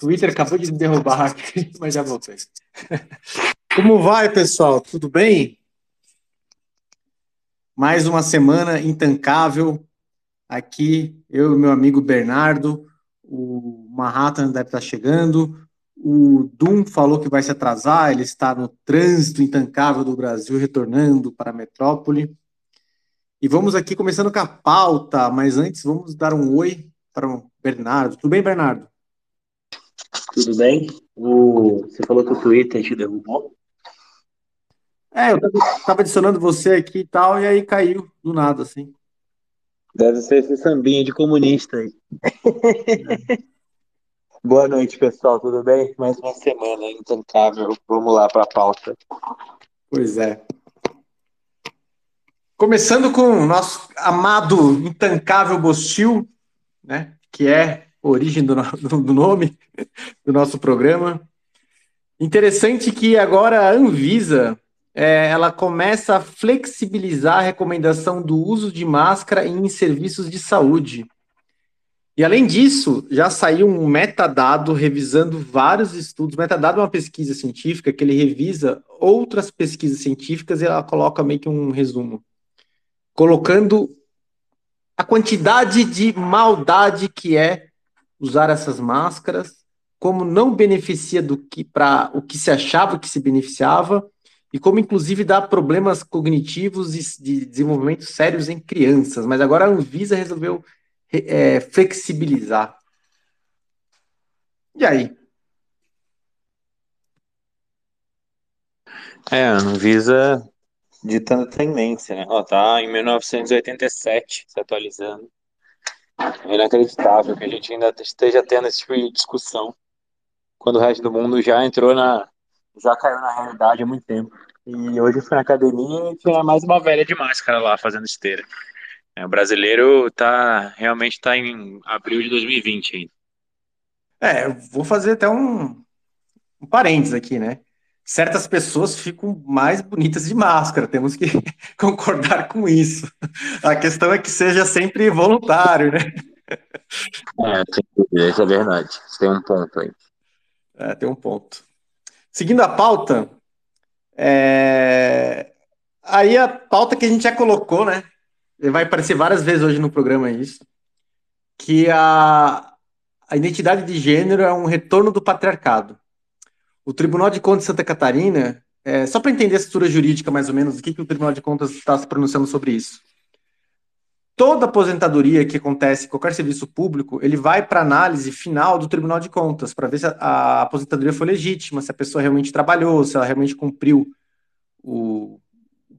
Twitter acabou de me derrubar aqui, mas já voltei. Como vai, pessoal? Tudo bem? Mais uma semana intancável. Aqui, eu e meu amigo Bernardo. O Manhattan deve estar chegando. O Dum falou que vai se atrasar. Ele está no trânsito intancável do Brasil, retornando para a metrópole. E vamos aqui começando com a pauta, mas antes vamos dar um oi para o Bernardo. Tudo bem, Bernardo? Tudo bem? O... Você falou que o Twitter te derrubou? É, eu estava adicionando você aqui e tal, e aí caiu do nada, assim. Deve ser esse sambinha de comunista aí. É. Boa noite, pessoal, tudo bem? Mais uma semana intancável. Vamos lá para a pauta. Pois é. Começando com o nosso amado intancável Bostil, né? Que é origem do, do nome do nosso programa. Interessante que agora a Anvisa é, ela começa a flexibilizar a recomendação do uso de máscara em serviços de saúde. E além disso, já saiu um metadado revisando vários estudos. Metadado é uma pesquisa científica que ele revisa outras pesquisas científicas e ela coloca meio que um resumo, colocando a quantidade de maldade que é usar essas máscaras, como não beneficia do que para o que se achava que se beneficiava e como inclusive dá problemas cognitivos e de desenvolvimento sérios em crianças. Mas agora a Anvisa resolveu é, flexibilizar. E aí? É, a Anvisa ditando tendência, né? Ó, tá em 1987, se atualizando. É inacreditável que a gente ainda esteja tendo esse tipo de discussão quando o resto do mundo já entrou na. já caiu na realidade há muito tempo. E hoje eu fui na academia e tinha mais uma velha de máscara lá fazendo esteira. É, o brasileiro tá realmente está em abril de 2020 ainda. É, eu vou fazer até um, um parênteses aqui, né? Certas pessoas ficam mais bonitas de máscara, temos que concordar com isso. A questão é que seja sempre voluntário, né? É, isso é verdade. Tem um ponto aí. É, tem um ponto. Seguindo a pauta, é... aí a pauta que a gente já colocou, né? Vai aparecer várias vezes hoje no programa isso, que a, a identidade de gênero é um retorno do patriarcado. O Tribunal de Contas de Santa Catarina, é, só para entender a estrutura jurídica mais ou menos, o que, que o Tribunal de Contas está se pronunciando sobre isso. Toda aposentadoria que acontece em qualquer serviço público, ele vai para análise final do Tribunal de Contas, para ver se a, a, aposentadoria foi legítima, se a pessoa realmente trabalhou, se ela realmente cumpriu o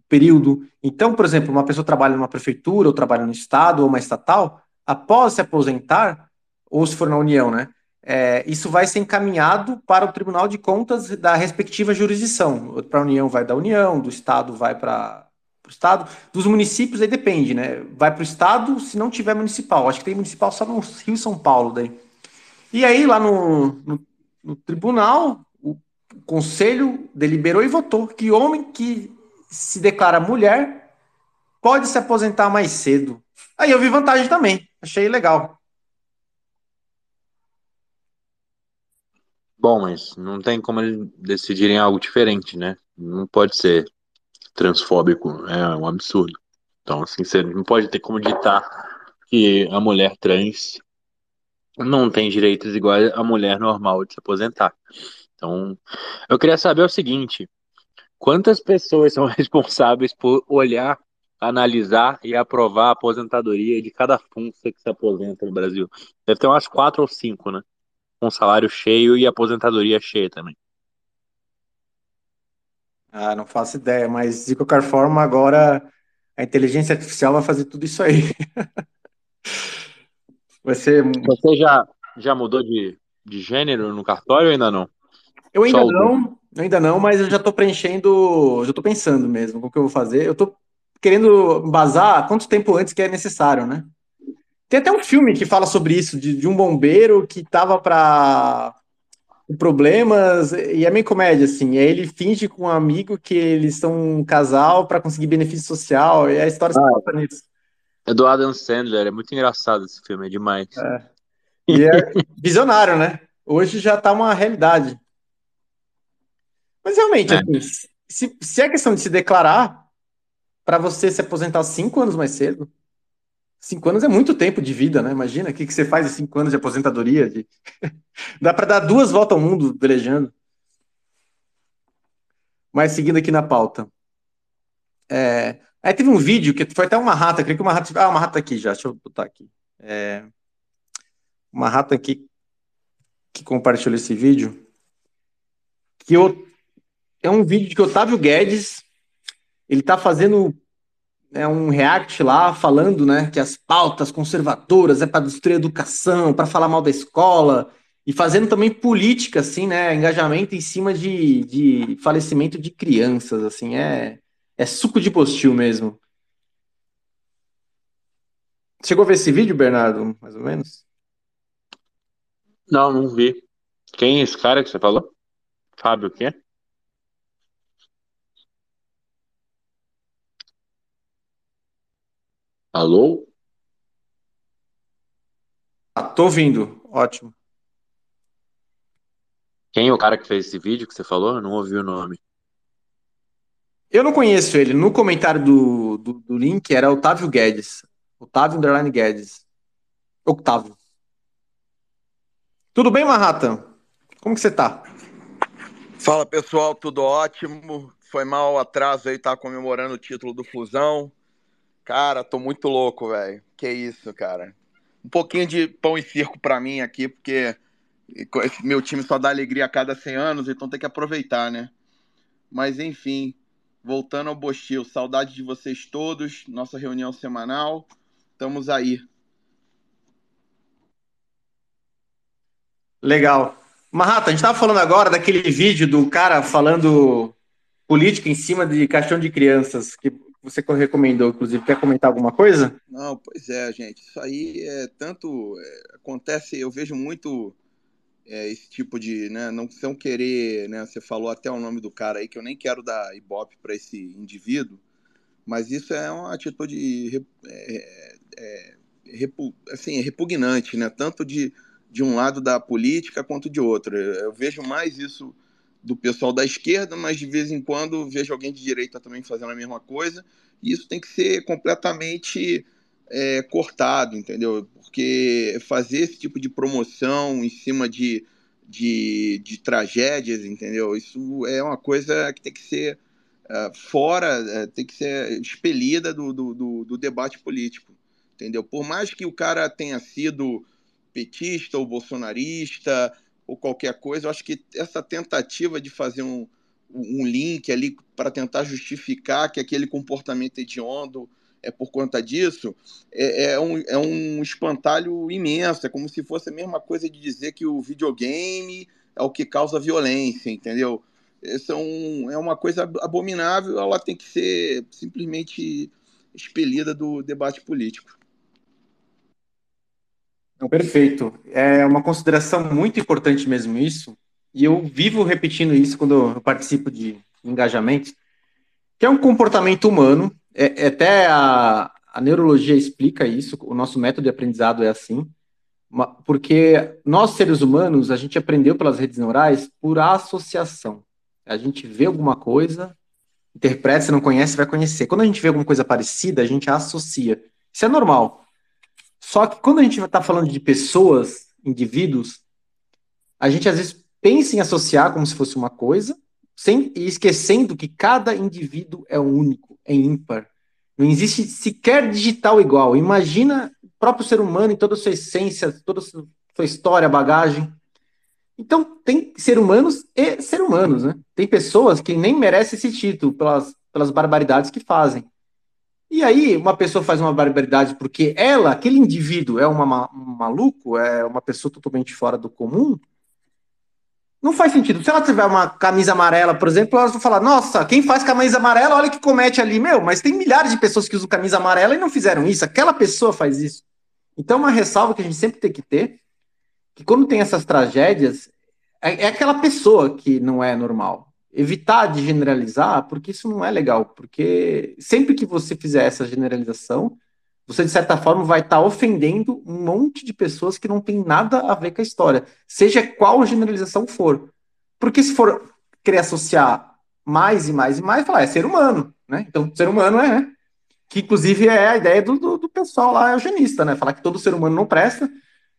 período. Então, por exemplo, uma pessoa trabalha numa prefeitura, ou trabalha no Estado, ou uma estatal, após se aposentar, ou se for na União, né? É, isso vai ser encaminhado para o Tribunal de Contas da respectiva jurisdição. Para a União vai da União, do Estado vai para o Estado, dos municípios aí depende, né? Vai para o Estado se não tiver municipal. Acho que tem municipal só no Rio e São Paulo daí. E aí lá no, no, no tribunal, o conselho deliberou e votou que homem que se declara mulher pode se aposentar mais cedo. Aí eu vi vantagem também, achei legal. Bom, mas não tem como eles decidirem algo diferente, né? Não pode ser transfóbico, é um absurdo. Então, assim, você não pode ter como ditar que a mulher trans não tem direitos iguais à mulher normal de se aposentar. Então, eu queria saber o seguinte: quantas pessoas são responsáveis por olhar, analisar e aprovar a aposentadoria de cada funça que se aposenta no Brasil? Deve ter umas quatro ou cinco, né? Com salário cheio e aposentadoria cheia também. Ah, não faço ideia, mas de qualquer forma, agora a inteligência artificial vai fazer tudo isso aí. vai ser. Você já, já mudou de, de gênero no cartório ou ainda não? Eu ainda Só não, eu ainda não, mas eu já estou preenchendo, já estou pensando mesmo o que eu vou fazer. Eu estou querendo basar quanto tempo antes que é necessário, né? Tem até um filme que fala sobre isso, de, de um bombeiro que tava para problemas, e é meio comédia, assim. E aí ele finge com um amigo que eles são um casal para conseguir benefício social, e a história ah, se passa nisso. É do Adam Sandler, é muito engraçado esse filme, é demais. É. E é visionário, né? Hoje já está uma realidade. Mas realmente, é. assim, se, se é questão de se declarar, para você se aposentar cinco anos mais cedo, cinco anos é muito tempo de vida, né? Imagina o que, que você faz em cinco anos de aposentadoria. De... Dá para dar duas voltas ao mundo velejando. Mas seguindo aqui na pauta. É... Aí teve um vídeo que foi até uma rata, creio que uma rata. Ah, uma rata aqui já, deixa eu botar aqui. É... Uma rata aqui que compartilhou esse vídeo. Que eu... é um vídeo de que Otávio Guedes ele está fazendo né, um react lá falando né, que as pautas conservadoras é para destruir a educação, para falar mal da escola, e fazendo também política, assim, né? Engajamento em cima de, de falecimento de crianças, assim, é, é suco de postil mesmo. Chegou a ver esse vídeo, Bernardo, mais ou menos? Não, não vi. Quem é esse cara que você falou? Fábio o quê? Alô? Ah, tô ouvindo, ótimo. Quem é o cara que fez esse vídeo que você falou? Eu não ouvi o nome. Eu não conheço ele. No comentário do, do, do link era Otávio Guedes. Otávio Underline Guedes. Octávio. Tudo bem, Marrata? Como que você tá? Fala pessoal, tudo ótimo. Foi mal o atraso aí, tá comemorando o título do Fusão. Cara, tô muito louco, velho. Que isso, cara. Um pouquinho de pão e circo para mim aqui, porque meu time só dá alegria a cada 100 anos, então tem que aproveitar, né? Mas enfim, voltando ao Bostil, saudade de vocês todos, nossa reunião semanal. Estamos aí. Legal. Marrata, a gente estava falando agora daquele vídeo do cara falando política em cima de caixão de crianças, que você recomendou, inclusive. Quer comentar alguma coisa? Não, pois é, gente. Isso aí é tanto. É, acontece, eu vejo muito é, esse tipo de. Né, não, não querer. Né, você falou até o nome do cara aí, que eu nem quero dar ibope para esse indivíduo, mas isso é uma atitude é, é, repu, assim, repugnante, né? Tanto de, de um lado da política quanto de outro. Eu vejo mais isso do pessoal da esquerda, mas de vez em quando vejo alguém de direita também fazendo a mesma coisa, e isso tem que ser completamente é, cortado, entendeu? Porque fazer esse tipo de promoção em cima de, de, de tragédias, entendeu? Isso é uma coisa que tem que ser uh, fora, uh, tem que ser expelida do, do, do, do debate político, entendeu? Por mais que o cara tenha sido petista ou bolsonarista, ou qualquer coisa. Eu acho que essa tentativa de fazer um, um link ali para tentar justificar que aquele comportamento hediondo é por conta disso, é, é, um, é um espantalho imenso. É como se fosse a mesma coisa de dizer que o videogame é o que causa violência, entendeu? Isso é, um, é uma coisa abominável, ela tem que ser simplesmente expelida do debate político. Perfeito. É uma consideração muito importante mesmo isso, e eu vivo repetindo isso quando eu participo de engajamento, que é um comportamento humano, é, é, até a, a neurologia explica isso, o nosso método de aprendizado é assim, porque nós, seres humanos, a gente aprendeu pelas redes neurais por associação. A gente vê alguma coisa, interpreta, se não conhece, vai conhecer. Quando a gente vê alguma coisa parecida, a gente associa. Isso é normal. Só que quando a gente está falando de pessoas, indivíduos, a gente às vezes pensa em associar como se fosse uma coisa, sem, e esquecendo que cada indivíduo é único, é ímpar. Não existe sequer digital igual. Imagina o próprio ser humano em toda a sua essência, toda a sua história, bagagem. Então, tem ser humanos e ser humanos, né? Tem pessoas que nem merecem esse título pelas, pelas barbaridades que fazem. E aí, uma pessoa faz uma barbaridade porque ela, aquele indivíduo, é uma, um maluco, é uma pessoa totalmente fora do comum. Não faz sentido. Se ela tiver uma camisa amarela, por exemplo, elas vão falar: Nossa, quem faz camisa amarela, olha que comete ali. Meu, mas tem milhares de pessoas que usam camisa amarela e não fizeram isso. Aquela pessoa faz isso. Então, uma ressalva que a gente sempre tem que ter: que quando tem essas tragédias, é, é aquela pessoa que não é normal evitar de generalizar, porque isso não é legal, porque sempre que você fizer essa generalização, você, de certa forma, vai estar tá ofendendo um monte de pessoas que não tem nada a ver com a história, seja qual generalização for. Porque se for querer associar mais e mais e mais, falar, é ser humano, né? Então, ser humano é, né? Que, inclusive, é a ideia do, do, do pessoal lá eugenista, né? Falar que todo ser humano não presta,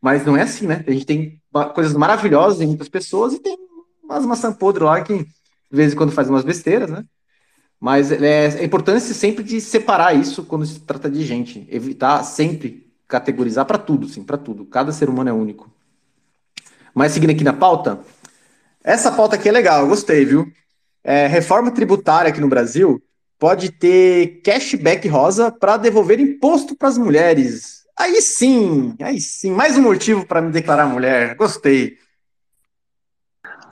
mas não é assim, né? A gente tem coisas maravilhosas em muitas pessoas e tem umas maçã podre lá que, de vez em quando, faz umas besteiras, né? Mas é, é importante sempre de separar isso quando se trata de gente, evitar sempre categorizar para tudo, sim, para tudo. Cada ser humano é único. Mas seguindo aqui na pauta, essa pauta aqui é legal, eu gostei, viu? É, reforma tributária aqui no Brasil pode ter cashback rosa para devolver imposto para as mulheres. Aí sim, aí sim, mais um motivo para me declarar mulher. Gostei.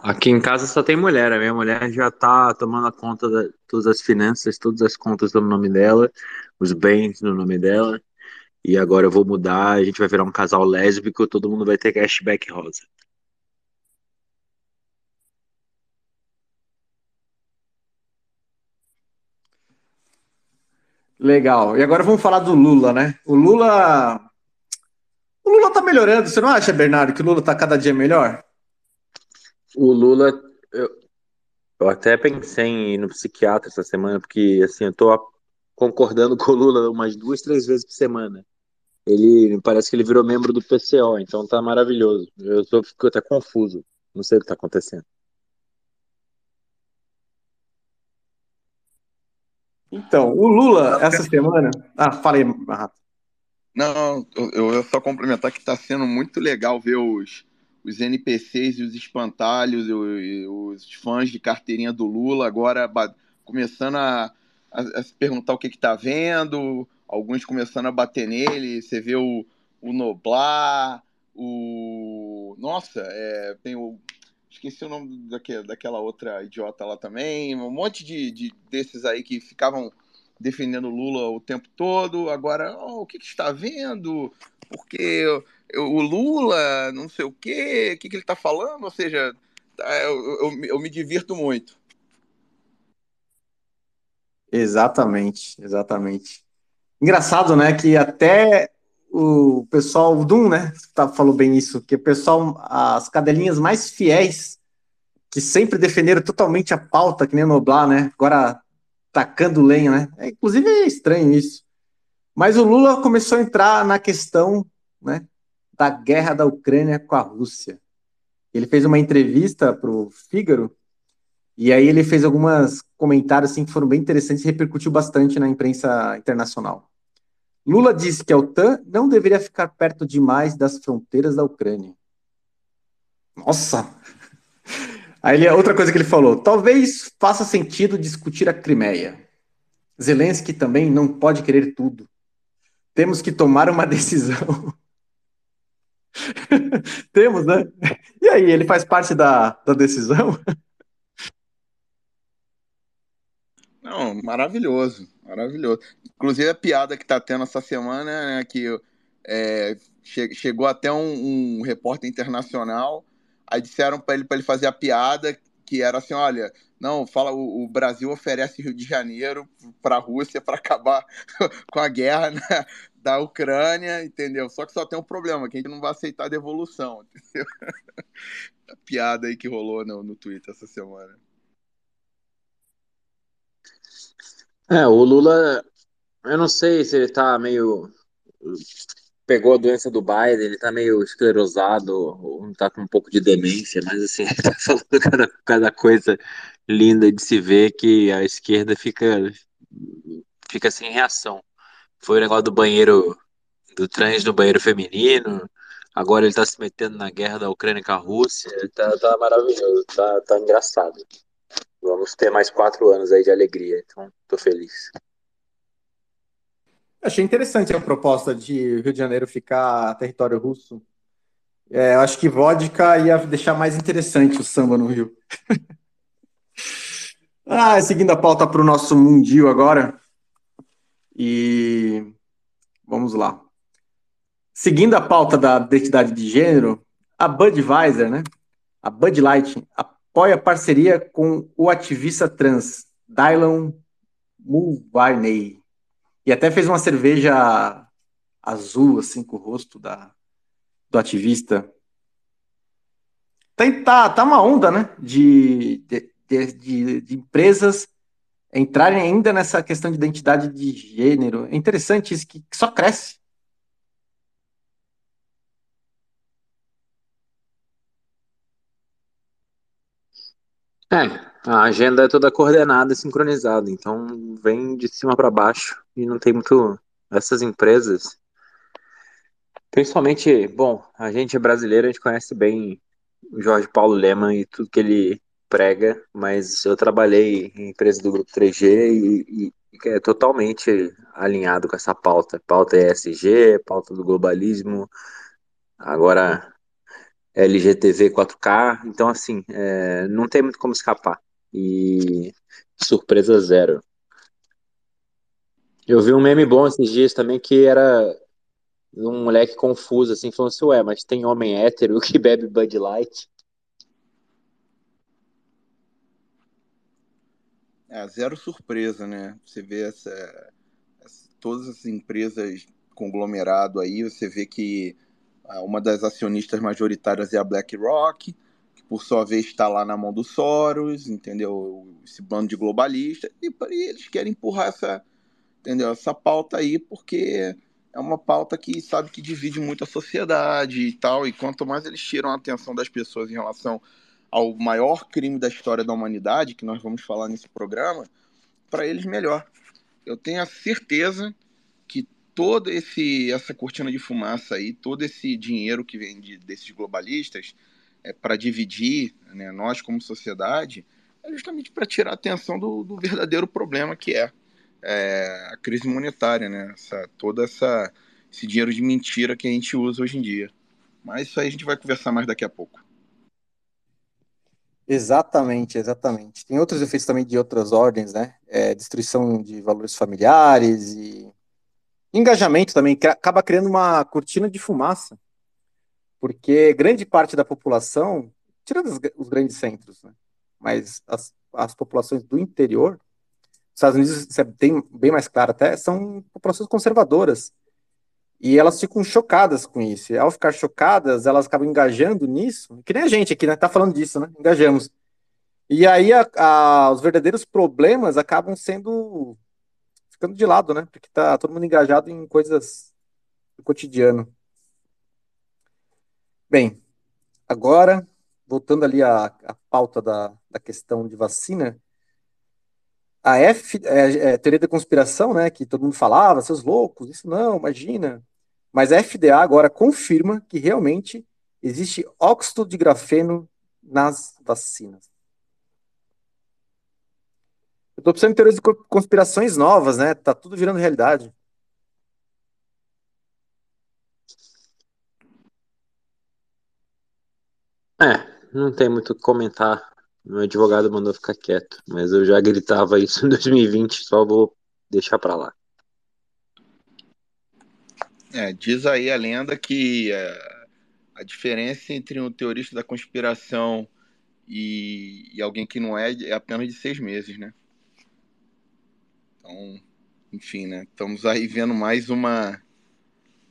Aqui em casa só tem mulher. A minha mulher já tá tomando conta de todas as finanças, todas as contas no nome dela, os bens no nome dela. E agora eu vou mudar, a gente vai virar um casal lésbico, todo mundo vai ter cashback rosa. Legal. E agora vamos falar do Lula, né? O Lula. O Lula tá melhorando, você não acha, Bernardo, que o Lula tá cada dia melhor? O Lula, eu, eu até pensei em ir no psiquiatra essa semana, porque assim, eu tô concordando com o Lula umas duas, três vezes por semana. Ele parece que ele virou membro do PCO, então tá maravilhoso. Eu tô, fico até confuso. Não sei o que tá acontecendo. Então, o Lula, essa semana. Ah, falei. Não, eu, eu só complementar que está sendo muito legal ver os, os NPCs e os espantalhos, e os fãs de carteirinha do Lula agora começando a, a, a se perguntar o que está vendo, alguns começando a bater nele. Você vê o, o Noblar, o. Nossa, é, tem o. Esqueci o nome daquele, daquela outra idiota lá também. Um monte de, de desses aí que ficavam defendendo Lula o tempo todo. Agora, oh, o que, que está vendo? Porque o Lula, não sei o quê, o que, que ele está falando, ou seja, tá, eu, eu, eu, me divirto muito. Exatamente, exatamente. Engraçado, né, que até o pessoal, o Dum, né, tá, falou bem isso, que o pessoal, as cadelinhas mais fiéis, que sempre defenderam totalmente a pauta, que nem Noblar, né, agora tacando lenha, né, é, inclusive é estranho isso. Mas o Lula começou a entrar na questão, né, da guerra da Ucrânia com a Rússia. Ele fez uma entrevista para o Fígaro e aí ele fez alguns comentários assim, que foram bem interessantes e repercutiu bastante na imprensa internacional. Lula disse que a OTAN não deveria ficar perto demais das fronteiras da Ucrânia. Nossa! Aí outra coisa que ele falou: talvez faça sentido discutir a Crimeia. Zelensky também não pode querer tudo. Temos que tomar uma decisão. Temos, né? E aí, ele faz parte da, da decisão? Não, maravilhoso, maravilhoso. Inclusive a piada que tá tendo essa semana, né, que é, che chegou até um, um, repórter internacional, aí disseram para ele para ele fazer a piada que era assim, olha, não, fala o, o Brasil oferece Rio de Janeiro para a Rússia para acabar com a guerra, né? da Ucrânia, entendeu? Só que só tem um problema, que a gente não vai aceitar a devolução, entendeu? a piada aí que rolou no, no Twitter essa semana. É, o Lula, eu não sei se ele tá meio. Pegou a doença do Biden, ele tá meio esclerosado, tá com um pouco de demência, mas assim, ele tá falando cada, cada coisa linda de se ver que a esquerda fica, fica sem reação. Foi o negócio do banheiro, do trans no banheiro feminino. Agora ele tá se metendo na guerra da Ucrânia com a Rússia. Tá, tá maravilhoso, tá, tá engraçado. Vamos ter mais quatro anos aí de alegria, então tô feliz. Achei interessante a proposta de Rio de Janeiro ficar território russo. É, eu acho que vodka ia deixar mais interessante o samba no Rio. ah, seguindo a pauta para o nosso mundio agora. E vamos lá. Seguindo a pauta da identidade de gênero, a Budweiser, né? A Bud Light apoia parceria com o ativista trans Dylan Mulvaney. E até fez uma cerveja azul, assim, com o rosto da, do ativista. Tem, tá, tá uma onda, né? De, de, de, de, empresas entrarem ainda nessa questão de identidade de gênero. É interessante isso, que só cresce. É, a agenda é toda coordenada e sincronizada, então vem de cima para baixo e não tem muito. Essas empresas, principalmente, bom, a gente é brasileiro, a gente conhece bem Jorge Paulo Leman e tudo que ele prega, mas eu trabalhei em empresa do Grupo 3G e, e é totalmente alinhado com essa pauta. Pauta ESG, pauta do globalismo, agora LGTV 4K, então assim, é, não tem muito como escapar. E surpresa zero. Eu vi um meme bom esses dias também que era um moleque confuso, assim, falando assim, ué, mas tem homem hétero que bebe Bud Light? É, zero surpresa, né? Você vê essa, todas as empresas conglomerado aí, você vê que ah, uma das acionistas majoritárias é a BlackRock, que por sua vez está lá na mão do Soros, entendeu? Esse bando de globalistas, e, e eles querem empurrar essa, entendeu? essa pauta aí, porque é uma pauta que sabe que divide muito a sociedade e tal, e quanto mais eles tiram a atenção das pessoas em relação ao maior crime da história da humanidade, que nós vamos falar nesse programa, para eles melhor. Eu tenho a certeza que toda esse essa cortina de fumaça aí, todo esse dinheiro que vem de, desses globalistas é, para dividir né, nós como sociedade, é justamente para tirar a atenção do, do, verdadeiro problema que é, é, a crise monetária, né? Essa, toda essa esse dinheiro de mentira que a gente usa hoje em dia. Mas isso aí a gente vai conversar mais daqui a pouco. Exatamente, exatamente. Tem outros efeitos também de outras ordens, né? É, destruição de valores familiares e engajamento também, que acaba criando uma cortina de fumaça, porque grande parte da população, tirando os, grandes centros, né? mas as, as populações do interior, Estados Unidos, isso é bem, bem mais claro até, são populações conservadoras, e elas ficam chocadas com isso. E ao ficar chocadas, elas acabam engajando nisso, que nem a gente aqui, né? Tá falando disso, né? Engajamos. E aí a, a, os verdadeiros problemas acabam sendo ficando de lado, né? Porque tá todo mundo engajado em coisas do cotidiano. Bem, agora, voltando ali à, à pauta da, da questão de vacina, a F, é, é, teoria da conspiração, né, que todo mundo falava, seus loucos, isso não, imagina. Mas a FDA agora confirma que realmente existe óxido de grafeno nas vacinas. Eu tô precisando de teorias de conspirações novas, né? Tá tudo virando realidade. É, não tem muito o que comentar. Meu advogado mandou ficar quieto, mas eu já gritava isso em 2020, só vou deixar para lá. É, diz aí a lenda que é, a diferença entre um teorista da conspiração e, e, alguém que não é é apenas de seis meses, né? Então, enfim, né? Estamos aí vendo mais uma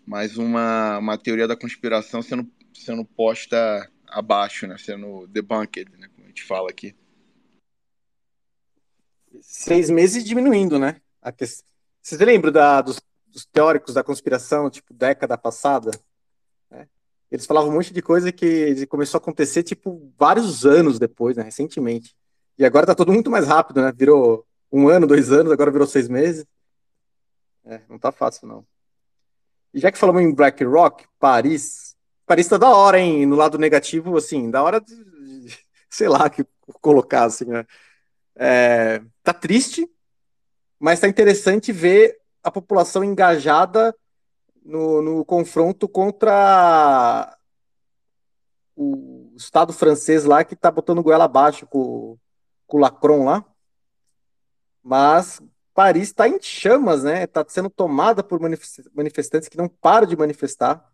mais uma, uma teoria da conspiração sendo, sendo posta abaixo, né? Sendo debunked, né? Gente fala aqui. Seis meses diminuindo, né? A questão... Vocês lembram da, dos dos teóricos da conspiração, tipo, década passada, né? eles falavam um monte de coisa que começou a acontecer, tipo, vários anos depois, né, recentemente. E agora tá tudo muito mais rápido, né? Virou um ano, dois anos, agora virou seis meses. É, não tá fácil, não. E já que falamos em Black Rock, Paris, Paris tá da hora, hein? No lado negativo, assim, da hora de, sei lá, que colocar, assim, né? É, tá triste, mas tá interessante ver a população engajada no, no confronto contra o Estado francês lá que está botando goela abaixo com, com o Lacron lá. Mas Paris está em chamas, né? Está sendo tomada por manifestantes que não param de manifestar.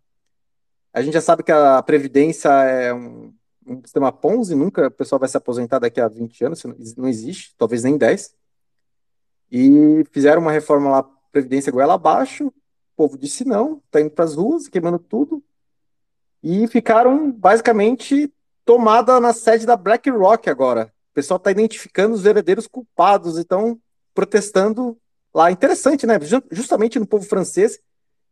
A gente já sabe que a Previdência é um, um sistema Ponzi, nunca o pessoal vai se aposentar daqui a 20 anos, não existe, talvez nem 10. E fizeram uma reforma lá Previdência goela abaixo, povo disse não, tá indo para as ruas, queimando tudo. E ficaram basicamente tomada na sede da BlackRock agora. O pessoal está identificando os verdadeiros culpados e estão protestando lá. Interessante, né? Justamente no povo francês,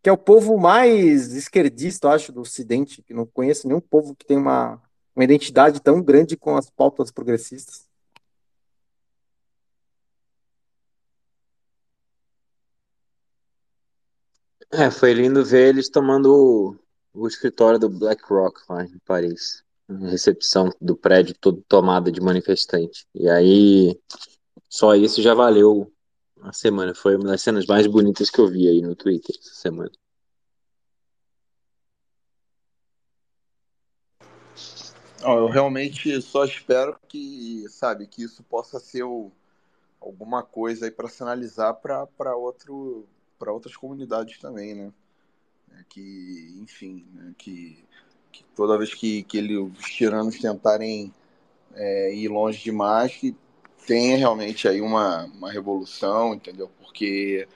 que é o povo mais esquerdista, eu acho, do Ocidente, que não conheço nenhum povo que tem uma, uma identidade tão grande com as pautas progressistas. É, foi lindo ver eles tomando o, o escritório do BlackRock lá em Paris. Recepção do prédio todo tomada de manifestante. E aí, só isso já valeu a semana. Foi uma das cenas mais bonitas que eu vi aí no Twitter essa semana. Eu realmente só espero que, sabe, que isso possa ser o, alguma coisa aí para sinalizar para outro para outras comunidades também, né? É que, enfim, né? que, que, toda vez que, que ele, os tiranos tentarem é, ir longe demais, que tenha realmente aí uma, uma revolução, entendeu? Porque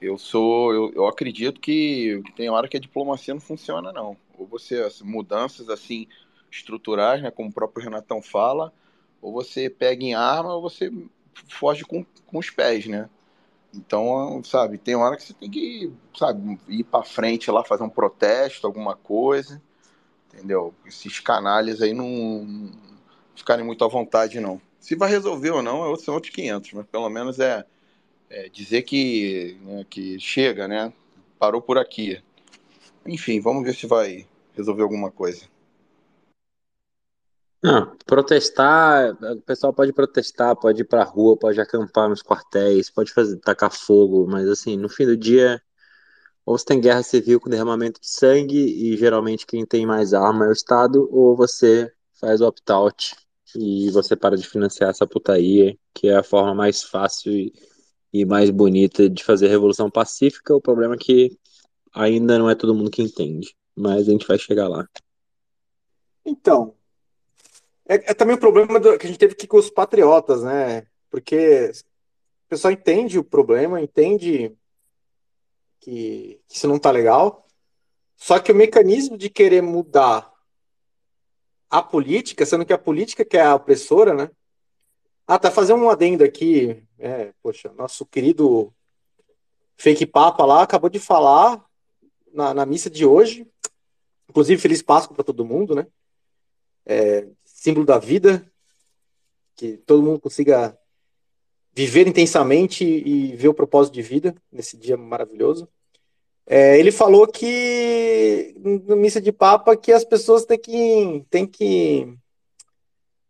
eu sou, eu, eu acredito que, tem hora que a diplomacia não funciona, não. Ou você, assim, mudanças assim estruturais, né, como o próprio Renatão fala, ou você pega em arma ou você foge com, com os pés, né? Então, sabe, tem hora que você tem que, sabe, ir para frente lá, fazer um protesto, alguma coisa, entendeu? Esses canalhas aí não, ficarem muito à vontade, não. Se vai resolver ou não, são outros 500, mas pelo menos é, é dizer que, né, que chega, né? Parou por aqui. Enfim, vamos ver se vai resolver alguma coisa. Não, protestar, o pessoal pode protestar, pode ir pra rua, pode acampar nos quartéis, pode fazer tacar fogo, mas assim, no fim do dia, ou você tem guerra civil com derramamento de sangue, e geralmente quem tem mais arma é o Estado, ou você faz o opt-out e você para de financiar essa putaria, que é a forma mais fácil e, e mais bonita de fazer revolução pacífica. O problema é que ainda não é todo mundo que entende, mas a gente vai chegar lá. Então, é, é também o problema do, que a gente teve aqui com os patriotas, né? Porque o pessoal entende o problema, entende que, que isso não tá legal, só que o mecanismo de querer mudar a política, sendo que a política que é a opressora, né? Ah, tá fazendo um adendo aqui, é, poxa, nosso querido fake papa lá acabou de falar na, na missa de hoje, inclusive feliz Páscoa para todo mundo, né? É, símbolo da vida, que todo mundo consiga viver intensamente e ver o propósito de vida nesse dia maravilhoso. É, ele falou que no missa de Papa que as pessoas têm que, têm que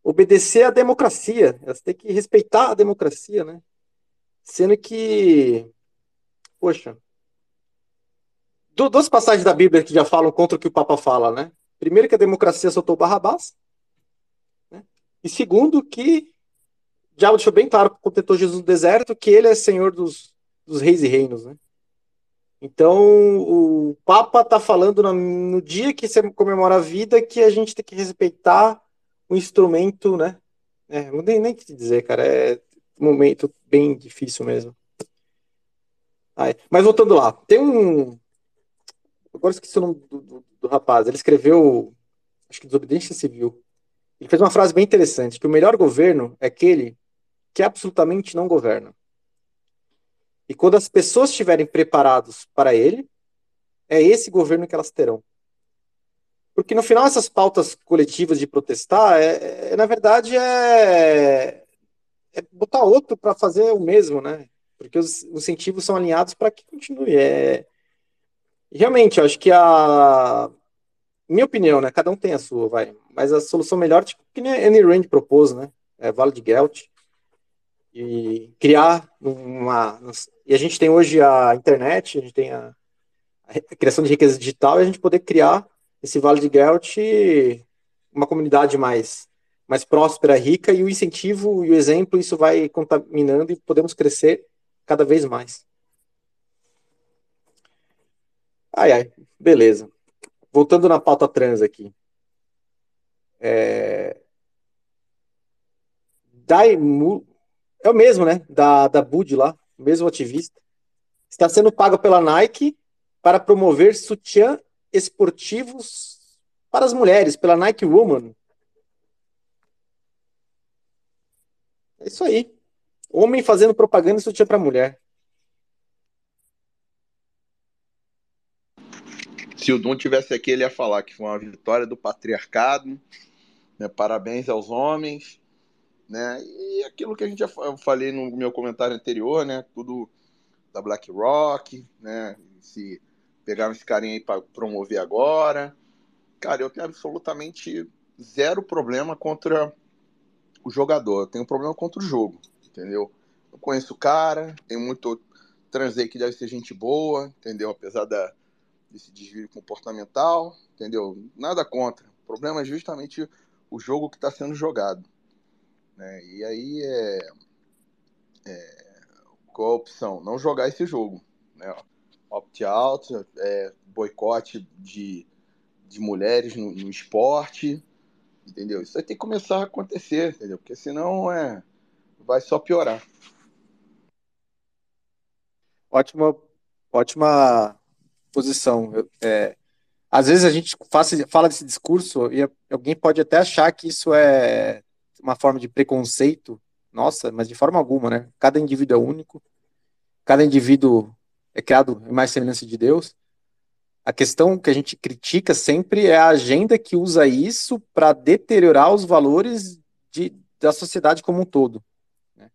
obedecer à democracia, elas têm que respeitar a democracia, né? Sendo que, poxa, duas passagens da Bíblia que já falam contra o que o Papa fala, né? Primeiro que a democracia soltou Barrabás, e segundo, que o diabo deixou bem claro quando tentou Jesus no deserto que ele é senhor dos, dos reis e reinos, né? Então, o Papa está falando no, no, dia que você comemora a vida que a gente tem que respeitar o instrumento, né? É, não tem nem o que dizer, cara. É um momento bem difícil mesmo. Ai, mas voltando lá, tem um. Agora esqueci o nome do, do, do rapaz. Ele escreveu, acho que Desobediência Civil. Ele fez uma frase bem interessante, que o melhor governo é aquele que absolutamente não governa. E quando as pessoas estiverem preparadas para ele, é esse governo que elas terão. Porque no final essas pautas coletivas de protestar, é, é na verdade, é, é botar outro para fazer o mesmo, né? Porque os incentivos são alinhados para que continue. É, realmente, eu acho que a minha opinião, né? Cada um tem a sua, vai. Mas a solução melhor, tipo, que nem a Annie Rand propôs, né? É, vale de Gelt. E criar uma. E a gente tem hoje a internet, a gente tem a, a criação de riqueza digital e a gente poder criar esse Vale de Gelt uma comunidade mais mais próspera, rica e o incentivo e o exemplo isso vai contaminando e podemos crescer cada vez mais. Ai, ai, beleza voltando na pauta trans aqui. É... Daimu... É o mesmo, né? Da, da Bud lá, o mesmo ativista. Está sendo pago pela Nike para promover sutiã esportivos para as mulheres, pela Nike Woman. É isso aí. Homem fazendo propaganda de sutiã para mulher. Se o Dum tivesse aqui, ele ia falar que foi uma vitória do patriarcado. Né? Parabéns aos homens. Né? E aquilo que a gente já falei no meu comentário anterior, né? Tudo da BlackRock, né? Se pegaram esse carinha aí para promover agora. Cara, eu tenho absolutamente zero problema contra o jogador. Eu tenho problema contra o jogo, entendeu? Eu conheço o cara, tem muito transei que deve ser gente boa, entendeu? Apesar da, desse desvio comportamental, entendeu? Nada contra. O problema é justamente o jogo que está sendo jogado. Né? E aí é, é, qual a opção? Não jogar esse jogo. Né? Opt-out, é, boicote de, de mulheres no, no, esporte, entendeu? Isso aí tem que começar a acontecer, entendeu? Porque senão é, vai só piorar. Ótima, ótima posição. É, às vezes a gente faz, fala desse discurso e alguém pode até achar que isso é uma forma de preconceito, nossa, mas de forma alguma, né? Cada indivíduo é único, cada indivíduo é criado em mais semelhança de Deus. A questão que a gente critica sempre é a agenda que usa isso para deteriorar os valores de, da sociedade como um todo. Né?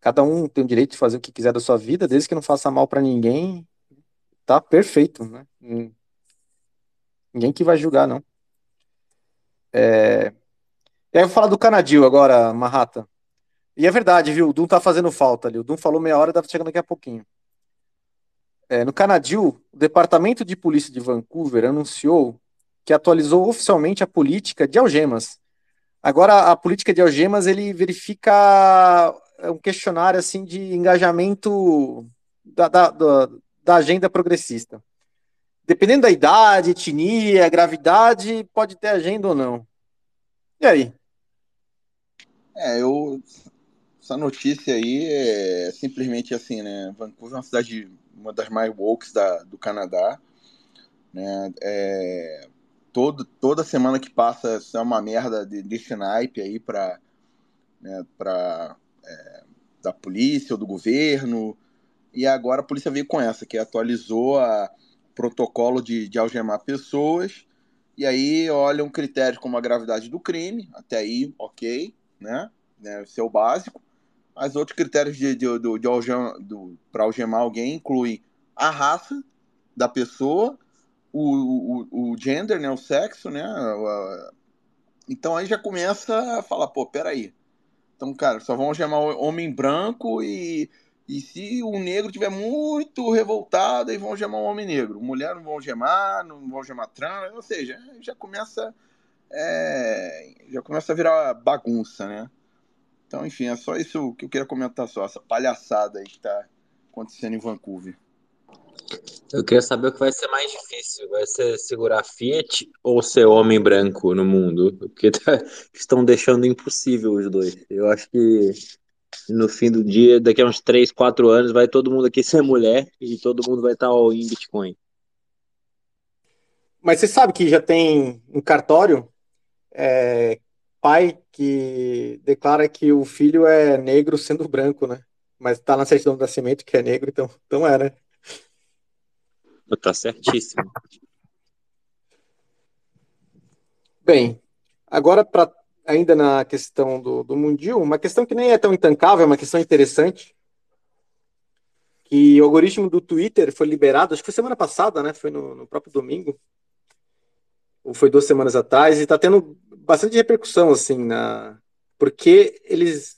Cada um tem o direito de fazer o que quiser da sua vida, desde que não faça mal para ninguém Tá perfeito, né? Ninguém que vai julgar, não. É... E aí eu vou falar do Canadil agora, Marrata. E é verdade, viu? O Dum tá fazendo falta ali. O Dum falou meia hora, deve chegar daqui a pouquinho. É, no Canadil, o Departamento de Polícia de Vancouver anunciou que atualizou oficialmente a política de algemas. Agora, a política de algemas, ele verifica um questionário assim de engajamento da, da, da, da agenda progressista. Dependendo da idade, etnia, gravidade, pode ter agenda ou não. E aí? É, eu. Essa notícia aí é simplesmente assim, né? Vancouver é uma cidade, uma das mais woke da, do Canadá. Né? É, todo, toda semana que passa é uma merda de, desse naipe aí para né, pra, é, da polícia ou do governo. E agora a polícia veio com essa, que atualizou a protocolo de, de algemar pessoas. E aí olham critérios como a gravidade do crime, até aí, ok, né? né esse é o básico. Mas outros critérios de, de, de, de algem, para algemar alguém incluem a raça da pessoa, o, o, o gender, né? O sexo, né? Então aí já começa a falar, pô, peraí. Então, cara, só vão algemar homem branco e e se o negro tiver muito revoltado, aí vão gemar um homem negro. Mulher não vão gemar, não vão gemar trans, ou seja, já começa é, já começa a virar bagunça, né? Então, enfim, é só isso que eu queria comentar só, essa palhaçada aí que tá acontecendo em Vancouver. Eu queria saber o que vai ser mais difícil. Vai ser segurar Fiat ou ser homem branco no mundo? Porque tá, estão deixando impossível os dois. Eu acho que no fim do dia, daqui a uns 3, 4 anos, vai todo mundo aqui ser mulher e todo mundo vai estar all em Bitcoin. Mas você sabe que já tem um cartório é, pai que declara que o filho é negro sendo branco, né? Mas tá na certidão do nascimento que é negro, então, então é, né? Tá certíssimo. Bem, agora para ainda na questão do, do Mundial, uma questão que nem é tão intancável, é uma questão interessante, que o algoritmo do Twitter foi liberado, acho que foi semana passada, né? Foi no, no próprio domingo, ou foi duas semanas atrás, e está tendo bastante repercussão, assim, na... porque eles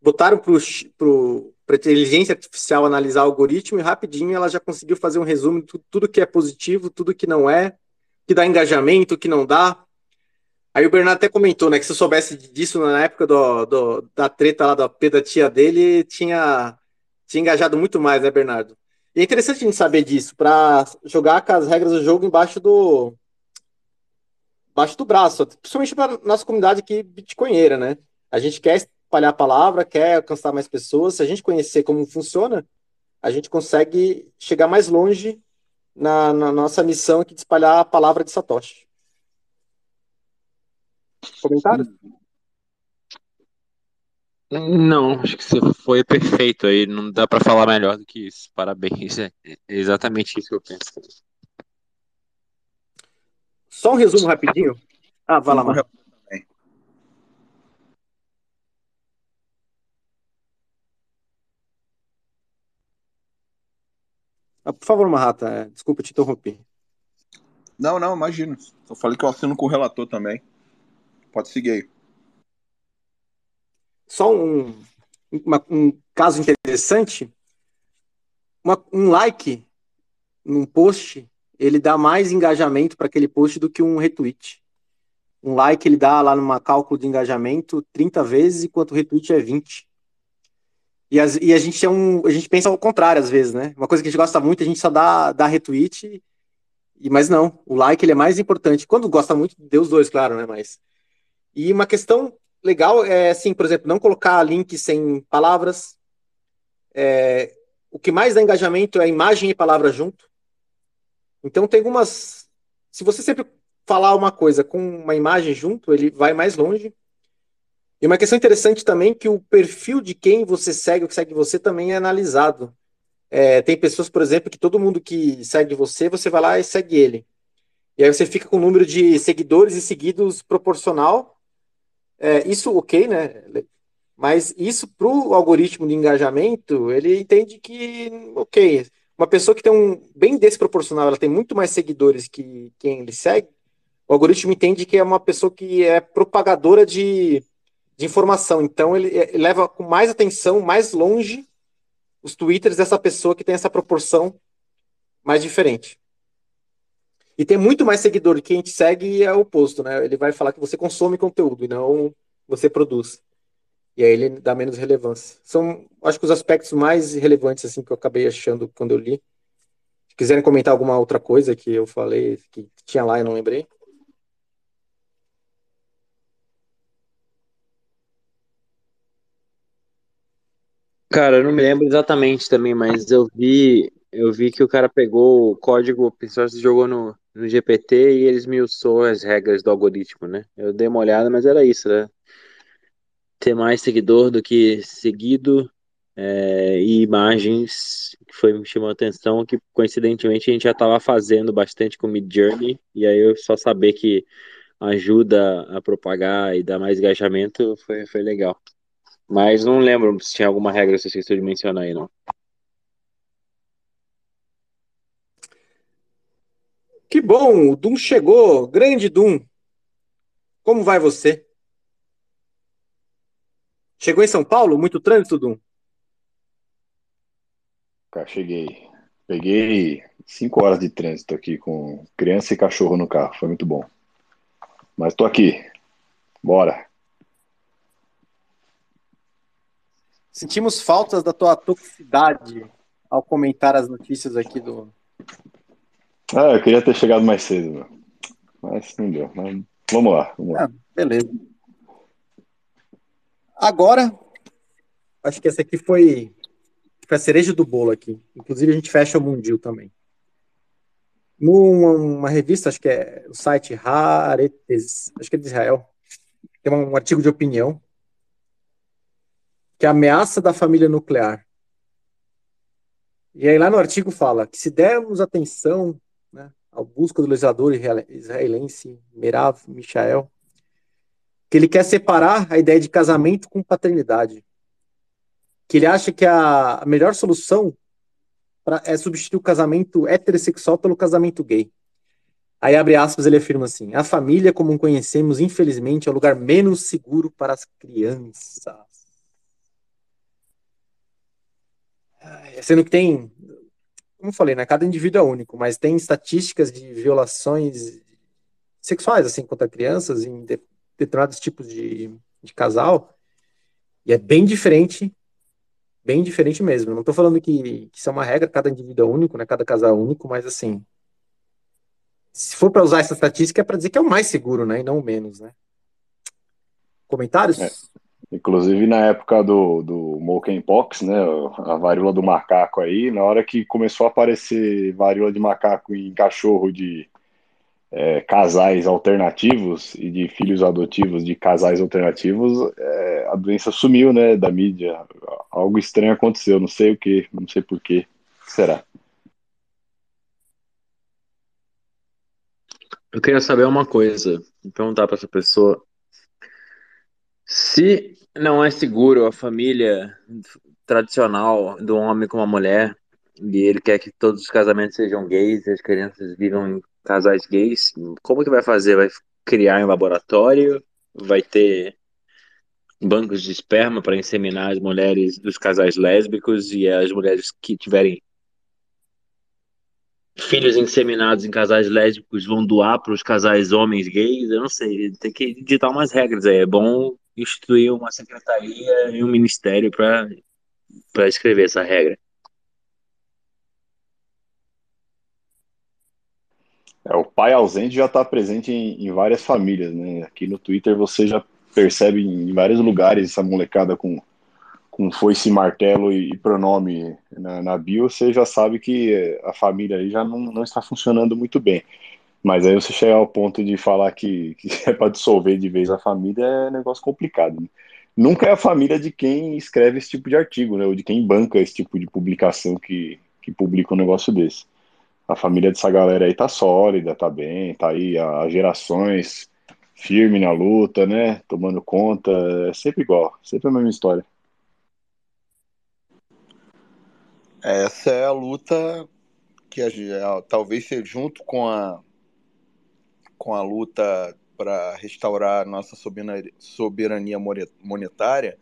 botaram para a inteligência artificial analisar o algoritmo e rapidinho ela já conseguiu fazer um resumo de tudo, que é positivo, tudo que não é, que dá engajamento, que não dá. Aí o Bernardo até comentou, né, que se eu soubesse disso na época do, do da treta lá da P da tia dele, tinha, tinha engajado muito mais, né, Bernardo? E é interessante a gente saber disso, para jogar com as regras do jogo embaixo do embaixo do braço, principalmente para nossa comunidade aqui bitcoinheira, né? A gente quer espalhar a palavra, quer alcançar mais pessoas, se a gente conhecer como funciona, a gente consegue chegar mais longe na, na nossa missão aqui de espalhar a palavra de Satoshi. Comentários? Não, acho que você foi perfeito aí. Não dá para falar melhor do que isso. Parabéns. É exatamente isso que eu penso. Só um resumo rapidinho. Ah, vai lá, Marcos. Ah, por favor, Marrata, é, desculpa te interromper. Não, não, imagina. Só falei que eu assino com o relator também. Pode seguir aí. Só um, uma, um caso interessante. Uma, um like num post, ele dá mais engajamento para aquele post do que um retweet. Um like ele dá lá numa cálculo de engajamento 30 vezes, enquanto o retweet é 20. E, as, e a gente é um. A gente pensa ao contrário, às vezes, né? Uma coisa que a gente gosta muito, a gente só dá, dá retweet. E, mas não, o like ele é mais importante. Quando gosta muito, dê os dois, claro, né? Mas. E uma questão legal é assim, por exemplo, não colocar link sem palavras. É, o que mais dá engajamento é imagem e palavra junto. Então tem algumas. Se você sempre falar uma coisa com uma imagem junto, ele vai mais longe. E uma questão interessante também que o perfil de quem você segue, o que segue você, também é analisado. É, tem pessoas, por exemplo, que todo mundo que segue você, você vai lá e segue ele. E aí você fica com o número de seguidores e seguidos proporcional. É, isso, ok, né? Mas isso para o algoritmo de engajamento, ele entende que, ok, uma pessoa que tem um bem desproporcional, ela tem muito mais seguidores que quem ele segue, o algoritmo entende que é uma pessoa que é propagadora de de informação. Então ele, ele leva com mais atenção, mais longe os twitters dessa pessoa que tem essa proporção mais diferente. E tem muito mais seguidor que a gente segue e é o oposto, né? Ele vai falar que você consome conteúdo e não você produz. E aí ele dá menos relevância. São, acho que os aspectos mais relevantes assim que eu acabei achando quando eu li. Se quiserem comentar alguma outra coisa que eu falei que tinha lá e não lembrei. Cara, eu não me lembro exatamente também, mas eu vi, eu vi que o cara pegou o código, o pessoal jogou no, no GPT e eles miuçou as regras do algoritmo, né? Eu dei uma olhada, mas era isso, né? Ter mais seguidor do que seguido é, e imagens que foi me chamou a atenção, que coincidentemente a gente já estava fazendo bastante com Mid Journey, e aí eu só saber que ajuda a propagar e dar mais engajamento foi, foi legal. Mas não lembro se tinha alguma regra que você esqueceu de mencionar aí, não. Que bom, o Dum chegou. Grande Dum. Como vai você? Chegou em São Paulo? Muito trânsito, Dum? Cara, cheguei. Peguei cinco horas de trânsito aqui com criança e cachorro no carro. Foi muito bom. Mas tô aqui. Bora. Sentimos faltas da tua toxicidade ao comentar as notícias aqui do. Ah, eu queria ter chegado mais cedo, meu. mas não deu. Mas vamos lá, vamos lá. Ah, beleza. Agora, acho que essa aqui foi, foi a cereja do bolo aqui. Inclusive, a gente fecha o Mundil também. Numa revista, acho que é o site Haaretz, acho que é de Israel, tem um artigo de opinião que é a ameaça da família nuclear. E aí lá no artigo fala que se dermos atenção ao busca do legislador israelense Merav Michael, que ele quer separar a ideia de casamento com paternidade, que ele acha que a, melhor solução pra, é substituir o casamento heterossexual pelo casamento gay. Aí abre aspas, ele afirma assim: a família, como conhecemos, infelizmente, é o lugar menos seguro para as crianças. Sendo que tem, como eu falei, né, cada indivíduo é único, mas tem estatísticas de violações sexuais, assim, contra crianças em determinados tipos de, de casal, e é bem diferente, bem diferente mesmo. não estou falando que, que isso é uma regra, cada indivíduo é único, né, cada casal é único, mas assim, se for para usar essa estatística é para dizer que é o mais seguro, né, e não o menos, né. Comentários? É. Inclusive na época do, do monkeypox, né, a varíola do macaco aí, na hora que começou a aparecer varíola de macaco em cachorro de é, casais alternativos e de filhos adotivos de casais alternativos, é, a doença sumiu, né, da mídia. Algo estranho aconteceu, não sei o que, não sei por quê. será? Eu queria saber uma coisa, perguntar para essa pessoa. Se não é seguro a família tradicional do homem com a mulher, e ele quer que todos os casamentos sejam gays, as crianças vivam em casais gays, como que vai fazer? Vai criar em laboratório? Vai ter bancos de esperma para inseminar as mulheres dos casais lésbicos e as mulheres que tiverem filhos inseminados em casais lésbicos vão doar para os casais homens gays? Eu não sei, tem que editar umas regras aí. É bom instituir uma secretaria e um ministério para escrever essa regra. É, o pai ausente já está presente em, em, várias famílias, né? Aqui no Twitter você já percebe em vários lugares essa molecada com, com foice, martelo e, e pronome na, na, bio, você já sabe que a família aí já não, não está funcionando muito bem. Mas aí você chegar ao ponto de falar que, que é para dissolver de vez a família é negócio complicado. Né? Nunca é a família de quem escreve esse tipo de artigo, né? Ou de quem banca esse tipo de publicação que, que publica um negócio desse a família dessa galera aí tá sólida, tá bem, tá aí há gerações firme na luta, né? Tomando conta, é sempre igual, sempre a mesma história. Essa é a luta que a, talvez seja junto com a com a luta para restaurar nossa soberania monetária,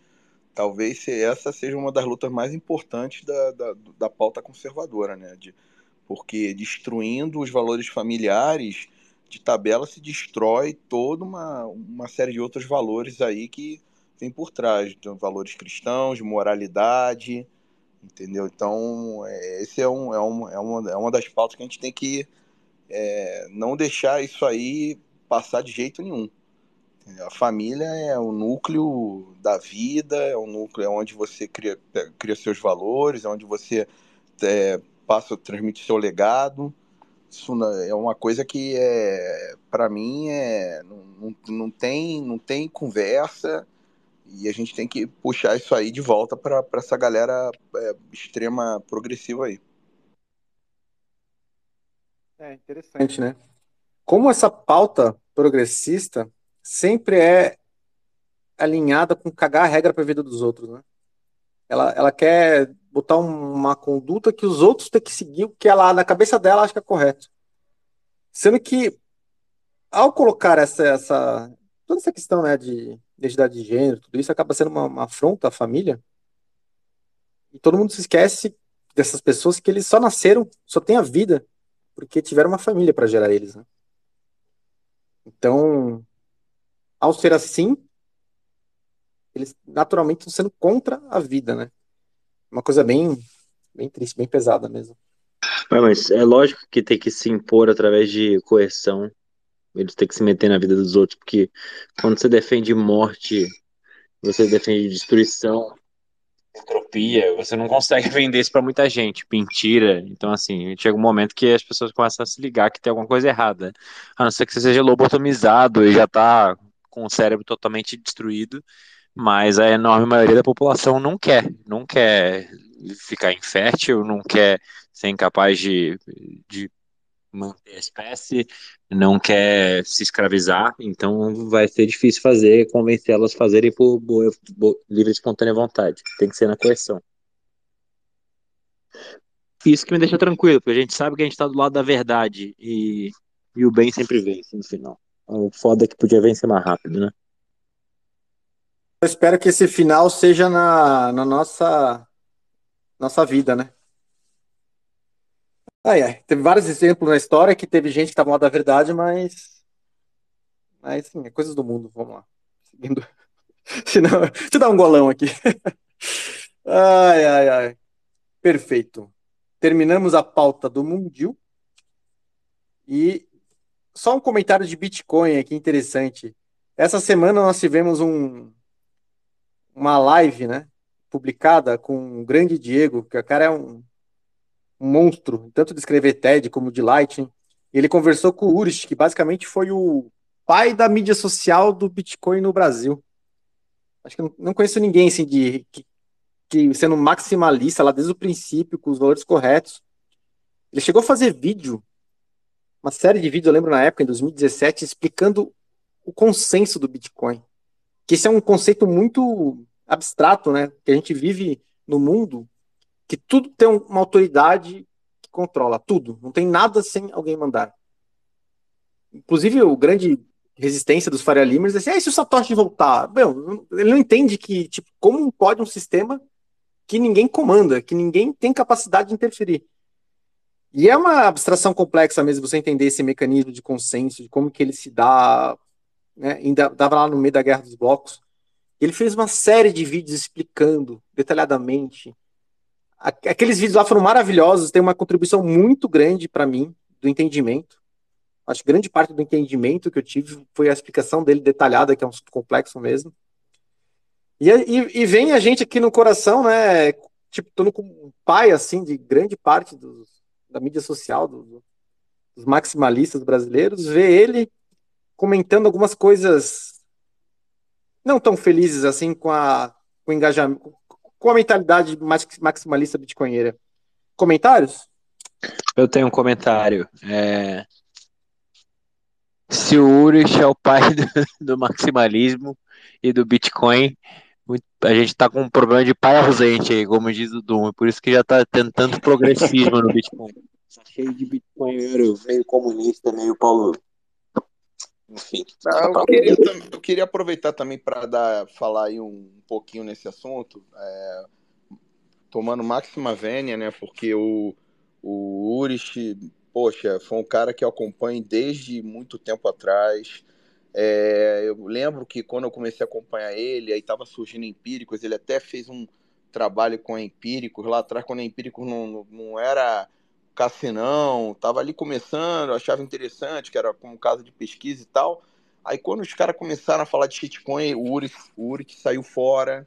talvez essa seja uma das lutas mais importantes da, da, da pauta conservadora, né? De, porque destruindo os valores familiares, de tabela se destrói toda uma, uma série de outros valores aí que tem por trás, então, valores cristãos, de moralidade, entendeu? Então, é, esse é, um, é, um, é, uma, é uma das pautas que a gente tem que é, não deixar isso aí passar de jeito nenhum. A família é o núcleo da vida, é o núcleo é onde você cria, cria seus valores, é onde você é, passa, transmite seu legado. Isso é uma coisa que é, para mim é não, não, não, tem não tem conversa e a gente tem que puxar isso aí de volta para essa galera é, extrema progressiva aí. É interessante, né? Como essa pauta progressista sempre é alinhada com cagar a regra para a vida dos outros, né? Ela, ela quer botar uma conduta que os outros têm que seguir o que ela, na cabeça dela, acha que é correto. Sendo que, ao colocar essa, essa toda essa questão né, de identidade de gênero, tudo isso acaba sendo uma, uma afronta à família. E todo mundo se esquece dessas pessoas que eles só nasceram, só têm a vida, porque tiveram uma família para gerar eles. Né? Então, ao ser assim, eles naturalmente estão sendo contra a vida, né? Uma coisa bem, bem triste, bem pesada mesmo. Mas é lógico que tem que se impor através de coerção. Eles têm que se meter na vida dos outros, porque quando você defende morte, você defende destruição, entropia, você não consegue vender isso para muita gente, mentira. Então, assim, chega um momento que as pessoas começam a se ligar que tem alguma coisa errada. A não ser que você seja lobotomizado e já tá com o cérebro totalmente destruído mas a enorme maioria da população não quer, não quer ficar infértil, não quer ser incapaz de, de manter a espécie, não quer se escravizar, então vai ser difícil fazer, convencer elas a fazerem por boa, boa, livre e espontânea vontade, tem que ser na coerção. Isso que me deixa tranquilo, porque a gente sabe que a gente está do lado da verdade e, e o bem sempre vence no final. O foda é que podia vencer mais rápido, né? Eu espero que esse final seja na, na nossa, nossa vida, né? Ai, ai. Teve vários exemplos na história que teve gente que estava mal da verdade, mas. Mas, sim, é coisas do mundo. Vamos lá. Seguindo. Senão, deixa eu dar um golão aqui. Ai, ai, ai. Perfeito. Terminamos a pauta do Mundil. E só um comentário de Bitcoin aqui interessante. Essa semana nós tivemos um, uma live, né? Publicada com o grande Diego, que o cara é um monstro, tanto de escrever TED como de Lightning. Ele conversou com o Urich, que basicamente foi o pai da mídia social do Bitcoin no Brasil. Acho que não, conheço ninguém assim de que, que sendo maximalista lá desde o princípio, com os valores corretos. Ele chegou a fazer vídeo, uma série de vídeos, eu lembro na época, em 2017, explicando o consenso do Bitcoin. Que esse é um conceito muito abstrato, né? Que a gente vive no mundo que tudo tem uma autoridade que controla tudo. Não tem nada sem alguém mandar. Inclusive, o grande resistência dos Faria Limers é assim, ah, se o Satoshi voltar? Bom, ele não entende que, tipo, como pode um sistema que ninguém comanda, que ninguém tem capacidade de interferir. E é uma abstração complexa mesmo você entender esse mecanismo de consenso, de como que ele se dá, né, ainda dava lá no meio da Guerra dos Blocos. Ele fez uma série de vídeos explicando detalhadamente Aqueles vídeos lá foram maravilhosos, tem uma contribuição muito grande para mim do entendimento. Acho que grande parte do entendimento que eu tive foi a explicação dele detalhada, que é um complexo mesmo. E, e, e, vem a gente aqui no coração, né? Tipo, tô com pai, assim, de grande parte dos, da mídia social, do, dos maximalistas brasileiros, ver ele comentando algumas coisas não tão felizes assim com, a, com engajamento, com a mentalidade maximalista bitcoinheira. Comentários? Eu tenho um comentário. É... Se o Urich é o pai do, do, maximalismo e do Bitcoin, a gente tá com um problema de pai ausente aí, como diz o Doom. Por isso que já tá tendo tanto progressismo no Bitcoin. Tá cheio de bitcoinheiro, meio comunista, meio Paulo enfim. Eu, queria, eu, queria, aproveitar também para falar aí um, pouquinho nesse assunto, é, tomando máxima vênia, né? Porque o, o Urich, poxa, foi um cara que eu acompanho desde muito tempo atrás. É, eu lembro que quando eu comecei a acompanhar ele, aí estava surgindo Empíricos, ele até fez um trabalho com Empíricos lá atrás, quando Empíricos não, não era Cassinão, tava ali começando, achava interessante, que era como caso de pesquisa e tal. Aí quando os caras começaram a falar de shitcoin, o Uri, o Uri saiu fora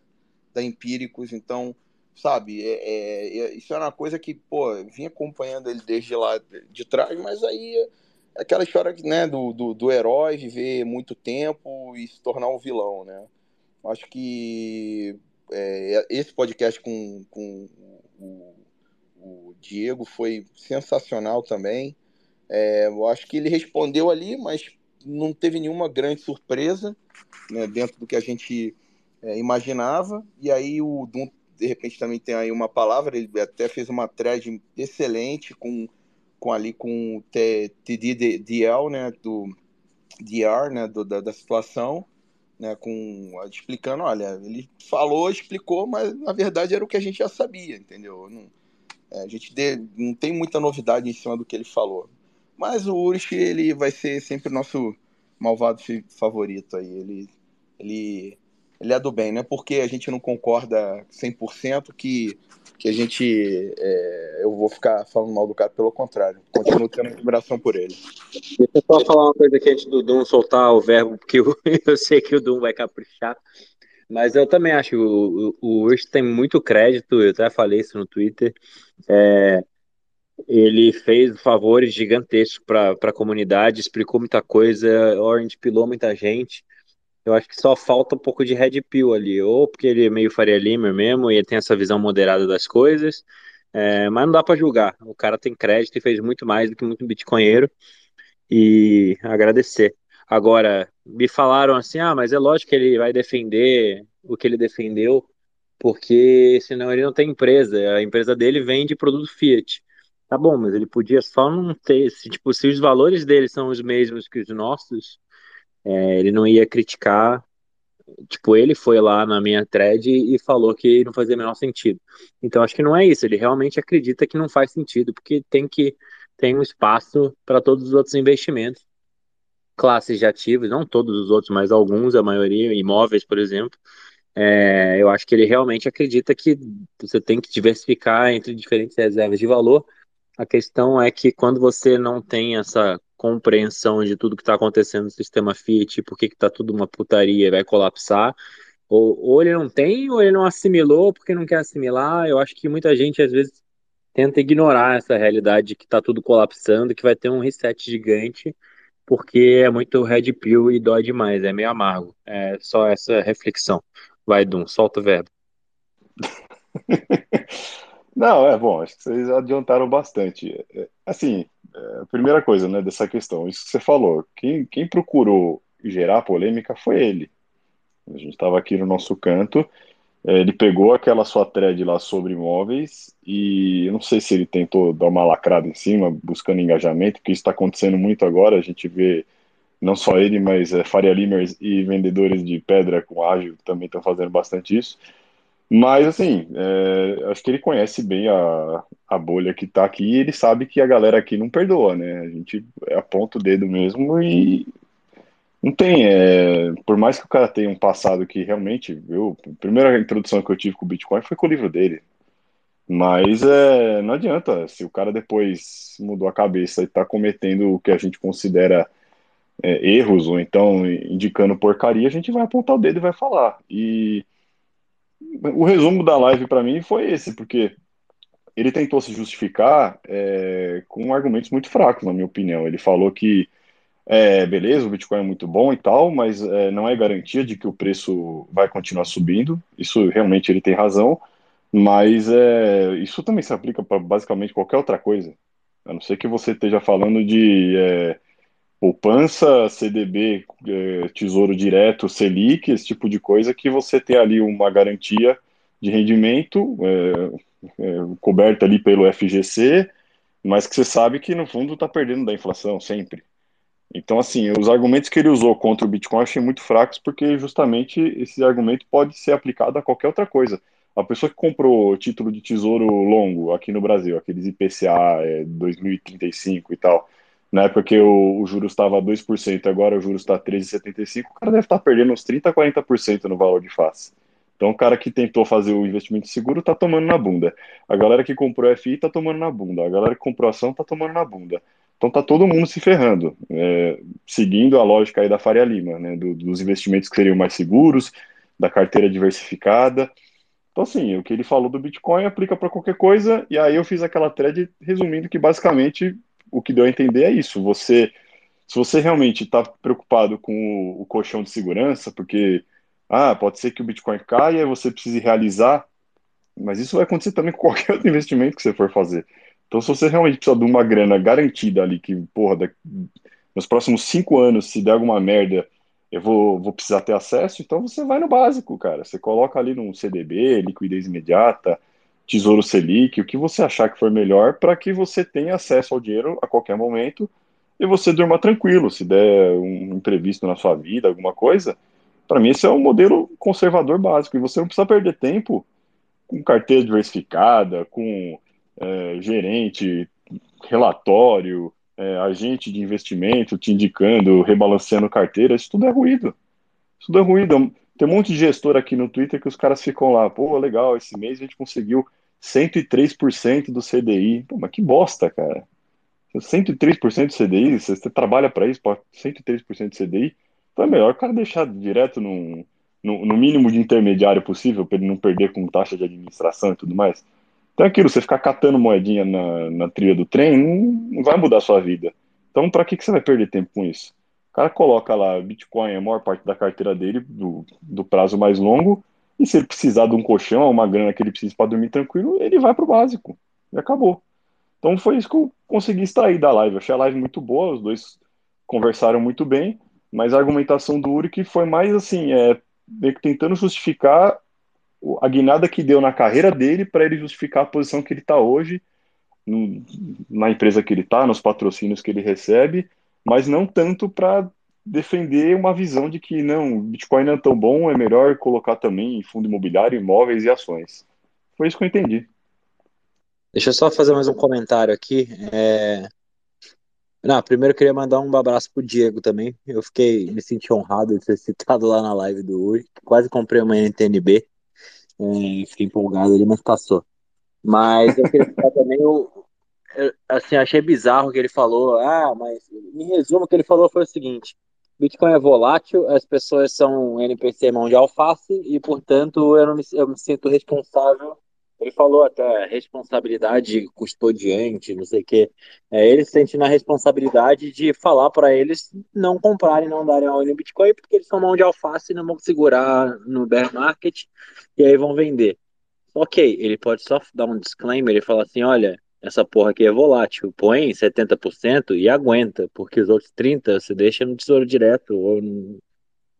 da Empíricos, então, sabe, é, é, é, isso é uma coisa que, pô, vim acompanhando ele desde lá de trás, mas aí é aquela história né, do, do, do herói viver muito tempo e se tornar um vilão, né? Acho que é, esse podcast com, com o o Diego foi sensacional também. É, eu acho que ele respondeu ali, mas não teve nenhuma grande surpresa né, dentro do que a gente é, imaginava. E aí o Dum, de repente, também tem aí uma palavra, ele até fez uma thread excelente com, com ali com o TDDL, né, do DR, né, do, da, da situação, né, com, explicando, olha, ele falou, explicou, mas na verdade era o que a gente já sabia, entendeu? Não, é, a gente não tem muita novidade em cima do que ele falou. Mas o Urich, ele vai ser sempre o nosso malvado favorito aí. Ele, ele, ele é do bem, não é porque a gente não concorda 100% que, que a gente. É, eu vou ficar falando mal do cara, pelo contrário. Continuo tendo admiração por ele. Deixa eu só falar uma coisa aqui antes do Dum soltar o verbo, porque eu, eu sei que o Dum vai caprichar. Mas eu também acho que o, o Urso tem muito crédito, eu até falei isso no Twitter. É, ele fez favores gigantescos para a comunidade, explicou muita coisa, Orange pilou muita gente. Eu acho que só falta um pouco de Red Pill ali, ou porque ele é meio Faria Limer mesmo e tem essa visão moderada das coisas, é, mas não dá para julgar. O cara tem crédito e fez muito mais do que muito bitcoinheiro e agradecer. Agora, me falaram assim: ah, mas é lógico que ele vai defender o que ele defendeu, porque senão ele não tem empresa. A empresa dele vende produto Fiat. Tá bom, mas ele podia só não ter. Se, tipo, se os valores dele são os mesmos que os nossos, é, ele não ia criticar. Tipo, ele foi lá na minha thread e falou que não fazia o menor sentido. Então, acho que não é isso. Ele realmente acredita que não faz sentido, porque tem que tem um espaço para todos os outros investimentos classes de ativos, não todos os outros, mas alguns, a maioria, imóveis, por exemplo. É, eu acho que ele realmente acredita que você tem que diversificar entre diferentes reservas de valor. A questão é que quando você não tem essa compreensão de tudo que está acontecendo no sistema Fiat, por que está tudo uma putaria vai colapsar, Ou, ou ele não tem, ou ele não assimilou porque não quer assimilar. Eu acho que muita gente, às vezes, tenta ignorar essa realidade que está tudo colapsando, que vai ter um reset gigante, porque é muito red pill e dói demais, é meio amargo. É só essa reflexão. Vai, Dum, solta o verbo. Não, é bom, acho que vocês adiantaram bastante. É, assim, é, a primeira coisa, né, dessa questão, isso que você falou, quem, quem procurou gerar polêmica foi ele. A gente estava aqui no nosso canto, é, ele pegou aquela sua thread lá sobre imóveis e eu não sei se ele tentou dar uma lacrada em cima, buscando engajamento, porque isso está acontecendo muito agora, a gente vê não só ele, mas é, Faria Limers e vendedores de pedra com ágil também estão fazendo bastante isso. Mas, assim, é, acho que ele conhece bem a, a bolha que tá aqui e ele sabe que a galera aqui não perdoa, né? A gente aponta o dedo mesmo e não tem. É, por mais que o cara tenha um passado que realmente. Eu, a primeira introdução que eu tive com o Bitcoin foi com o livro dele. Mas é, não adianta. Se o cara depois mudou a cabeça e tá cometendo o que a gente considera é, erros ou então indicando porcaria, a gente vai apontar o dedo e vai falar. E o resumo da live para mim foi esse, porque ele tentou se justificar é, com argumentos muito fracos, na minha opinião. Ele falou que, é, beleza, o Bitcoin é muito bom e tal, mas é, não é garantia de que o preço vai continuar subindo. Isso realmente ele tem razão, mas é, isso também se aplica para basicamente qualquer outra coisa. A não ser que você esteja falando de é, poupança, CDB, é, Tesouro Direto, Selic, esse tipo de coisa, que você tem ali uma garantia de rendimento é, é, coberta ali pelo FGC, mas que você sabe que no fundo está perdendo da inflação sempre. Então, assim, os argumentos que ele usou contra o Bitcoin eu achei muito fracos, porque justamente esse argumento pode ser aplicado a qualquer outra coisa. A pessoa que comprou título de tesouro longo aqui no Brasil, aqueles IPCA é, 2035 e tal, na época que o, o juros estava 2%, agora o juros está 13,75%, o cara deve estar tá perdendo uns 30%, 40% no valor de face. Então o cara que tentou fazer o investimento seguro está tomando na bunda. A galera que comprou FI está tomando na bunda. A galera que comprou ação está tomando na bunda. Então tá todo mundo se ferrando, é, seguindo a lógica aí da Faria Lima, né, do, dos investimentos que seriam mais seguros, da carteira diversificada. Então, assim, o que ele falou do Bitcoin aplica para qualquer coisa, e aí eu fiz aquela thread resumindo que basicamente o que deu a entender é isso. Você, se você realmente está preocupado com o, o, colchão de segurança, porque ah, pode ser que o Bitcoin caia você precise realizar, mas isso vai acontecer também com qualquer outro investimento que você for fazer. Então, se você realmente precisa de uma grana garantida ali, que, porra, nos próximos cinco anos, se der alguma merda, eu vou, vou precisar ter acesso, então você vai no básico, cara. Você coloca ali num CDB, liquidez imediata, Tesouro Selic, o que você achar que for melhor para que você tenha acesso ao dinheiro a qualquer momento e você durma tranquilo. Se der um imprevisto na sua vida, alguma coisa, para mim esse é um modelo conservador básico. E você não precisa perder tempo com carteira diversificada, com é, gerente, relatório, é, agente de investimento te indicando, rebalanceando carteira. Isso tudo é ruído. Isso tudo é ruído. Tem um monte de gestor aqui no Twitter que os caras ficam lá, pô, legal, esse mês a gente conseguiu 103% do CDI. Pô, mas que bosta, cara. 103% do CDI, você, trabalha para isso, 103% do CDI, então é melhor o cara deixar direto no, no, no mínimo de intermediário possível, para ele não perder com taxa de administração e tudo mais. Então é aquilo, você ficar catando moedinha na, na trilha do trem, não, não vai mudar a sua vida. Então, para que, que você vai perder tempo com isso? O cara coloca lá Bitcoin, a maior parte da carteira dele, do, do prazo mais longo, e se ele precisar de um colchão, uma grana que ele precisa para dormir tranquilo, ele vai para o básico. E acabou. Então foi isso que eu consegui extrair da live. Achei a live muito boa, os dois conversaram muito bem, mas a argumentação do Uric foi mais assim, é, meio que tentando justificar a guinada que deu na carreira dele para ele justificar a posição que ele está hoje, no, na empresa que ele está, nos patrocínios que ele recebe, mas não tanto para defender uma visão de que não, Bitcoin não é tão bom, é melhor colocar também em fundo imobiliário, imóveis e ações. Foi isso que eu entendi. Deixa eu só fazer mais um comentário aqui. É... Não, primeiro eu queria mandar um abraço pro Diego também. Eu fiquei, me senti honrado de ser citado lá na live do Uri. Quase comprei uma NTNB. É, fiquei empolgado ali, mas passou. Mas eu queria citar também o, assim, achei bizarro que ele falou. Ah, mas em resumo, o que ele falou foi o seguinte: Bitcoin é volátil, as pessoas são NPC mão de alface e, portanto, eu, não me, eu me sinto responsável. Ele falou até responsabilidade custodiante, não sei o quê. É, ele se sente na responsabilidade de falar para eles não comprarem, não darem a no Bitcoin, porque eles são mão de alface e não vão segurar no bear market e aí vão vender. Ok, ele pode só dar um disclaimer e falar assim: olha, essa porra aqui é volátil, põe 70% e aguenta, porque os outros 30% você deixa no tesouro direto ou num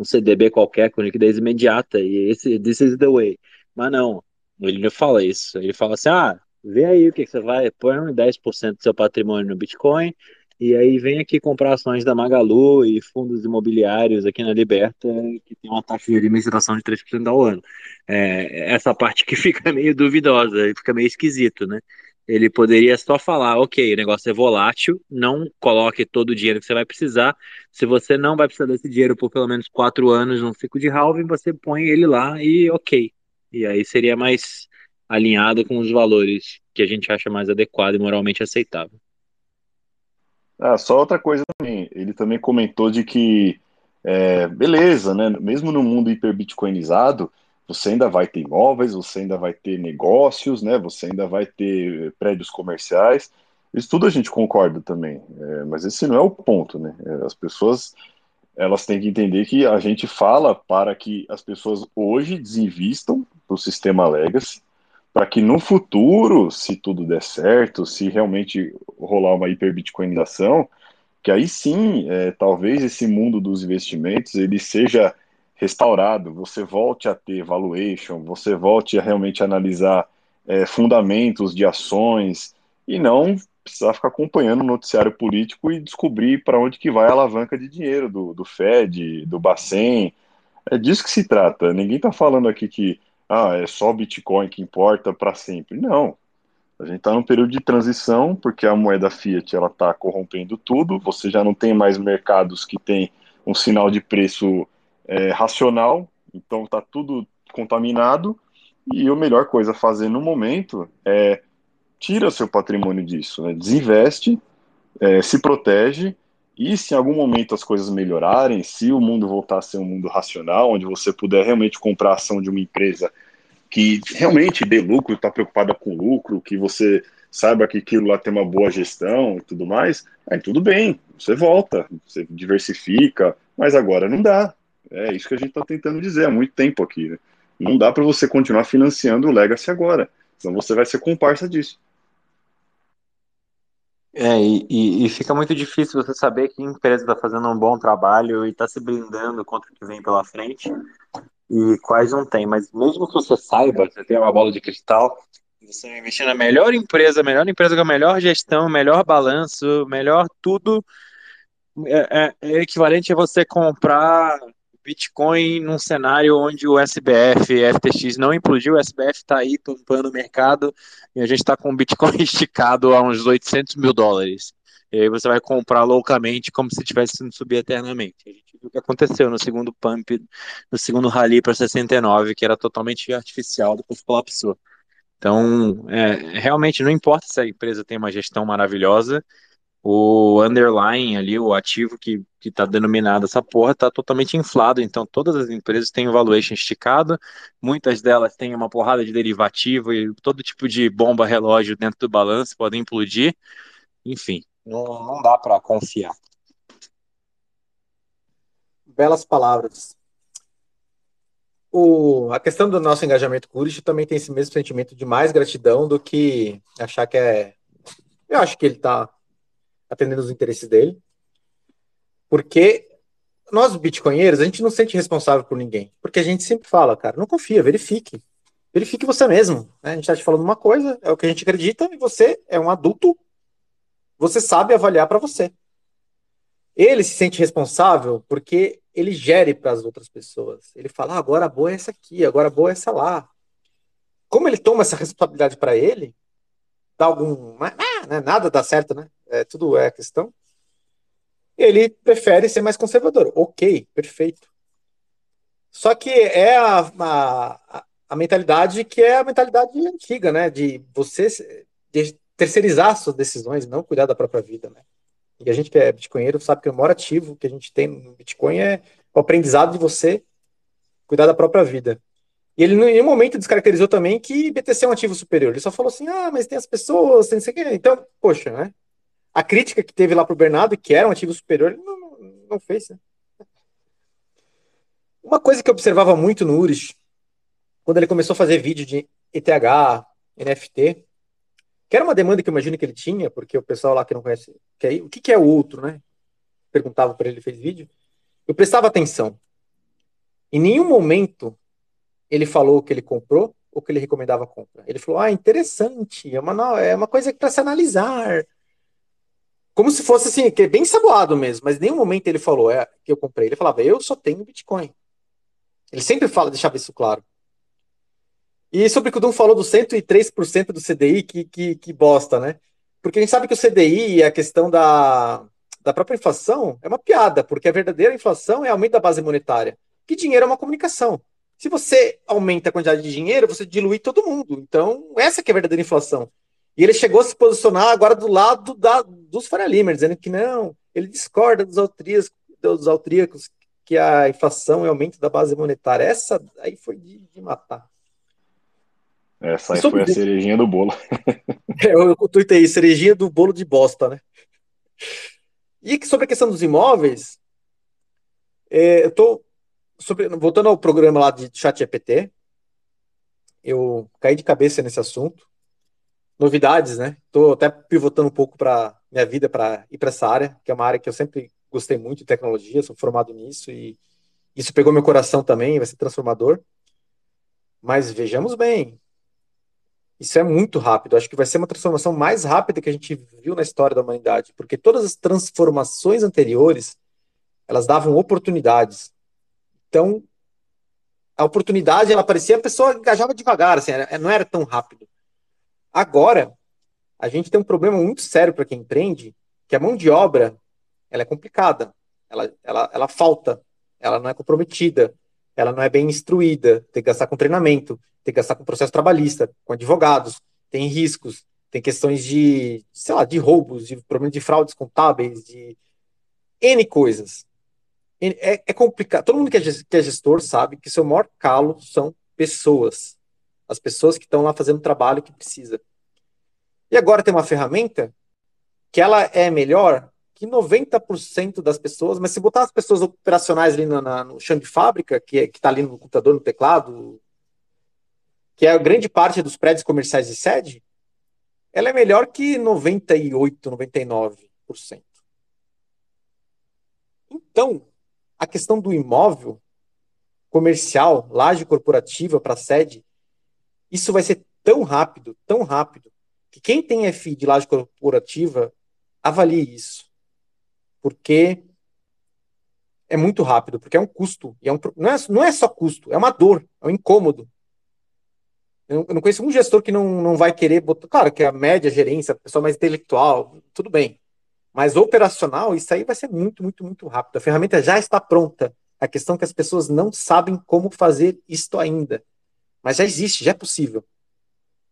CDB qualquer com liquidez imediata, e esse this is the way. Mas não, ele não fala isso. Ele fala assim: ah, vê aí o que, que você vai, põe 10% do seu patrimônio no Bitcoin, e aí vem aqui comprar ações da Magalu e fundos imobiliários aqui na Liberta, que tem uma taxa de administração de 3% ao ano. É, essa parte que fica meio duvidosa, fica meio esquisito, né? Ele poderia só falar, ok, o negócio é volátil, não coloque todo o dinheiro que você vai precisar. Se você não vai precisar desse dinheiro por pelo menos quatro anos num ciclo de halving, você põe ele lá e ok. E aí seria mais alinhado com os valores que a gente acha mais adequado e moralmente aceitável. Ah, só outra coisa também, ele também comentou de que, é, beleza, né, mesmo no mundo hiperbitcoinizado, você ainda vai ter imóveis, você ainda vai ter negócios, né? Você ainda vai ter prédios comerciais. Isso tudo a gente concorda também, é, mas esse não é o ponto, né? É, as pessoas elas têm que entender que a gente fala para que as pessoas hoje desinvistam do sistema legacy, para que no futuro, se tudo der certo, se realmente rolar uma hiperbitcoinização, que aí sim, é, talvez esse mundo dos investimentos ele seja restaurado, você volte a ter valuation, você volte a realmente analisar é, fundamentos de ações e não precisar ficar acompanhando o noticiário político e descobrir para onde que vai a alavanca de dinheiro do, do Fed, do Bacen. É disso que se trata. Ninguém está falando aqui que ah, é só Bitcoin que importa para sempre. Não. A gente está num período de transição, porque a moeda fiat ela está corrompendo tudo. Você já não tem mais mercados que tem um sinal de preço é, racional, então está tudo contaminado. E a melhor coisa a fazer no momento é tira seu patrimônio disso, né? desinveste, é, se protege. E se em algum momento as coisas melhorarem, se o mundo voltar a ser um mundo racional, onde você puder realmente comprar a ação de uma empresa que realmente dê lucro, está preocupada com lucro, que você saiba que aquilo lá tem uma boa gestão e tudo mais, aí tudo bem, você volta, você diversifica, mas agora não dá. É isso que a gente está tentando dizer há muito tempo aqui. Né? Não dá para você continuar financiando o Legacy agora, senão você vai ser comparsa disso. É, e, e, fica muito difícil você saber que empresa está fazendo um bom trabalho e está se blindando contra o que vem pela frente e quais não tem. Mas mesmo que você saiba, você tem uma bola de cristal, você vai investir na melhor empresa, melhor empresa com a melhor gestão, melhor balanço, melhor tudo, é, é, é equivalente a você comprar Bitcoin num cenário onde o SBF, FTX não implodiu, o SBF está aí tampando o mercado e a gente está com o Bitcoin esticado a uns 800 mil dólares. E aí você vai comprar loucamente como se tivesse sido subir eternamente. A gente viu o que aconteceu no segundo pump, no segundo rally para 69, que era totalmente artificial, depois colapsou. Então, é, realmente não importa se a empresa tem uma gestão maravilhosa, o underlying ali, o ativo que está denominado essa porra, está totalmente inflado. Então, todas as empresas têm um valuation esticado, muitas delas têm uma porrada de derivativo e todo tipo de bomba relógio dentro do balanço podem implodir. Enfim, não, não dá para confiar. Belas palavras. O, a questão do nosso engajamento o também tem esse mesmo sentimento de mais gratidão do que achar que é. Eu acho que ele está atendendo os interesses dele. Porque nós, bitcoinheiros, a gente não se sente responsável por ninguém. Porque a gente sempre fala, cara, não confia, verifique. Verifique você mesmo. Né? A gente está te falando uma coisa, é o que a gente acredita, e você é um adulto, você sabe avaliar para você. Ele se sente responsável porque ele gere para as outras pessoas. Ele fala, ah, agora a boa é essa aqui, agora a boa é essa lá. Como ele toma essa responsabilidade para ele, dá algum. Ah, né? Nada dá certo, né? É, tudo é questão. Ele prefere ser mais conservador. Ok, perfeito. Só que é a, a, a mentalidade que é a mentalidade antiga, né? De você de terceirizar suas decisões, não cuidar da própria vida, né? E a gente que é bitcoinheiro sabe que o maior ativo que a gente tem no Bitcoin é o aprendizado de você cuidar da própria vida. E ele, em nenhum momento, descaracterizou também que BTC é um ativo superior. Ele só falou assim: ah, mas tem as pessoas, tem não sei o quê. Então, poxa, né? A crítica que teve lá para o Bernardo, que era um ativo superior, ele não, não, fez. Né? Uma coisa que eu observava muito no Uris, quando ele começou a fazer vídeo de ETH, NFT, que era uma demanda que eu imagino que ele tinha, porque o pessoal lá que não conhece, que é, o que, que é o outro, né? Perguntava para ele, ele fez vídeo. Eu prestava atenção. Em nenhum momento ele falou que ele comprou ou que ele recomendava a compra. Ele falou: ah, interessante, é uma, é uma coisa para se analisar. Como se fosse assim, que é bem saboado mesmo, mas nenhum momento ele falou é, que eu comprei. Ele falava: eu só tenho Bitcoin. Ele sempre fala, deixava isso claro. E sobre o que o Dum falou do 103% do CDI, que, que, que bosta, né? Porque a gente sabe que o CDI e a questão da, da própria inflação é uma piada, porque a verdadeira inflação é aumento da base monetária. Que dinheiro é uma comunicação. Se você aumenta a quantidade de dinheiro, você dilui todo mundo. Então, essa que é a verdadeira inflação. E ele chegou a se posicionar agora do lado da, dos Faria Limer, dizendo que não, ele discorda dos austríacos, dos austríacos que a inflação é aumento da base monetária. Essa aí foi de, de matar. Essa aí foi a cerejinha do bolo. é, eu, eu tuitei cerejinha do bolo de bosta, né? E sobre a questão dos imóveis, é, eu tô sobre, voltando ao programa lá de chat GPT, eu caí de cabeça nesse assunto. Novidades, né? Estou até pivotando um pouco para minha vida para ir para essa área, que é uma área que eu sempre gostei muito de tecnologia, sou formado nisso e isso pegou meu coração também, vai ser transformador. Mas vejamos bem, isso é muito rápido. Acho que vai ser uma transformação mais rápida que a gente viu na história da humanidade, porque todas as transformações anteriores elas davam oportunidades. Então, a oportunidade, ela aparecia, a pessoa engajava devagar, assim, não era tão rápido. Agora, a gente tem um problema muito sério para quem empreende, que a mão de obra, ela é complicada, ela, ela, ela falta, ela não é comprometida, ela não é bem instruída, tem que gastar com treinamento, tem que gastar com processo trabalhista, com advogados, tem riscos, tem questões de, sei lá, de roubos, de problemas de fraudes contábeis, de N coisas. É, é complicado. Todo mundo que é, que é gestor sabe que seu maior calo são pessoas. As pessoas que estão lá fazendo o trabalho que precisa. E agora tem uma ferramenta que ela é melhor que 90% das pessoas, mas se botar as pessoas operacionais ali no, na, no chão de fábrica, que é, está ali no computador, no teclado, que é a grande parte dos prédios comerciais de sede, ela é melhor que 98, 99%. Então, a questão do imóvel comercial, laje corporativa para sede, isso vai ser tão rápido, tão rápido, que quem tem FI de laje corporativa, avalie isso. Porque é muito rápido, porque é um custo. E é um, não, é, não é só custo, é uma dor, é um incômodo. Eu, eu não conheço um gestor que não, não vai querer botar. Claro que a média gerência, a pessoa mais intelectual, tudo bem. Mas operacional, isso aí vai ser muito, muito, muito rápido. A ferramenta já está pronta. A questão é que as pessoas não sabem como fazer isto ainda. Mas já existe, já é possível.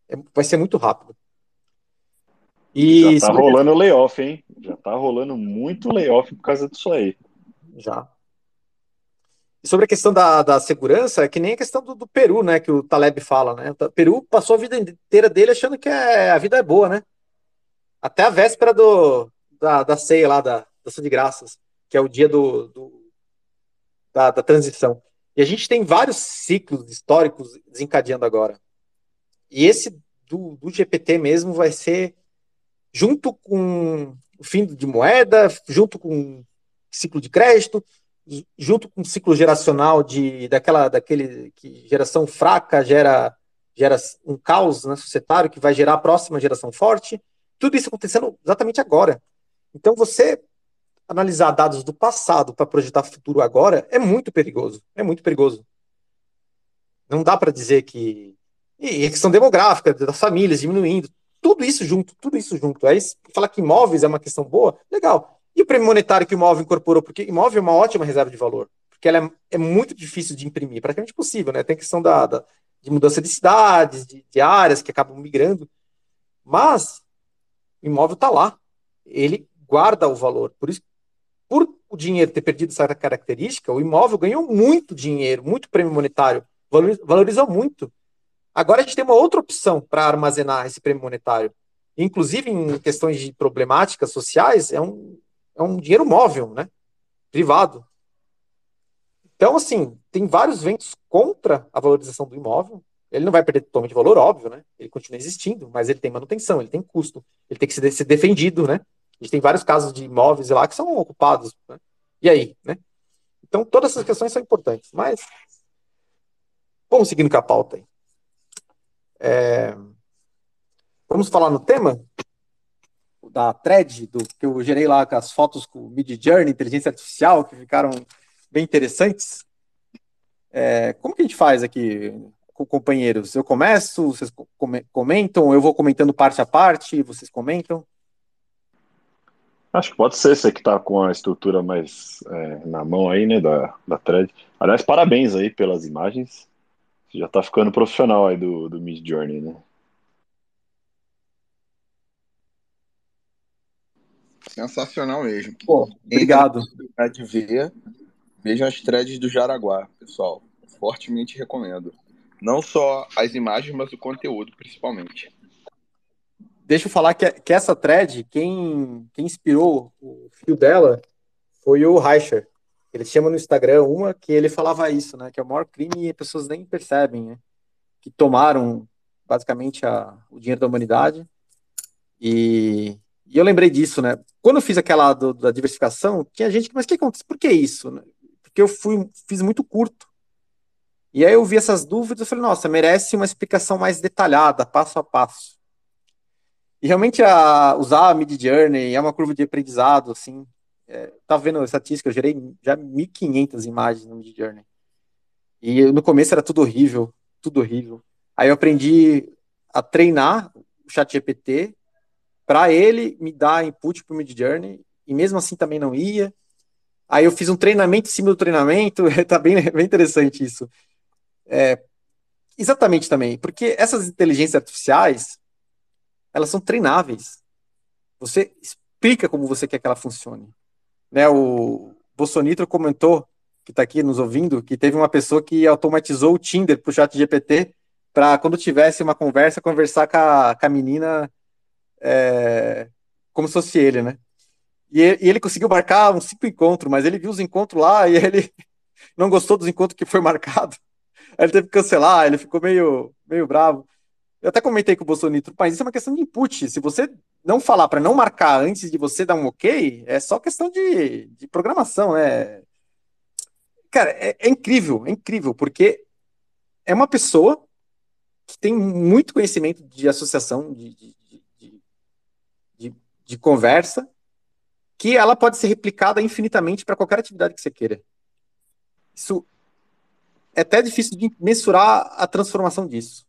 É, vai ser muito rápido. E já tá rolando layoff, hein? Já tá rolando muito layoff por causa disso aí. Já. E sobre a questão da, da segurança, é que nem a questão do, do, Peru, né? Que o Taleb fala, né? O Peru passou a vida inteira dele achando que é, a vida é boa, né? Até a véspera do, da, da ceia lá, da, da de graças, que é o dia do, do da, da transição. E a gente tem vários ciclos históricos desencadeando agora. E esse do, do GPT mesmo vai ser junto com o fim de moeda, junto com ciclo de crédito, junto com o ciclo geracional de daquela daquele que geração fraca gera gera um caos né, societário que vai gerar a próxima geração forte. Tudo isso acontecendo exatamente agora. Então, você analisar dados do passado para projetar futuro agora é muito perigoso. É muito perigoso. Não dá para dizer que. E questão demográfica, das famílias diminuindo, tudo isso junto, tudo isso junto. Aí, falar que imóveis é uma questão boa, legal. E o prêmio monetário que o imóvel incorporou? Porque imóvel é uma ótima reserva de valor. Porque ela é, é muito difícil de imprimir, praticamente impossível, né? Tem a questão da, da de mudança de cidades, de, de áreas que acabam migrando. Mas o imóvel está lá. Ele guarda o valor. Por isso, por o dinheiro ter perdido essa característica, o imóvel ganhou muito dinheiro, muito prêmio monetário, valorizou muito. Agora a gente tem uma outra opção para armazenar esse prêmio monetário. Inclusive, em questões de problemáticas sociais, é um, é um dinheiro móvel, né? Privado. Então, assim, tem vários ventos contra a valorização do imóvel. Ele não vai perder totalmente valor, óbvio, né? Ele continua existindo, mas ele tem manutenção, ele tem custo, ele tem que ser defendido, né? A gente tem vários casos de imóveis lá que são ocupados. Né? E aí, né? Então, todas essas questões são importantes. Mas, vamos seguindo com a pauta aí. É... Vamos falar no tema da thread, do que eu gerei lá com as fotos com Mid Journey, inteligência artificial, que ficaram bem interessantes. É... Como que a gente faz aqui? companheiros? Eu começo, vocês comentam, eu vou comentando parte a parte, vocês comentam? Acho que pode ser, você que está com a estrutura mais é, na mão aí, né, da, da thread. Aliás, parabéns aí pelas imagens. Você já está ficando profissional aí do, do Mid Journey, né? Sensacional mesmo. Pô, obrigado. De ver, vejam as threads do Jaraguá, pessoal. Fortemente recomendo. Não só as imagens, mas o conteúdo, principalmente. Deixa eu falar que, que essa thread, quem, quem inspirou o fio dela foi o Reicher. Ele chama no Instagram uma que ele falava isso, né? Que é o maior crime e as pessoas nem percebem, né? Que tomaram basicamente a, o dinheiro da humanidade. E, e eu lembrei disso, né? Quando eu fiz aquela do, da diversificação, tinha gente que, mas o que acontece? Por que isso? Né? Porque eu fui, fiz muito curto. E aí eu vi essas dúvidas e falei, nossa, merece uma explicação mais detalhada, passo a passo. E realmente a, usar a Mid Journey é uma curva de aprendizado, assim. É, tá vendo a estatística, eu gerei já 1.500 imagens no Mid Journey. E no começo era tudo horrível, tudo horrível. Aí eu aprendi a treinar o chat GPT para ele me dar input para o Mid Journey, e mesmo assim também não ia. Aí eu fiz um treinamento em cima do treinamento, tá bem, bem interessante isso. É, exatamente também, porque essas inteligências artificiais, elas são treináveis. Você explica como você quer que ela funcione. Né, o Bolsonaro comentou, que está aqui nos ouvindo, que teve uma pessoa que automatizou o Tinder para o chat GPT para quando tivesse uma conversa, conversar com a, com a menina é, como se fosse ele, né? E ele, e ele conseguiu marcar uns cinco encontros, mas ele viu os encontros lá e ele não gostou dos encontros que foi marcado. Aí ele teve que cancelar, ele ficou meio, meio bravo. Eu até comentei com o Bolsonaro, mas isso é uma questão de input. Se você não falar para não marcar antes de você dar um ok, é só questão de, de programação, né? Cara, é, é incrível, é incrível, porque é uma pessoa que tem muito conhecimento de associação, de, de, de, de, conversa, que ela pode ser replicada infinitamente para qualquer atividade que você queira. Isso é até difícil de mensurar a transformação disso.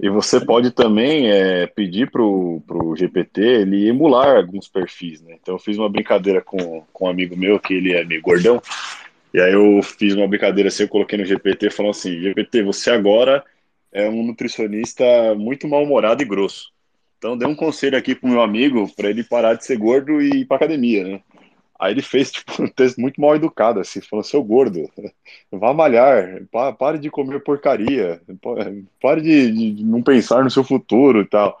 E você pode também é, pedir para o GPT ele emular alguns perfis, né? Então eu fiz uma brincadeira com, com um amigo meu, que ele é meio gordão, e aí eu fiz uma brincadeira assim, eu coloquei no GPT falando assim, GPT, você agora é um nutricionista muito mal-humorado e grosso. Então dê um conselho aqui pro meu amigo para ele parar de ser gordo e ir pra academia, né? Aí ele fez tipo, um texto muito mal educado, assim, falando, seu gordo, vá malhar, pare de comer porcaria, pare de, de, não pensar no seu futuro e tal.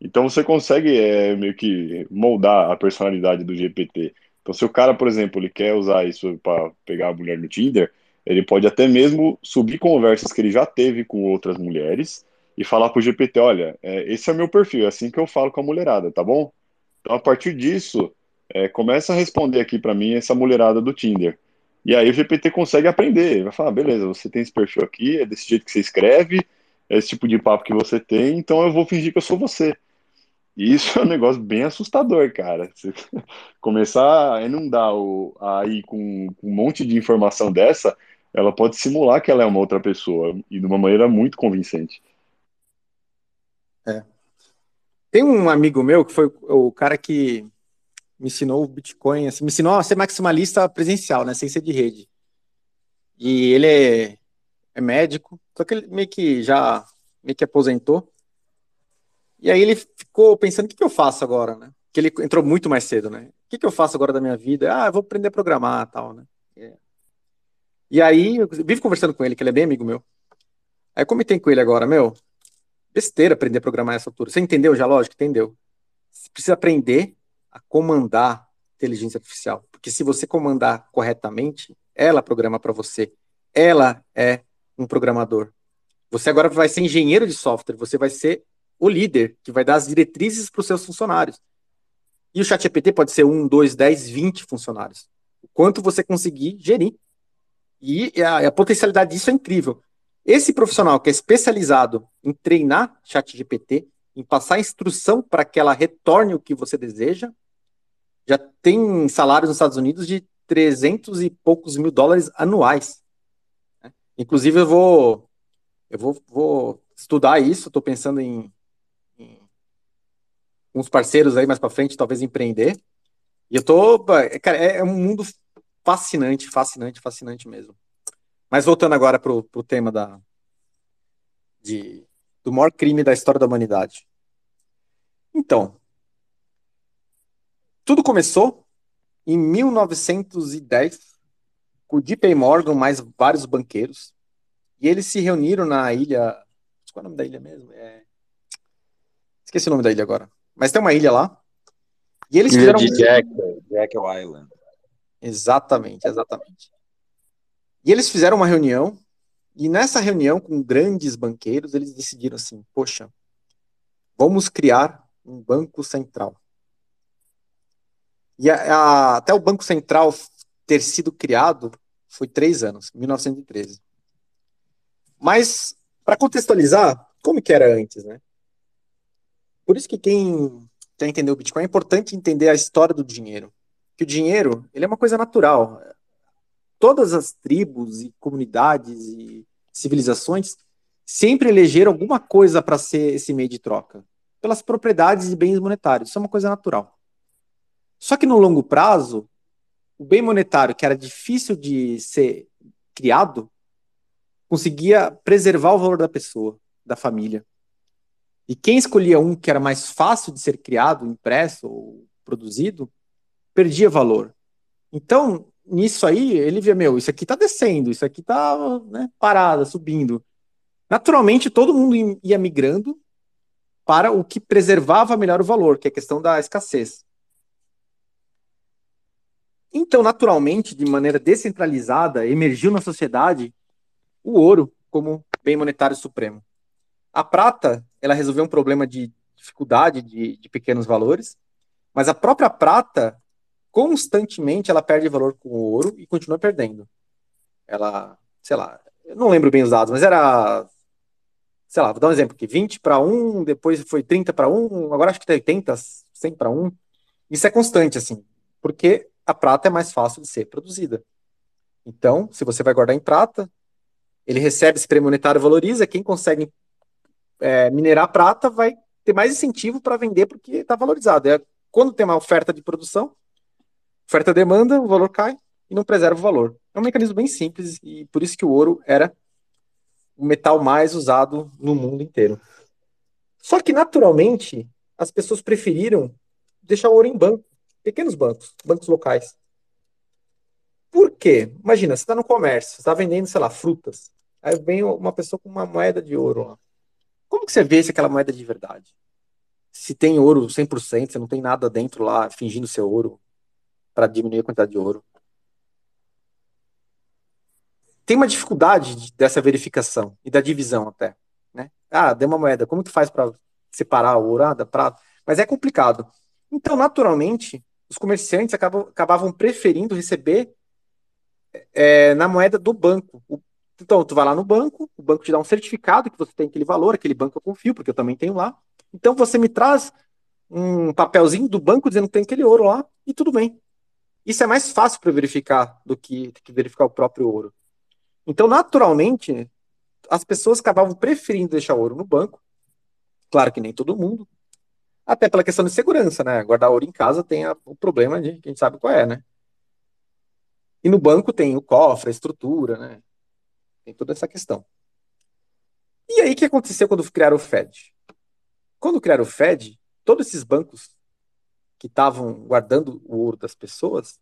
Então você consegue é, meio que moldar a personalidade do GPT. Então se o cara, por exemplo, ele quer usar isso para pegar a mulher no Tinder, ele pode até mesmo subir conversas que ele já teve com outras mulheres e falar pro GPT, olha, é, esse é o meu perfil, é assim que eu falo com a mulherada, tá bom? Então a partir disso é, começa a responder aqui para mim essa mulherada do Tinder. E aí o GPT consegue aprender, vai falar, beleza, você tem esse perfil aqui, é desse jeito que você escreve, é esse tipo de papo que você tem, então eu vou fingir que eu sou você. E isso é um negócio bem assustador, cara. Você começar a inundar o, aí com, com um monte de informação dessa, ela pode simular que ela é uma outra pessoa, e de uma maneira muito convincente. É. Tem um amigo meu que foi o cara que me ensinou o Bitcoin, assim, me ensinou a ser maximalista presencial, né, sem ser de rede. E ele é, é médico, só que ele meio que já meio que aposentou. E aí ele ficou pensando o que, que eu faço agora, né? que ele entrou muito mais cedo, né? O que, que eu faço agora da minha vida? Ah, eu vou aprender a programar tal, né? É. E aí, eu vivo conversando com ele, que ele é bem amigo meu. Aí comentei com ele agora, meu, besteira aprender a programar essa altura. Você entendeu já, lógico? Entendeu. Você precisa aprender a comandar inteligência artificial. Porque se você comandar corretamente, ela programa para você. Ela é um programador. Você agora vai ser engenheiro de software, você vai ser o líder que vai dar as diretrizes para os seus funcionários. E o ChatGPT pode ser um, dois, dez, vinte funcionários. O quanto você conseguir gerir. E a, a potencialidade disso é incrível. Esse profissional que é especializado em treinar ChatGPT, em passar instrução para que ela retorne o que você deseja, já tem salários nos Estados Unidos de 300 e poucos mil dólares anuais. Né? Inclusive, eu vou, eu vou, vou estudar isso, estou pensando em, em, uns parceiros aí mais para frente, talvez empreender. E eu tô, cara, é, é, um mundo fascinante, fascinante, fascinante mesmo. Mas voltando agora para o tema da, de, do maior crime da história da humanidade. Então, tudo começou em 1910 com o J.P. Morgan mais vários banqueiros e eles se reuniram na ilha. Qual é o nome da ilha mesmo? É... Esqueci o nome da ilha agora. Mas tem uma ilha lá. E eles ilha fizeram. de Jack, Jekyll Island. Exatamente, exatamente. E eles fizeram uma reunião. E nessa reunião com grandes banqueiros, eles decidiram assim: poxa, vamos criar um banco central. E a, a, até o Banco Central ter sido criado foi três anos, 1913. Mas, para contextualizar, como que era antes, né? Por isso que quem quer entender o Bitcoin é importante entender a história do dinheiro. Que o dinheiro, ele é uma coisa natural. Todas as tribos e comunidades e civilizações sempre elegeram alguma coisa para ser esse meio de troca, pelas propriedades e bens monetários. Isso é uma coisa natural. Só que no longo prazo, o bem monetário, que era difícil de ser criado, conseguia preservar o valor da pessoa, da família. E quem escolhia um que era mais fácil de ser criado, impresso ou produzido, perdia valor. Então, nisso aí, ele via, meu, isso aqui está descendo, isso aqui está né, parada, subindo. Naturalmente, todo mundo ia migrando para o que preservava melhor o valor, que é a questão da escassez. Então, naturalmente, de maneira descentralizada, emergiu na sociedade o ouro como bem monetário supremo. A prata, ela resolveu um problema de dificuldade de, de pequenos valores, mas a própria prata, constantemente, ela perde valor com o ouro e continua perdendo. Ela, sei lá, eu não lembro bem os dados, mas era, sei lá, vou dar um exemplo aqui, 20 para 1, depois foi 30 para 1, agora acho que tem 80, 100 para 1. Isso é constante, assim, porque a prata é mais fácil de ser produzida. Então, se você vai guardar em prata, ele recebe esse prêmio monetário, valoriza, quem consegue é, minerar prata vai ter mais incentivo para vender porque está valorizado. É, quando tem uma oferta de produção, oferta demanda, o valor cai e não preserva o valor. É um mecanismo bem simples e por isso que o ouro era o metal mais usado no mundo inteiro. Só que, naturalmente, as pessoas preferiram deixar o ouro em banco pequenos bancos, bancos locais. Por quê? Imagina, você está no comércio, você está vendendo, sei lá, frutas. Aí vem uma pessoa com uma moeda de ouro lá. Como que você vê se aquela moeda é de verdade? Se tem ouro 100%, você não tem nada dentro lá fingindo ser ouro para diminuir a quantidade de ouro. Tem uma dificuldade dessa verificação e da divisão até, né? Ah, deu uma moeda, como que faz para separar o ouro ah, da prata? Mas é complicado. Então, naturalmente, os comerciantes acabam, acabavam preferindo receber é, na moeda do banco. Então, tu vai lá no banco, o banco te dá um certificado que você tem aquele valor, aquele banco eu confio, porque eu também tenho lá. Então, você me traz um papelzinho do banco dizendo que tem aquele ouro lá, e tudo bem. Isso é mais fácil para verificar do que, que verificar o próprio ouro. Então, naturalmente, as pessoas acabavam preferindo deixar ouro no banco. Claro que nem todo mundo, até pela questão de segurança, né? Guardar ouro em casa tem a, o problema de que a gente sabe qual é, né? E no banco tem o cofre, a estrutura, né? Tem toda essa questão. E aí, o que aconteceu quando criaram o Fed? Quando criaram o Fed, todos esses bancos que estavam guardando o ouro das pessoas,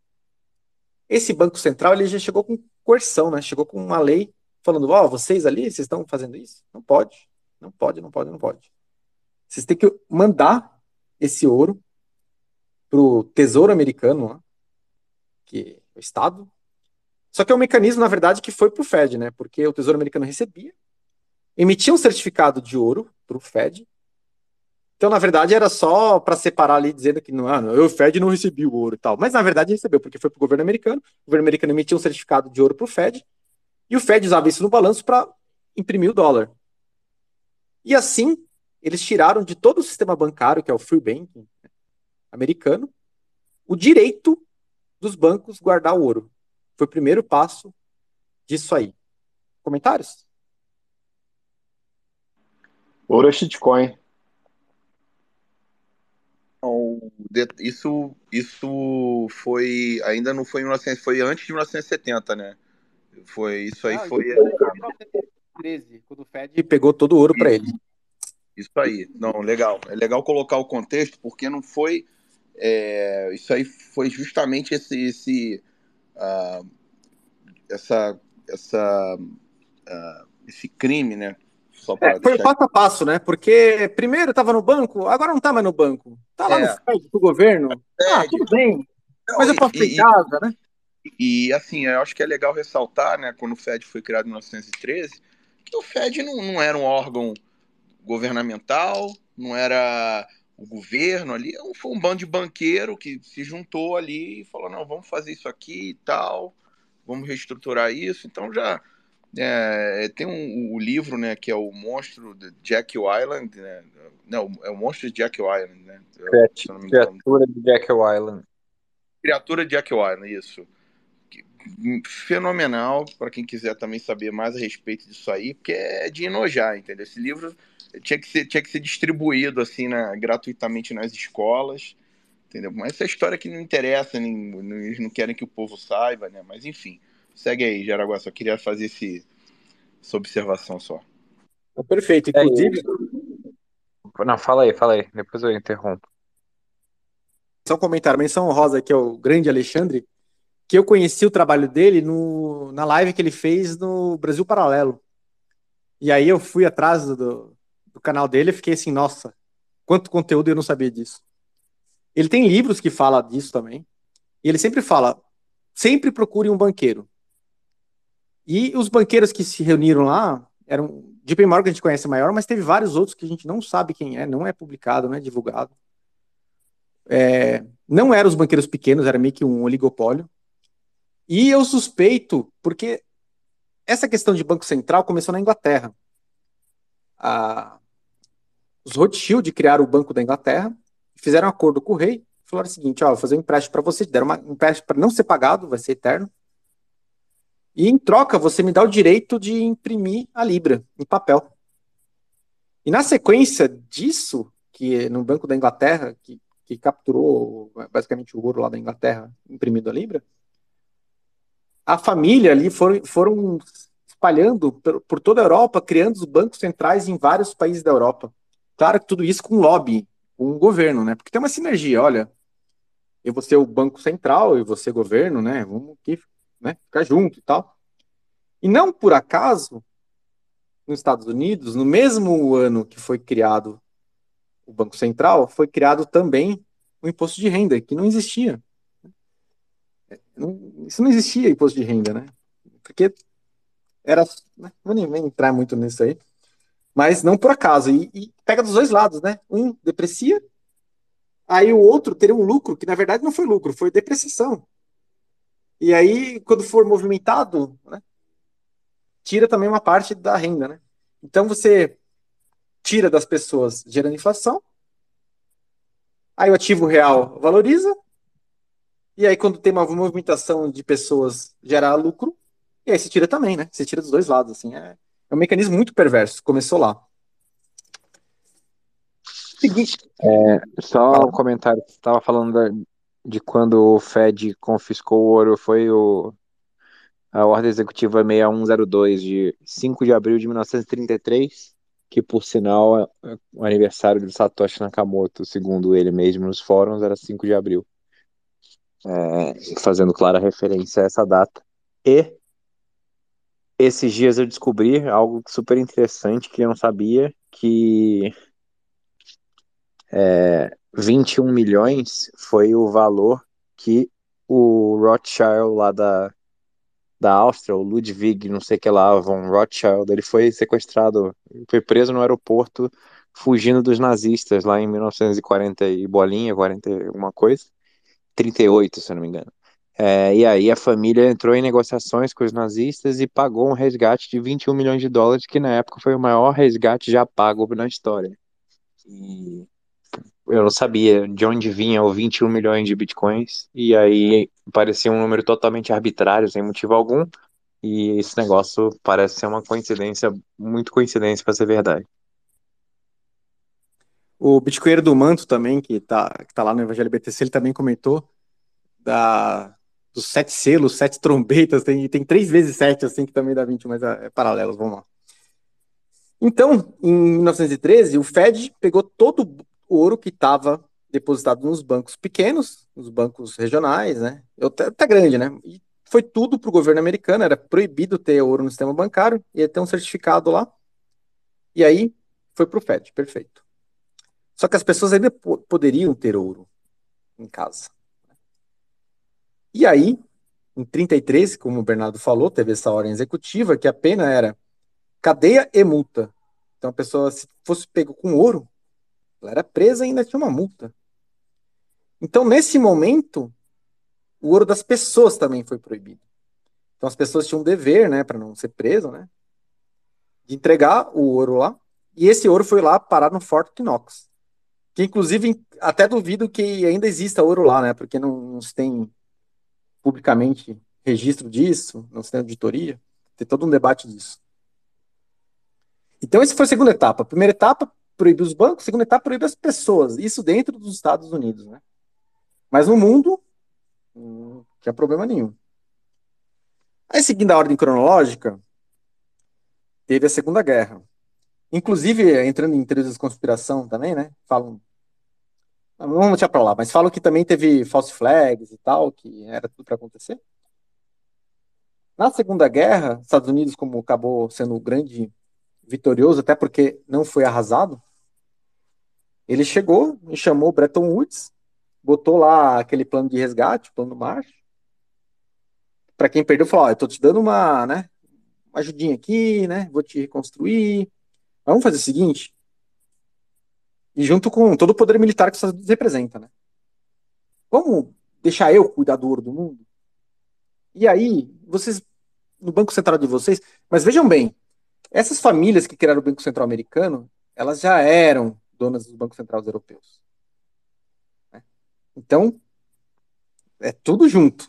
esse Banco Central ele já chegou com coerção, né? Chegou com uma lei falando, ó, oh, vocês ali, vocês estão fazendo isso? Não pode, não pode, não pode, não pode. Vocês têm que mandar esse ouro pro Tesouro Americano, que é o Estado. Só que é um mecanismo, na verdade, que foi pro Fed, né? Porque o Tesouro Americano recebia, emitia um certificado de ouro pro Fed, então, na verdade, era só para separar ali, dizendo que ah, não, o Fed não recebeu o ouro e tal. Mas, na verdade, recebeu, porque foi para o governo americano. O governo americano emitiu um certificado de ouro para o Fed. E o Fed usava isso no balanço para imprimir o dólar. E assim, eles tiraram de todo o sistema bancário, que é o free banking americano, o direito dos bancos guardar o ouro. Foi o primeiro passo disso aí. Comentários? Ouro é shitcoin. isso, isso foi. Ainda não foi em 1900, foi antes de 1970, né? Foi, isso aí foi. Isso foi 1913, quando o Fed pegou todo o ouro para ele. Isso aí. Não, legal. É legal colocar o contexto, porque não foi. É, isso aí foi justamente esse. esse uh, essa. essa uh, esse crime, né? É, foi passo a passo, né? Porque primeiro estava no banco, agora não está mais no banco. Está lá é. no Fed do governo. É, ah, tudo bem. Não, mas eu posso em casa, né? E assim, eu acho que é legal ressaltar, né, quando o Fed foi criado em 1913, que o Fed não, não era um órgão governamental, não era o governo ali, foi um bando de banqueiro que se juntou ali e falou, não, vamos fazer isso aqui e tal, vamos reestruturar isso. Então já é, tem um, o livro, né, que é o monstro de Jack Island, né? Não, é o monstro de Jack Island, né? Criatura de Jack Island. Criatura de Jack Island, isso. Fenomenal para quem quiser também saber mais a respeito disso aí, porque é de enojar, entendeu? Esse livro tinha que ser, tinha que ser distribuído assim, na, gratuitamente nas escolas, entendeu? Mas essa é história que não interessa, nem, eles não querem que o povo saiba, né? Mas enfim. Segue aí, Jaraguá. Só queria fazer esse, essa observação só. Perfeito. É Inclusive. É Não, fala aí, fala aí. Depois eu interrompo. Só um comentário. Menção rosa que é o grande Alexandre, que eu conheci o trabalho dele no, na live que ele fez no Brasil Paralelo. E aí eu fui atrás do, do canal dele e fiquei assim, nossa, quanto conteúdo eu não sabia disso. Ele tem livros que fala disso também. E ele sempre fala, sempre procure um banqueiro. E os banqueiros que se reuniram lá eram. JP Morgan a gente conhece maior, mas teve vários outros que a gente não sabe quem é, não é publicado, não é divulgado. É, não eram os banqueiros pequenos, era meio que um oligopólio. E eu suspeito, porque essa questão de Banco Central começou na Inglaterra. A, os Rothschild criaram o Banco da Inglaterra, fizeram um acordo com o rei, falaram o seguinte: ó, vou fazer um empréstimo para você, deram um empréstimo para não ser pagado, vai ser eterno. E em troca, você me dá o direito de imprimir a Libra em papel. E na sequência disso, que no Banco da Inglaterra, que, que capturou basicamente o ouro lá da Inglaterra imprimido a Libra, a família ali foram, foram espalhando por, por toda a Europa, criando os bancos centrais em vários países da Europa. Claro que tudo isso com lobby, com o governo, né? Porque tem uma sinergia, olha, eu vou ser o Banco Central e você governo, né? Vamos aqui né, ficar junto e tal. E não por acaso, nos Estados Unidos, no mesmo ano que foi criado o Banco Central, foi criado também o imposto de renda, que não existia. Isso não existia imposto de renda, né? Porque era. Né, não vou nem entrar muito nisso aí. Mas não por acaso. E, e, pega dos dois lados, né? Um deprecia, aí o outro teria um lucro, que na verdade não foi lucro, foi depreciação. E aí, quando for movimentado, né, tira também uma parte da renda, né? Então você tira das pessoas gerando inflação, aí o ativo real valoriza, e aí quando tem uma movimentação de pessoas gera lucro, e aí você tira também, né? Você tira dos dois lados, assim, é, é um mecanismo muito perverso, começou lá. Seguinte. É, só um comentário, você estava falando da, de quando o Fed confiscou o ouro foi o, a ordem executiva 6102 de 5 de abril de 1933. que por sinal o aniversário do Satoshi Nakamoto, segundo ele mesmo nos fóruns, era 5 de abril. É, fazendo clara referência a essa data. E esses dias eu descobri algo super interessante que eu não sabia, que é, 21 milhões foi o valor que o Rothschild lá da, da Áustria, o Ludwig, não sei que lá, von Rothschild, ele foi sequestrado, foi preso no aeroporto fugindo dos nazistas lá em 1940 e bolinha, 40 alguma coisa, 38, se eu não me engano. É, e aí a família entrou em negociações com os nazistas e pagou um resgate de 21 milhões de dólares, que na época foi o maior resgate já pago na história. E eu não sabia de onde vinha o 21 milhões de bitcoins, e aí parecia um número totalmente arbitrário, sem motivo algum, e esse negócio parece ser uma coincidência, muito coincidência para ser verdade. O Bitcoinheiro do Manto também, que tá, que tá lá no Evangelho BTC, ele também comentou da, dos sete selos, sete trombetas, tem, tem três vezes sete, assim, que também dá 21, mas é, é paralelos, vamos lá. Então, em 1913, o Fed pegou todo o ouro que estava depositado nos bancos pequenos, nos bancos regionais, né? Até, até grande, né? E foi tudo para o governo americano, era proibido ter ouro no sistema bancário, ia ter um certificado lá. E aí foi para o Fed, perfeito. Só que as pessoas ainda poderiam ter ouro em casa. E aí, em 33, como o Bernardo falou, teve essa ordem executiva que a pena era cadeia e multa. Então a pessoa, se fosse pego com ouro, ela era presa e ainda tinha uma multa. Então, nesse momento, o ouro das pessoas também foi proibido. Então as pessoas tinham um dever, né, para não ser preso, né, de entregar o ouro lá. E esse ouro foi lá parar no Fort Knox. Que inclusive até duvido que ainda exista ouro lá, né, porque não, não se tem publicamente registro disso, não se tem auditoria. Tem todo um debate disso. Então, essa foi a segunda etapa. A primeira etapa, proibir os bancos. A segunda etapa, proibir as pessoas. Isso dentro dos Estados Unidos, né? Mas no mundo, não tinha problema nenhum. Aí, seguindo a ordem cronológica, teve a Segunda Guerra. Inclusive, entrando em teorias de conspiração também, né? Falam. Vamos deixar para lá, mas falam que também teve false flags e tal, que era tudo para acontecer. Na Segunda Guerra, Estados Unidos, como acabou sendo o grande vitorioso, até porque não foi arrasado, ele chegou e chamou Bretton Woods, botou lá aquele plano de resgate, plano Marshall. Para quem perdeu, falou: ó, eu tô te dando uma, né, uma ajudinha aqui, né, vou te reconstruir. Vamos fazer o seguinte, e junto com todo o poder militar que os representa, né? Vamos deixar eu cuidar do ouro do mundo? E aí, vocês, no Banco Central de vocês, mas vejam bem, essas famílias que criaram o Banco Central americano, elas já eram donas dos bancos centrais europeus. Né? Então, é tudo junto.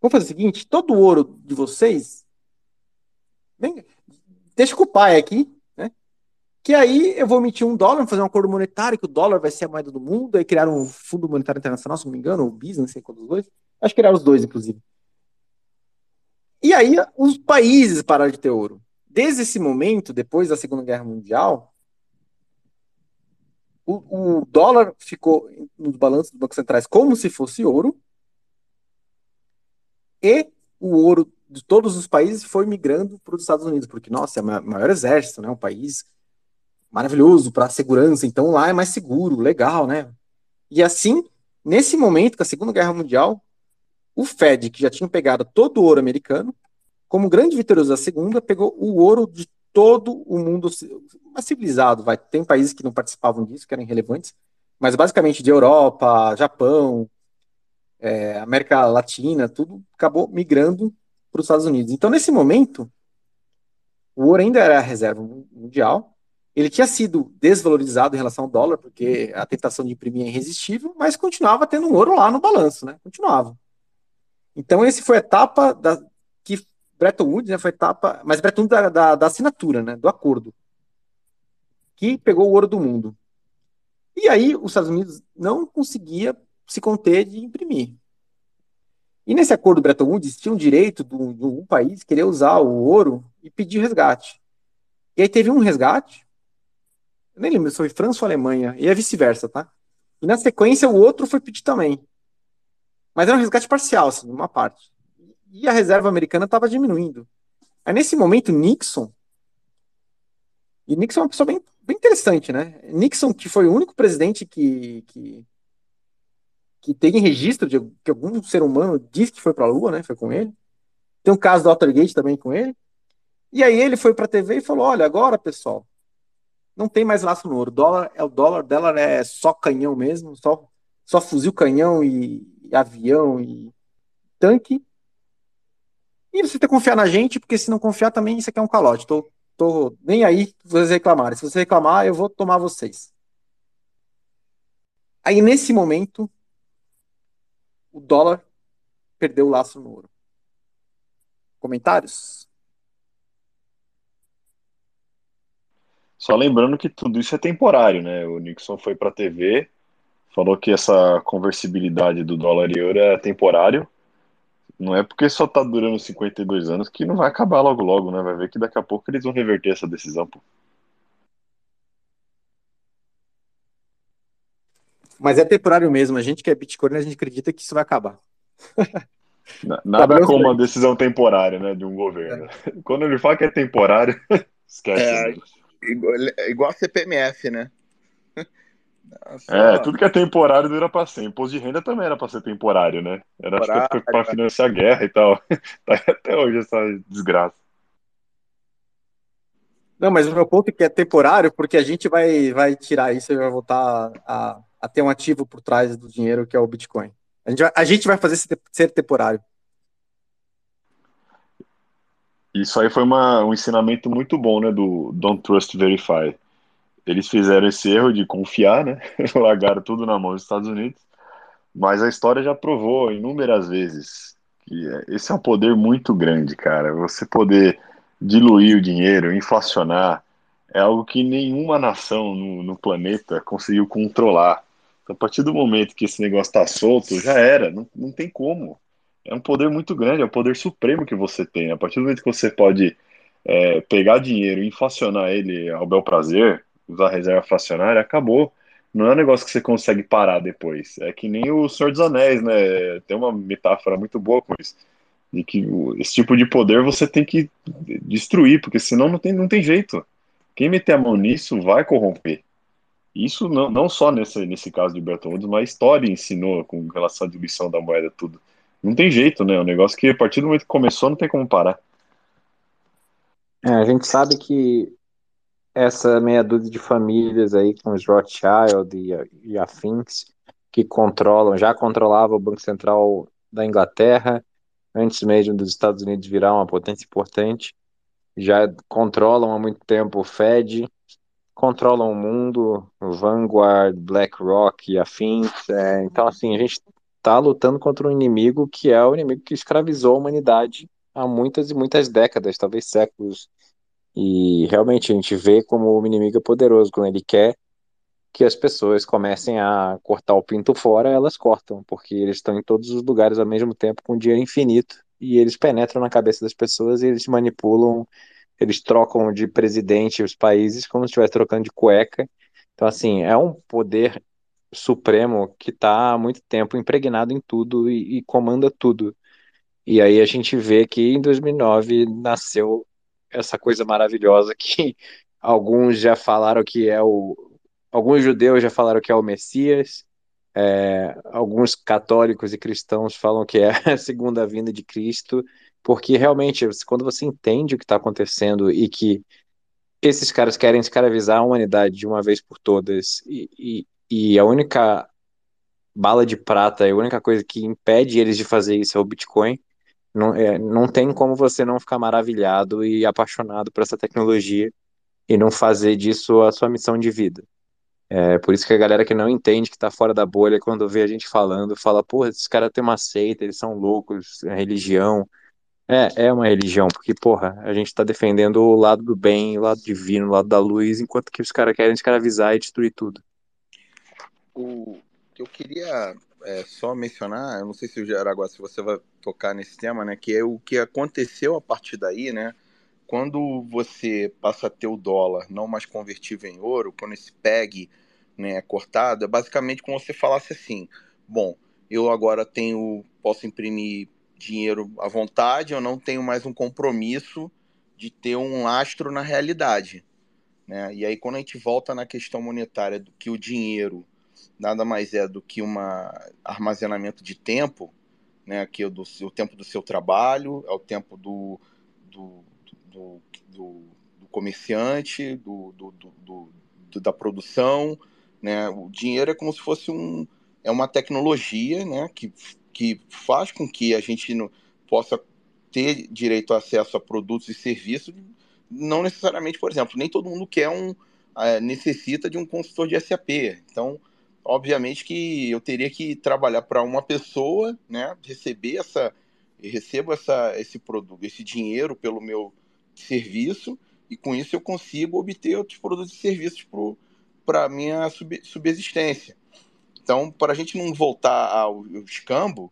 Vamos fazer o seguinte: todo o ouro de vocês, bem, deixa com o pai aqui? Que aí eu vou emitir um dólar, fazer um acordo monetário, que o dólar vai ser a moeda do mundo, aí criaram um Fundo Monetário Internacional, se não me engano, ou não sei qual dos dois. Acho que criaram os dois, inclusive. E aí os países pararam de ter ouro. Desde esse momento, depois da Segunda Guerra Mundial, o, o dólar ficou nos balanços dos bancos centrais como se fosse ouro, e o ouro de todos os países foi migrando para os Estados Unidos, porque, nossa, é o maior exército, né? Um país maravilhoso para a segurança, então lá é mais seguro, legal, né? E assim, nesse momento, com a Segunda Guerra Mundial, o Fed, que já tinha pegado todo o ouro americano, como grande vitorioso da segunda, pegou o ouro de todo o mundo civilizado. Vai. Tem países que não participavam disso, que eram irrelevantes, mas basicamente de Europa, Japão, é, América Latina, tudo acabou migrando para os Estados Unidos. Então, nesse momento, o ouro ainda era a reserva mundial. Ele tinha sido desvalorizado em relação ao dólar, porque a tentação de imprimir é irresistível, mas continuava tendo um ouro lá no balanço, né? Continuava. Então, esse foi a etapa da, Bretton Woods né, foi etapa, mas Bretton Woods da, da, da, assinatura, né, do acordo, que pegou o ouro do mundo. E aí os Estados Unidos não conseguia se conter de imprimir. E nesse acordo Bretton Woods tinha o direito de um país querer usar o ouro e pedir resgate. E aí teve um resgate, eu nem lembro se foi França ou Alemanha, e é vice-versa, tá? E na sequência o outro foi pedir também. Mas era um resgate parcial, assim, uma parte. E a reserva americana estava diminuindo. Aí nesse momento, Nixon. E Nixon é uma pessoa bem, bem interessante, né? Nixon, que foi o único presidente que, que, que tem registro de que algum ser humano diz que foi para a Lua, né? Foi com ele. Tem um caso do Watergate também com ele. E aí ele foi para a TV e falou: olha, agora, pessoal, não tem mais laço no ouro. O dólar é o dólar dela é só canhão mesmo, só, só fuzil, canhão e, e avião e tanque. E você tem que confiar na gente, porque se não confiar também, isso aqui é um calote. Tô, tô nem aí vocês reclamarem. Se você reclamar, eu vou tomar vocês. Aí, nesse momento, o dólar perdeu o laço no ouro. Comentários? Só lembrando que tudo isso é temporário, né? O Nixon foi para a TV, falou que essa conversibilidade do dólar e euro é temporário. Não é porque só tá durando 52 anos que não vai acabar logo logo, né? Vai ver que daqui a pouco eles vão reverter essa decisão, pô. Mas é temporário mesmo. A gente que é Bitcoin, a gente acredita que isso vai acabar. Nada como uma decisão temporária, né, de um governo. É. Quando ele fala que é temporário, esquece. É, igual, igual a CPMF, né? Nossa. É, tudo que é temporário dura para sempre. Imposto de renda também era para ser temporário, né? Era para financiar a guerra e tal. Tá até hoje essa desgraça. Não, mas o meu ponto é que é temporário, porque a gente vai, vai tirar isso e vai voltar a, a ter um ativo por trás do dinheiro que é o Bitcoin. A gente vai, a gente vai fazer ser temporário. Isso aí foi uma, um ensinamento muito bom, né, do Don't Trust Verify eles fizeram esse erro de confiar, né? Largaram tudo na mão dos Estados Unidos. Mas a história já provou inúmeras vezes que esse é um poder muito grande, cara. Você poder diluir o dinheiro, inflacionar, é algo que nenhuma nação no, no planeta conseguiu controlar. Então, a partir do momento que esse negócio está solto, já era, não, não tem como. É um poder muito grande, é o poder supremo que você tem. A partir do momento que você pode é, pegar dinheiro e inflacionar ele ao bel prazer, usar reserva fracionária, acabou. Não é um negócio que você consegue parar depois. É que nem o Senhor dos Anéis, né? Tem uma metáfora muito boa com isso. De que esse tipo de poder você tem que destruir, porque senão não tem, não tem jeito. Quem meter a mão nisso vai corromper. Isso não, não só nesse, nesse caso de Bretton Woods, mas a história ensinou com relação à diluição da moeda, tudo. Não tem jeito, né? É um negócio que a partir do momento que começou não tem como parar. É, a gente sabe que essa meia dúzia de famílias aí com os Rothschild e, e afins que controlam, já controlava o Banco Central da Inglaterra, antes mesmo dos Estados Unidos virar uma potência importante, já controlam há muito tempo o Fed, controlam o mundo, o Vanguard, BlackRock e afins. É, então, assim, a gente está lutando contra um inimigo que é o inimigo que escravizou a humanidade há muitas e muitas décadas, talvez séculos. E realmente a gente vê como o inimigo é poderoso quando ele quer que as pessoas comecem a cortar o pinto fora, elas cortam, porque eles estão em todos os lugares ao mesmo tempo com dinheiro infinito e eles penetram na cabeça das pessoas e eles manipulam, eles trocam de presidente os países como se estivesse trocando de cueca. Então, assim, é um poder supremo que está há muito tempo impregnado em tudo e, e comanda tudo. E aí a gente vê que em 2009 nasceu essa coisa maravilhosa que alguns já falaram que é o. Alguns judeus já falaram que é o Messias, é, alguns católicos e cristãos falam que é a segunda vinda de Cristo, porque realmente, quando você entende o que está acontecendo e que esses caras querem escravizar a humanidade de uma vez por todas, e, e, e a única bala de prata, a única coisa que impede eles de fazer isso é o Bitcoin, não, é, não tem como você não ficar maravilhado e apaixonado por essa tecnologia e não fazer disso a sua missão de vida. É por isso que a galera que não entende, que tá fora da bolha, quando vê a gente falando, fala, porra, esses caras têm uma seita, eles são loucos, é religião. É, é uma religião, porque, porra, a gente tá defendendo o lado do bem, o lado divino, o lado da luz, enquanto que os caras querem escravizar e destruir tudo. O que eu queria é, só mencionar, eu não sei se o Jaraguá, se você vai tocar nesse tema, né, que é o que aconteceu a partir daí, né, quando você passa a ter o dólar não mais convertível em ouro, quando esse PEG né, é cortado, é basicamente como você falasse assim: bom, eu agora tenho, posso imprimir dinheiro à vontade, eu não tenho mais um compromisso de ter um lastro na realidade. Né? E aí, quando a gente volta na questão monetária, do que o dinheiro nada mais é do que um armazenamento de tempo, né? que é do, o tempo do seu trabalho, é o tempo do, do, do, do, do comerciante, do, do, da produção. Né? O dinheiro é como se fosse um, é uma tecnologia né? que, que faz com que a gente possa ter direito a acesso a produtos e serviços, não necessariamente, por exemplo, nem todo mundo quer um, é, necessita de um consultor de SAP. Então, obviamente que eu teria que trabalhar para uma pessoa, né, receber essa, recebo essa, esse produto, esse dinheiro pelo meu serviço e com isso eu consigo obter outros produtos e serviços para minha sub, subsistência. Então, para a gente não voltar ao, ao escambo,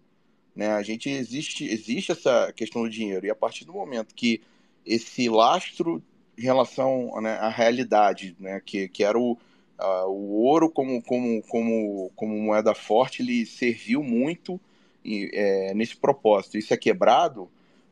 né, a gente existe, existe essa questão do dinheiro e a partir do momento que esse lastro em relação né, à realidade, né, que, que era o, O ouro como, como, como, como moeda forte ele serviu muito é, nesse propósito. Isso é quebrado,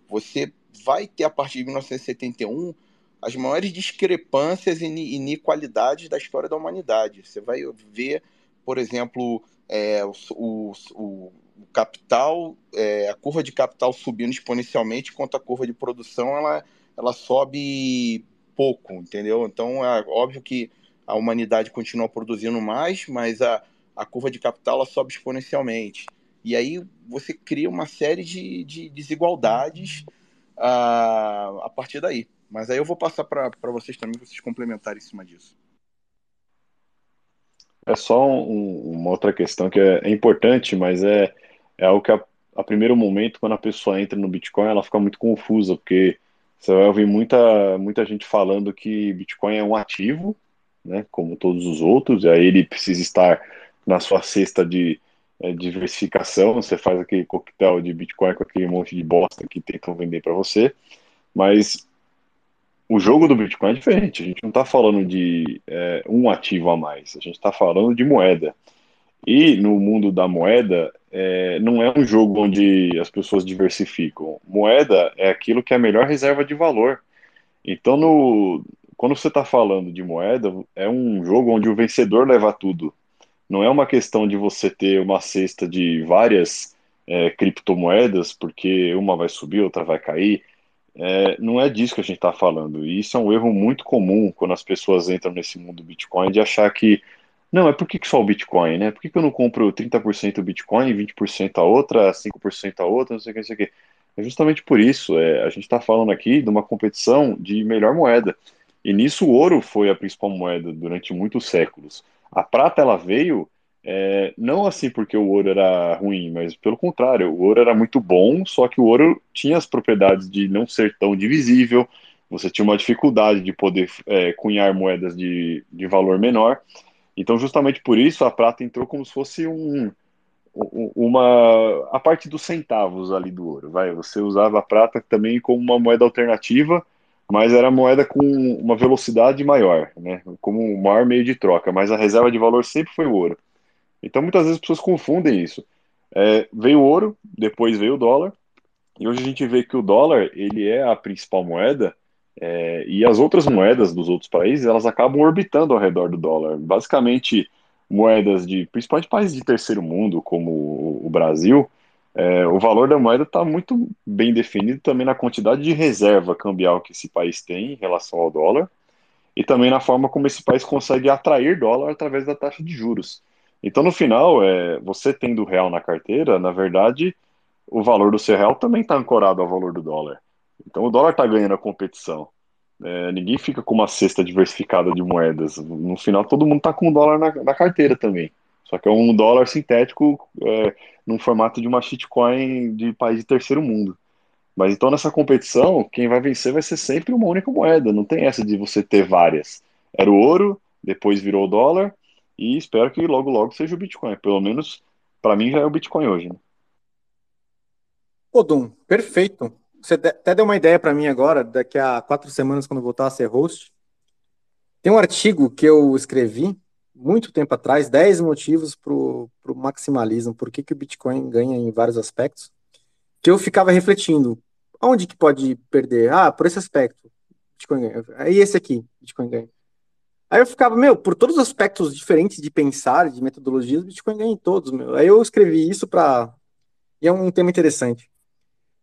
você vai ter a partir de 1971 as maiores discrepâncias e inequalidades da história da humanidade. Você vai ver, por exemplo, é, o, o, o, capital, é, a curva de capital subindo exponencialmente, enquanto a curva de produção ela, ela sobe pouco, entendeu? Então é óbvio que a humanidade continua produzindo mais, mas a, a curva de capital ela sobe exponencialmente. E aí você cria uma série de, de desigualdades uh, a partir daí. Mas aí eu vou passar para vocês também, para vocês complementarem em cima disso. É só um, uma outra questão que é, é, importante, mas é, é algo que a, a primeiro momento, quando a pessoa entra no Bitcoin, ela fica muito confusa, porque você vai ouvir muita, muita gente falando que Bitcoin é um ativo, né, como todos os outros, e aí ele precisa estar na sua cesta de é, diversificação, você faz aquele coquetel de Bitcoin com aquele monte de bosta que tentam vender para você, mas o jogo do Bitcoin é diferente, a gente não está falando de é, um ativo a mais, a gente está falando de moeda. E no mundo da moeda, é, não é um jogo onde as pessoas diversificam. Moeda é aquilo que é a melhor reserva de valor. Então, no, quando você está falando de moeda, é um jogo onde o vencedor leva tudo. Não é uma questão de você ter uma cesta de várias é, criptomoedas, porque uma vai subir, outra vai cair. É, não é disso que a gente está falando. E isso é um erro muito comum quando as pessoas entram nesse mundo Bitcoin, de achar que, não, é por que só o Bitcoin, né? Por que, que eu não compro 30% Bitcoin, 20% a outra, 5% a outra, não sei o que, não sei o que. É justamente por isso. É, a gente está falando aqui de uma competição de melhor moeda. E nisso o ouro foi a principal moeda durante muitos séculos. A prata ela veio é, não assim porque o ouro era ruim, mas pelo contrário, o ouro era muito bom, só que o ouro tinha as propriedades de não ser tão divisível, você tinha uma dificuldade de poder é, cunhar moedas de, de valor menor. Então, justamente por isso, a prata entrou como se fosse um, uma a parte dos centavos ali do ouro. Vai, você usava a prata também como uma moeda alternativa mas era moeda com uma velocidade maior, né? Como um maior meio de troca, mas a reserva de valor sempre foi o ouro. Então muitas vezes as pessoas confundem isso. É, veio o ouro, depois veio o dólar, e hoje a gente vê que o dólar ele é a principal moeda é, e as outras moedas dos outros países elas acabam orbitando ao redor do dólar. Basicamente moedas de principalmente países de terceiro mundo como o Brasil é, o valor da moeda está muito bem definido também na quantidade de reserva cambial que esse país tem em relação ao dólar e também na forma como esse país consegue atrair dólar através da taxa de juros. Então, no final, é, você tendo real na carteira, na verdade, o valor do seu real também está ancorado ao valor do dólar. Então, o dólar está ganhando a competição. É, ninguém fica com uma cesta diversificada de moedas. No final, todo mundo está com o dólar na, na carteira também. Só que é um dólar sintético é, num formato de uma shitcoin de país de terceiro mundo. Mas então nessa competição, quem vai vencer vai ser sempre uma única moeda. Não tem essa de você ter várias. Era o ouro, depois virou o dólar, e espero que logo logo seja o Bitcoin. Pelo menos para mim já é o Bitcoin hoje. Né? Ô, Dum, perfeito. você até deu uma ideia para mim agora, daqui a quatro semanas, quando voltar a ser host. Tem um artigo que eu escrevi muito tempo atrás, 10 motivos para o maximalismo, por que, que o Bitcoin ganha em vários aspectos, que eu ficava refletindo, onde que pode perder? Ah, por esse aspecto, Bitcoin ganha. Aí esse aqui, Bitcoin ganha. Aí eu ficava, meu, por todos os aspectos diferentes de pensar, de metodologias, Bitcoin ganha em todos, meu. Aí eu escrevi isso para... E é um tema interessante.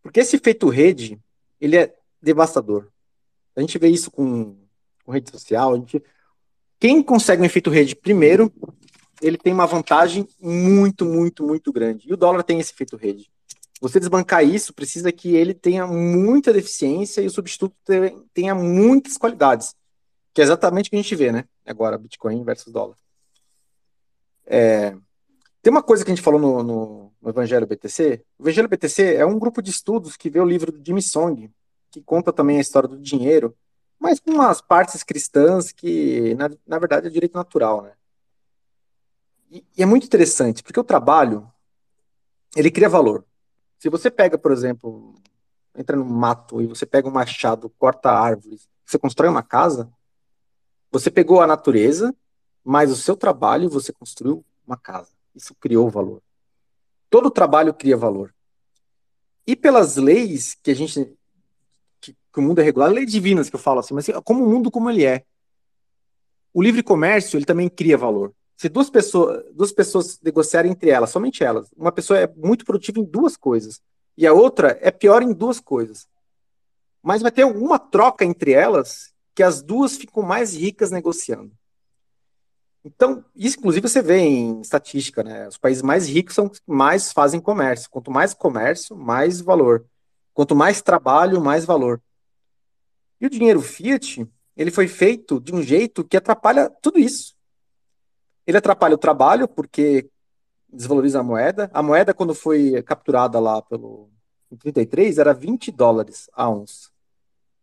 Porque esse efeito rede, ele é devastador. A gente vê isso com, com rede social, a gente quem consegue um efeito rede primeiro, ele tem uma vantagem muito, muito, muito grande. E o dólar tem esse efeito rede. Você desbancar isso, precisa que ele tenha muita deficiência e o substituto tenha muitas qualidades. Que é exatamente o que a gente vê, né? Agora, Bitcoin versus dólar. É, tem uma coisa que a gente falou no, no, no, Evangelho BTC. O Evangelho BTC é um grupo de estudos que vê o livro do Jimmy Song, que conta também a história do dinheiro mas com umas partes cristãs que, na, na verdade, é direito natural, né? E, e, é muito interessante, porque o trabalho, ele cria valor. Se você pega, por exemplo, entra no mato e você pega um machado, corta árvores, você constrói uma casa, você pegou a natureza, mas o seu trabalho, você construiu uma casa. Isso criou valor. Todo trabalho cria valor. E pelas leis que a gente que o mundo é regular, leis divinas que eu falo assim, mas assim, como o mundo como ele é. O livre comércio, ele também cria valor. Se duas pessoas, duas pessoas negociarem entre elas, somente elas, uma pessoa é muito produtiva em duas coisas e a outra é pior em duas coisas. Mas vai ter alguma troca entre elas que as duas ficam mais ricas negociando. Então, isso inclusive você vê em estatística, né? Os países mais ricos são os que mais fazem comércio. Quanto mais comércio, mais valor. Quanto mais trabalho, mais valor. E o dinheiro fiat, ele foi feito de um jeito que atrapalha tudo isso. Ele atrapalha o trabalho, porque desvaloriza a moeda. A moeda, quando foi capturada lá pelo em 33, era 20 dólares a onça.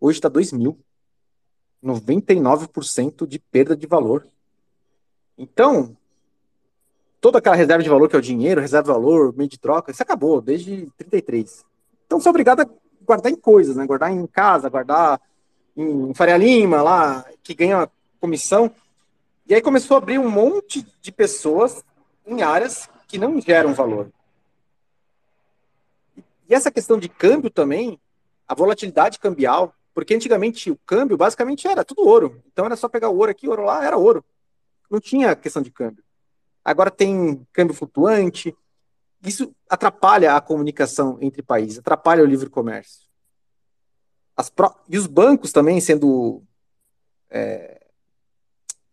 Hoje está 2 mil. 99% de perda de valor. Então, toda aquela reserva de valor que é o dinheiro, reserva de valor, meio de troca, isso acabou desde 33. Então, você é obrigado a guardar em coisas, né? Guardar em casa, guardar em Faria Lima, lá, que ganha comissão. E aí começou a abrir um monte de pessoas em áreas que não geram valor. E essa questão de câmbio também, a volatilidade cambial, porque antigamente o câmbio basicamente era tudo ouro. Então era só pegar o ouro aqui, ouro lá, era ouro. Não tinha questão de câmbio. Agora tem câmbio flutuante. Isso atrapalha a comunicação entre países, atrapalha o livre comércio pro... e os bancos também sendo é,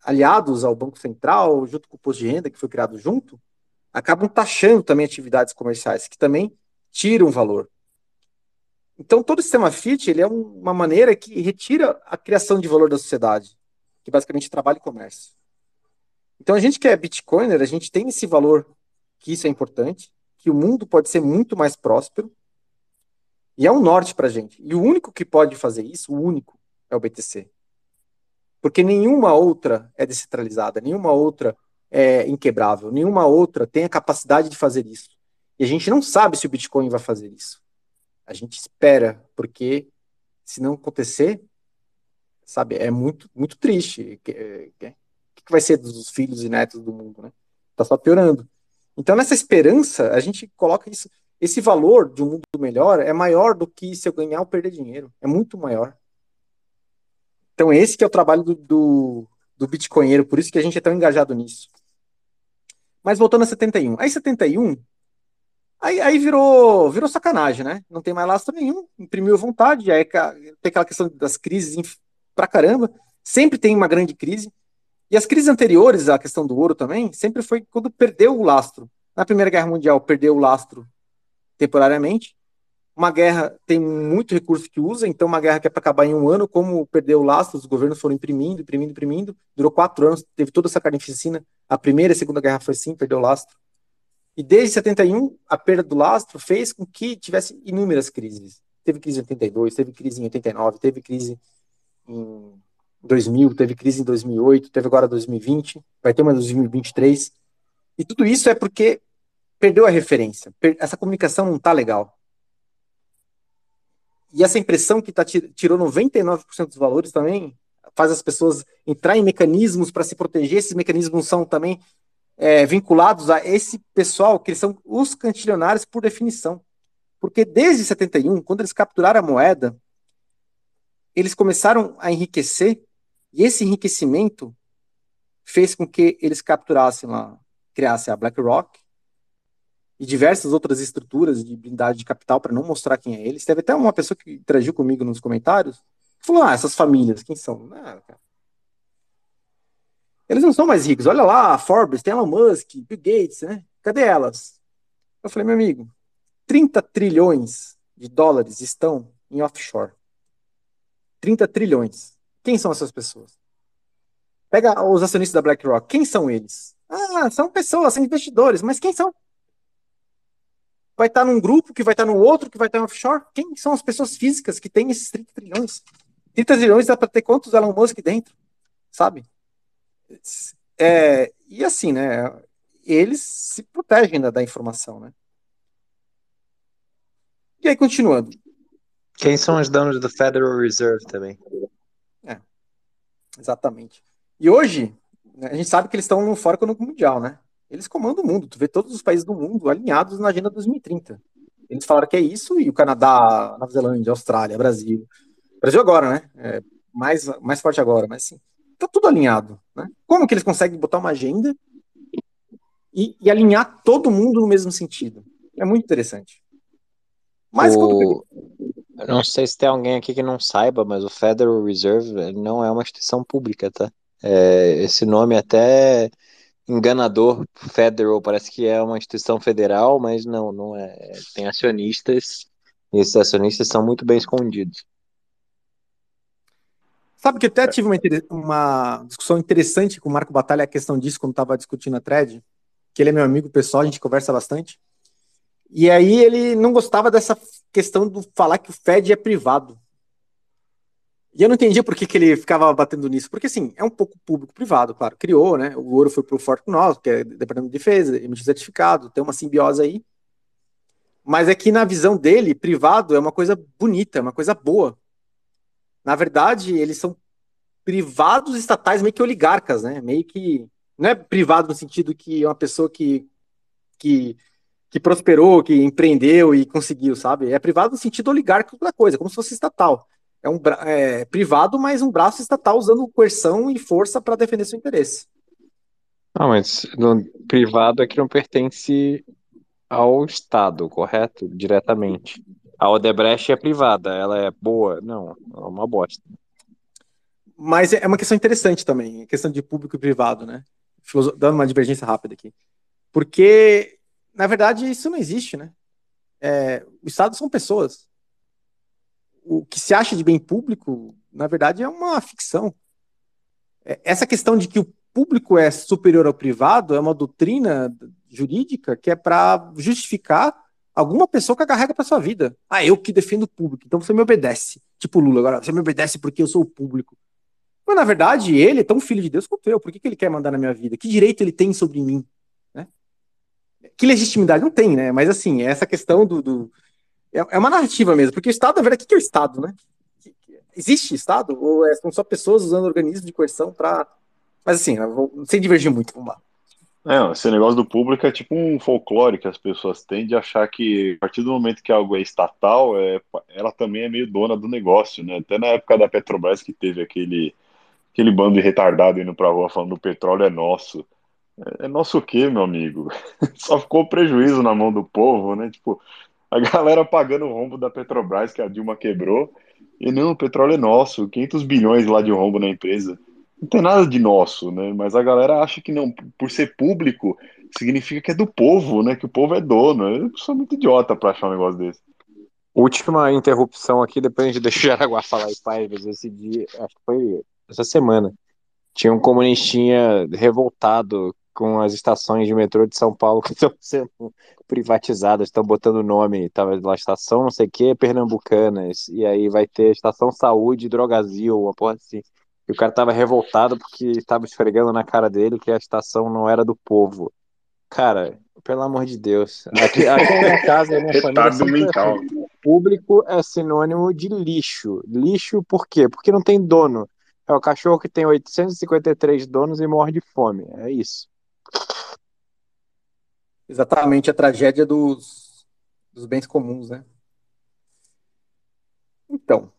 aliados ao Banco Central, junto com o Posto de Renda, que foi criado junto, acabam taxando também atividades comerciais, que também tiram valor. Então, todo o sistema FIT ele é uma maneira que retira a criação de valor da sociedade, que basicamente trabalho e comércio. Então, a gente que é Bitcoiner, a gente tem esse valor, que isso é importante, que o mundo pode ser muito mais próspero, e é um norte para a gente. E o único que pode fazer isso, o único, é o BTC. Porque nenhuma outra é descentralizada, nenhuma outra é inquebrável, nenhuma outra tem a capacidade de fazer isso. E a gente não sabe se o Bitcoin vai fazer isso. A gente espera, porque se não acontecer, sabe, é muito, muito triste. O que, que vai ser dos filhos e netos do mundo, né? Tá só piorando. Então, nessa esperança, a gente coloca isso esse valor de um mundo melhor é maior do que se eu ganhar ou perder dinheiro. É muito maior. Então, esse que é o trabalho do, do, do Bitcoinheiro, por isso que a gente é tão engajado nisso. Mas voltando a 71. Aí 71, aí, aí virou, virou sacanagem, né? Não tem mais lastro nenhum, imprimiu vontade, aí tem aquela questão das crises pra caramba. Sempre tem uma grande crise. E as crises anteriores, a questão do ouro também, sempre foi quando perdeu o lastro. Na Primeira Guerra Mundial, perdeu o lastro temporariamente. Uma guerra tem muito recurso que usa, então uma guerra que é para acabar em um ano, como perdeu o lastro, os governos foram imprimindo, imprimindo, imprimindo, durou quatro anos, teve toda essa carnificina. A primeira e a segunda guerra foi assim, perdeu o lastro. E desde 71, a perda do lastro fez com que tivesse inúmeras crises. Teve crise em 82, teve crise em 89, teve crise em 2000, teve crise em 2008, teve agora 2020, vai ter uma em 2023. E tudo isso é porque perdeu a referência. Essa comunicação não tá legal. e essa impressão que tá, tirou 99% dos valores também faz as pessoas entrar em mecanismos para se proteger. Esses mecanismos são também é, vinculados a esse pessoal, que são os cantilionários por definição. Porque desde 71, quando eles capturaram a moeda, eles começaram a enriquecer, e esse enriquecimento fez com que eles capturassem lá, criassem a BlackRock e diversas outras estruturas de blindagem de capital para não mostrar quem é eles. Teve até uma pessoa que interagiu comigo nos comentários, que falou: Ah, essas famílias, quem são? Ah, eles não são mais ricos. Olha lá, Forbes, tem Elon Musk, Bill Gates, né? Cadê elas? Eu falei, meu amigo, 30 trilhões de dólares estão em offshore. 30 trilhões. Quem são essas pessoas? Pega os acionistas da BlackRock. Quem são eles? Ah, são pessoas, são investidores. Mas quem são? Vai estar num grupo, que vai estar no outro, que vai estar no offshore? Quem são as pessoas físicas que têm esses 30 trilhões? 30 trilhões dá para ter quantos Elon Musk dentro? Sabe? É, e assim, né? Eles se protegem da, da informação, né? E aí, continuando. Quem são os donos do Federal Reserve também? É, exatamente. E hoje, né, a gente sabe que eles estão no Fórum Econômico Mundial, né? Eles comandam o mundo. Tu vê todos os países do mundo alinhados na Agenda 2030. Eles falaram que é isso, e o Canadá, Nova Zelândia, Austrália, Brasil. Brasil agora, né? É mais, mais forte agora, mas sim. Tá tudo alinhado. Né? Como que eles conseguem botar uma agenda e, e alinhar todo mundo no mesmo sentido? É muito interessante. Mas o... Não sei se tem alguém aqui que não saiba, mas o Federal Reserve não é uma instituição pública, tá? É, esse nome até enganador, Federal, parece que é uma instituição federal, mas não, não é. Tem acionistas, e esses acionistas são muito bem escondidos. Sabe que eu até tive uma, uma discussão interessante com o Marco Batalha a questão disso, quando estava discutindo a thread, que ele é meu amigo pessoal, a gente conversa bastante. E aí ele não gostava dessa questão do falar que o Fed é privado. E eu não entendia por que, que ele ficava batendo nisso. Porque, assim, é um pouco público-privado, claro. Criou, né? O ouro foi para o Fort Knox, que é Departamento de Defesa, emitiu certificado, tem uma simbiose aí. Mas é que, na visão dele, privado é uma coisa bonita, é uma coisa boa. Na verdade, eles são privados estatais, meio que oligarcas, né? Meio que. Não é privado no sentido que é uma pessoa que, que que prosperou, que empreendeu e conseguiu, sabe? É privado no sentido oligárquico da coisa, como se fosse estatal. É um é, privado, mas um braço estatal usando coerção e força para defender seu interesse. Não, mas no privado é que não pertence ao Estado, correto? Diretamente. A Odebrecht é privada, ela é boa? Não, é uma bosta. Mas é uma questão interessante também, questão de público e privado, né? Dando uma divergência rápida aqui. Porque na verdade, isso não existe, né? É, o Estado são pessoas. O que se acha de bem público, na verdade, é uma ficção. É, essa questão de que o público é superior ao privado é uma doutrina jurídica que é para justificar alguma pessoa que a carrega para sua vida. Ah, eu que defendo o público, então você me obedece. Tipo Lula, agora você me obedece porque eu sou o público. Mas na verdade, ele é tão filho de Deus quanto eu. Por que, que ele quer mandar na minha vida? Que direito ele tem sobre mim? que legitimidade não tem, né? Mas assim, essa questão do. do é, é, uma narrativa mesmo, porque o Estado, na verdade, o que é o Estado, né? Existe Estado? Ou é, são só pessoas usando organismos de coerção para. Mas assim, vou, sem divergir muito, vamos lá. É, esse negócio do público é tipo um folclore que as pessoas têm de achar que a partir do momento que algo é estatal, é, ela também é meio dona do negócio, né? Até na época da Petrobras que teve aquele, aquele bando de retardado indo pra rua falando o petróleo é nosso. É nosso o quê, meu amigo? Só ficou prejuízo na mão do povo, né? Tipo, a galera pagando o rombo da Petrobras que a Dilma quebrou. E não, o petróleo é nosso, 500 bilhões lá de rombo na empresa. Não tem nada de nosso, né? Mas a galera acha que não, por ser público, significa que é do povo, né? Que o povo é dono. Eu sou muito idiota pra achar um negócio desse. Última interrupção aqui, depois a gente deixa o Jaraguá falar em paz, mas esse dia, acho que foi essa semana, tinha um comunistinha revoltado com as estações de metrô de São Paulo que estão sendo privatizadas, estão botando o nome, tava lá estação não sei o que, Pernambucanas, e aí vai ter estação Saúde, Drogazil, uma porra assim. E o cara tava revoltado porque estava esfregando na cara dele que a estação não era do povo. Cara, pelo amor de Deus. Aqui, aqui na casa, minha família. mental. público é sinônimo de lixo. Lixo por quê? Porque não tem dono. É o cachorro que tem 853 donos e morre de fome. É isso. Exatamente a tragédia dos, dos bens comuns, né? Então,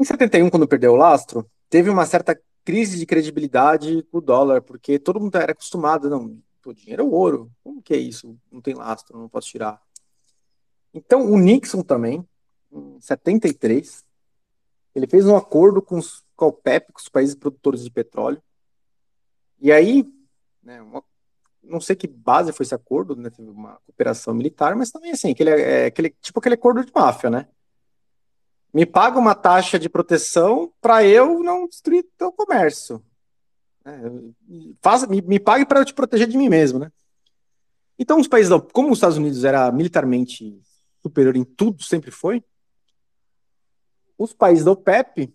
em 71, quando perdeu o lastro, teve uma certa crise de credibilidade com o dólar, porque todo mundo era acostumado, não, o dinheiro é o ouro, como que é isso? Não tem lastro, não posso tirar. Então, o Nixon também, em 73, ele fez um acordo com, os, com com os países produtores de petróleo, e aí, né, uma, não sei que base foi esse acordo, né, teve uma cooperação militar, mas também assim, aquele, é, aquele, tipo aquele acordo de máfia, né? Me paga uma taxa de proteção para eu não destruir teu comércio. É, faz, me, me pague para eu te proteger de mim mesmo, né? Então, os países, como os Estados Unidos era militarmente superior em tudo, sempre foi, os países da OPEP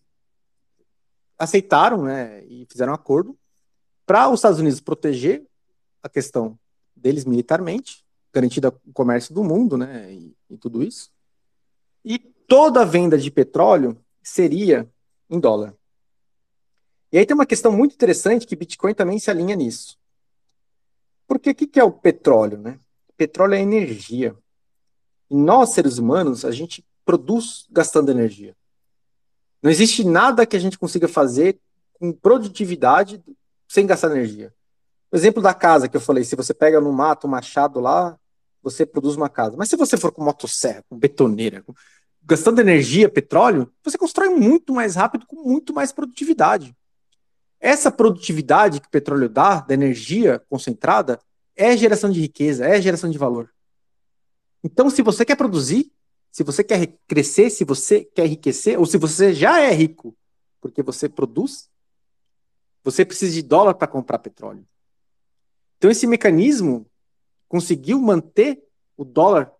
aceitaram, né, e fizeram um acordo para os Estados Unidos proteger a questão deles militarmente, garantida o comércio do mundo, né, e, e tudo isso, e toda a venda de petróleo seria em dólar. E aí tem uma questão muito interessante que Bitcoin também se alinha nisso. Porque o que, que é o petróleo? Né? Petróleo é energia. E nós, seres humanos, a gente produz gastando energia. Não existe nada que a gente consiga fazer com produtividade sem gastar energia. O exemplo da casa que eu falei, se você pega no mato um machado lá, você produz uma casa. Mas se você for com motosserra, com betoneira, com... gastando energia, petróleo, você constrói muito mais rápido, com muito mais produtividade. Essa produtividade que o petróleo dá, da energia concentrada, é geração de riqueza, é geração de valor. Então, se você quer produzir, se você quer crescer, se você quer enriquecer, ou se você já é rico porque você produz, você precisa de dólar para comprar petróleo. Então, esse mecanismo conseguiu manter o dólar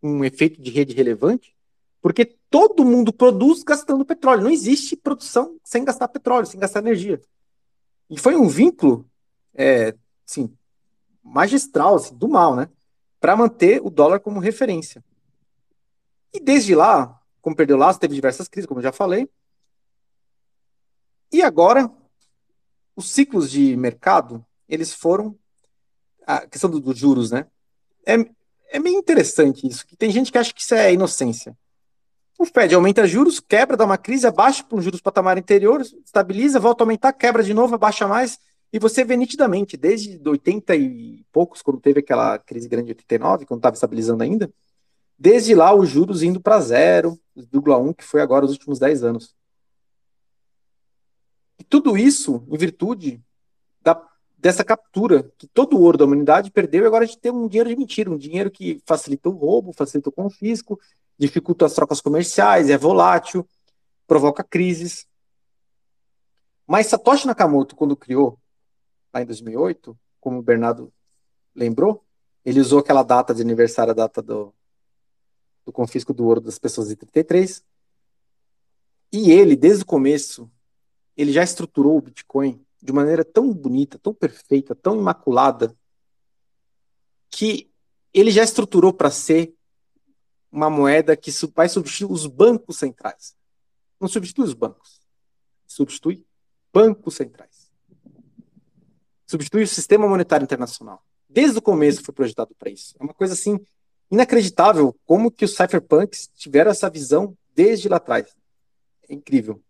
um efeito de rede relevante, porque todo mundo produz gastando petróleo. Não existe produção sem gastar petróleo, sem gastar energia. E foi um vínculo, é, assim, magistral, assim, do mal, né? Para manter o dólar como referência. E desde lá, como perdeu lá, teve diversas crises, como eu já falei. E agora, os ciclos de mercado, eles foram. A questão dos do juros, né? É, é meio interessante isso, que tem gente que acha que isso é inocência. O Fed aumenta juros, quebra, dá uma crise, abaixa para um juros patamar anterior, estabiliza, volta a aumentar, quebra de novo, abaixa mais, e você vê nitidamente, desde 80 e poucos, quando teve aquela crise grande de 89, quando estava estabilizando ainda, desde lá os juros indo para zero, 0,1, que foi agora os últimos 10 anos. E tudo isso em virtude da, dessa captura, que todo o ouro da humanidade perdeu, e agora a gente tem um dinheiro de mentira, um dinheiro que facilita o roubo, facilita o confisco, dificulta as trocas comerciais, é volátil, provoca crises. Mas Satoshi Nakamoto, quando criou, lá em 2008, como o Bernardo lembrou, ele usou aquela data de aniversário, a data do, do confisco do ouro das pessoas de 33. E ele, desde o começo, ele já estruturou o Bitcoin de maneira tão bonita, tão perfeita, tão imaculada, que ele já estruturou para ser uma moeda que vai substituir os bancos centrais. Não substitui os bancos. Substitui bancos centrais. Substitui o sistema monetário internacional. Desde o começo foi projetado para isso. É uma coisa assim inacreditável como que os cypherpunks tiveram essa visão desde lá atrás. É incrível.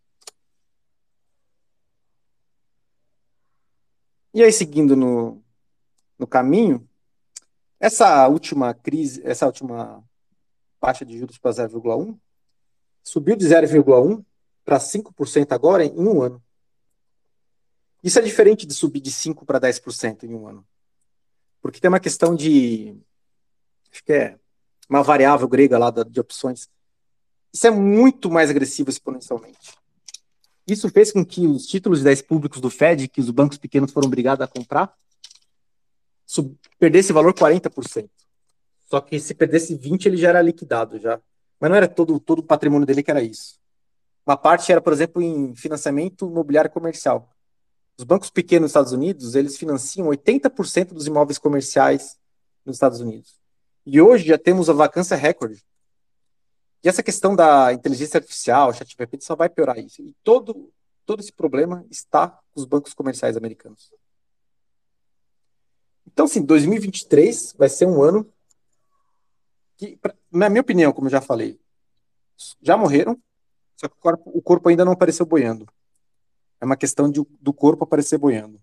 E aí, seguindo no, no caminho, essa última crise, essa última taxa de juros para 0,1, subiu de 0,1 para 5% agora em um ano. Isso é diferente de subir de 5% para 10% em um ano. Porque tem uma questão de. Acho que é uma variável grega lá de opções. Isso é muito mais agressivo exponencialmente. Isso fez com que os títulos de 10 públicos do Fed, que os bancos pequenos foram obrigados a comprar, perdesse valor 40%. Só que se perdesse 20, ele já era liquidado já. Mas não era todo, todo o patrimônio dele que era isso. Uma parte era, por exemplo, em financiamento imobiliário comercial. Os bancos pequenos nos Estados Unidos, eles financiam 80% dos imóveis comerciais nos Estados Unidos. E hoje já temos a vacância recorde. E essa questão da inteligência artificial, ChatGPT, só vai piorar isso. E todo, todo esse problema está nos bancos comerciais americanos. Então, assim, 2023 vai ser um ano que, na minha opinião, como eu já falei, já morreram, só que o corpo, o corpo ainda não apareceu boiando. É uma questão de, do corpo aparecer boiando.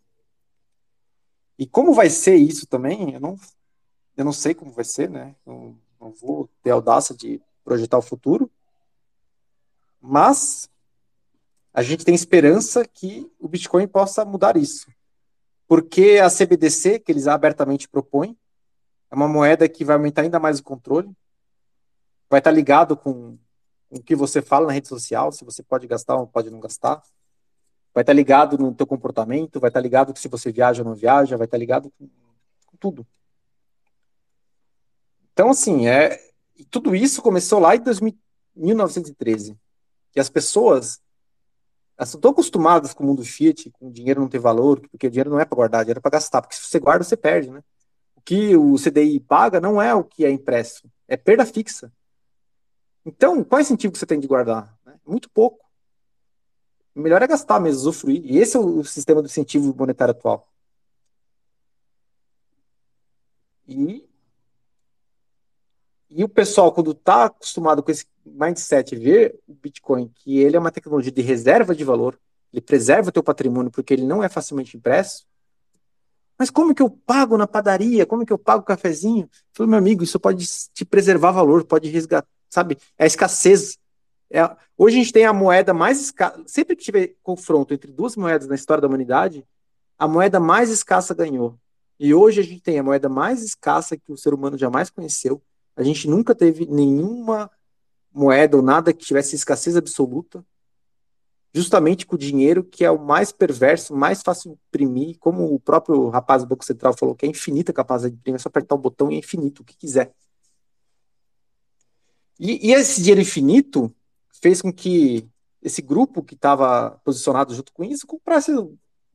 E como vai ser isso também, eu não, eu não sei como vai ser, né? Eu não vou ter audácia de projetar o futuro. Mas a gente tem esperança que o Bitcoin possa mudar isso. Porque a CBDC, que eles abertamente propõem, é uma moeda que vai aumentar ainda mais o controle, vai estar ligado com, o que você fala na rede social, se você pode gastar ou pode não gastar, vai estar ligado no teu comportamento, vai estar ligado se você viaja ou não viaja, vai estar ligado com, com tudo. Então, assim, é, tudo isso começou lá em 2000, 1913, que as pessoas estão acostumadas com o mundo fiat, com o dinheiro não ter valor, porque o dinheiro não é para guardar, dinheiro é para gastar, porque se você guarda, você perde, né? O que o CDI paga não é o que é impresso, é perda fixa. Então, qual é o incentivo que você tem de guardar? Muito pouco. O melhor é gastar mesmo, usufruir. E esse é o sistema do incentivo monetário atual. E, e o pessoal, quando está acostumado com esse mindset, ver o Bitcoin, que ele é uma tecnologia de reserva de valor, ele preserva o teu patrimônio porque ele não é facilmente impresso. Mas como que eu pago na padaria? Como que eu pago o cafezinho? Falei, meu amigo, isso pode te preservar valor, pode resgatar, sabe? É a escassez. É, hoje a gente tem a moeda mais escassa. Sempre que tiver confronto entre duas moedas na história da humanidade, a moeda mais escassa ganhou. E hoje a gente tem a moeda mais escassa que o ser humano jamais conheceu. A gente nunca teve nenhuma moeda ou nada que tivesse escassez absoluta, justamente com o dinheiro que é o mais perverso, mais fácil de imprimir, como o próprio rapaz do Banco Central falou, que é infinita capacidade de imprimir, é só apertar o botão e é infinito, o que quiser. E, e esse dinheiro infinito fez com que esse grupo que estava posicionado junto com isso comprasse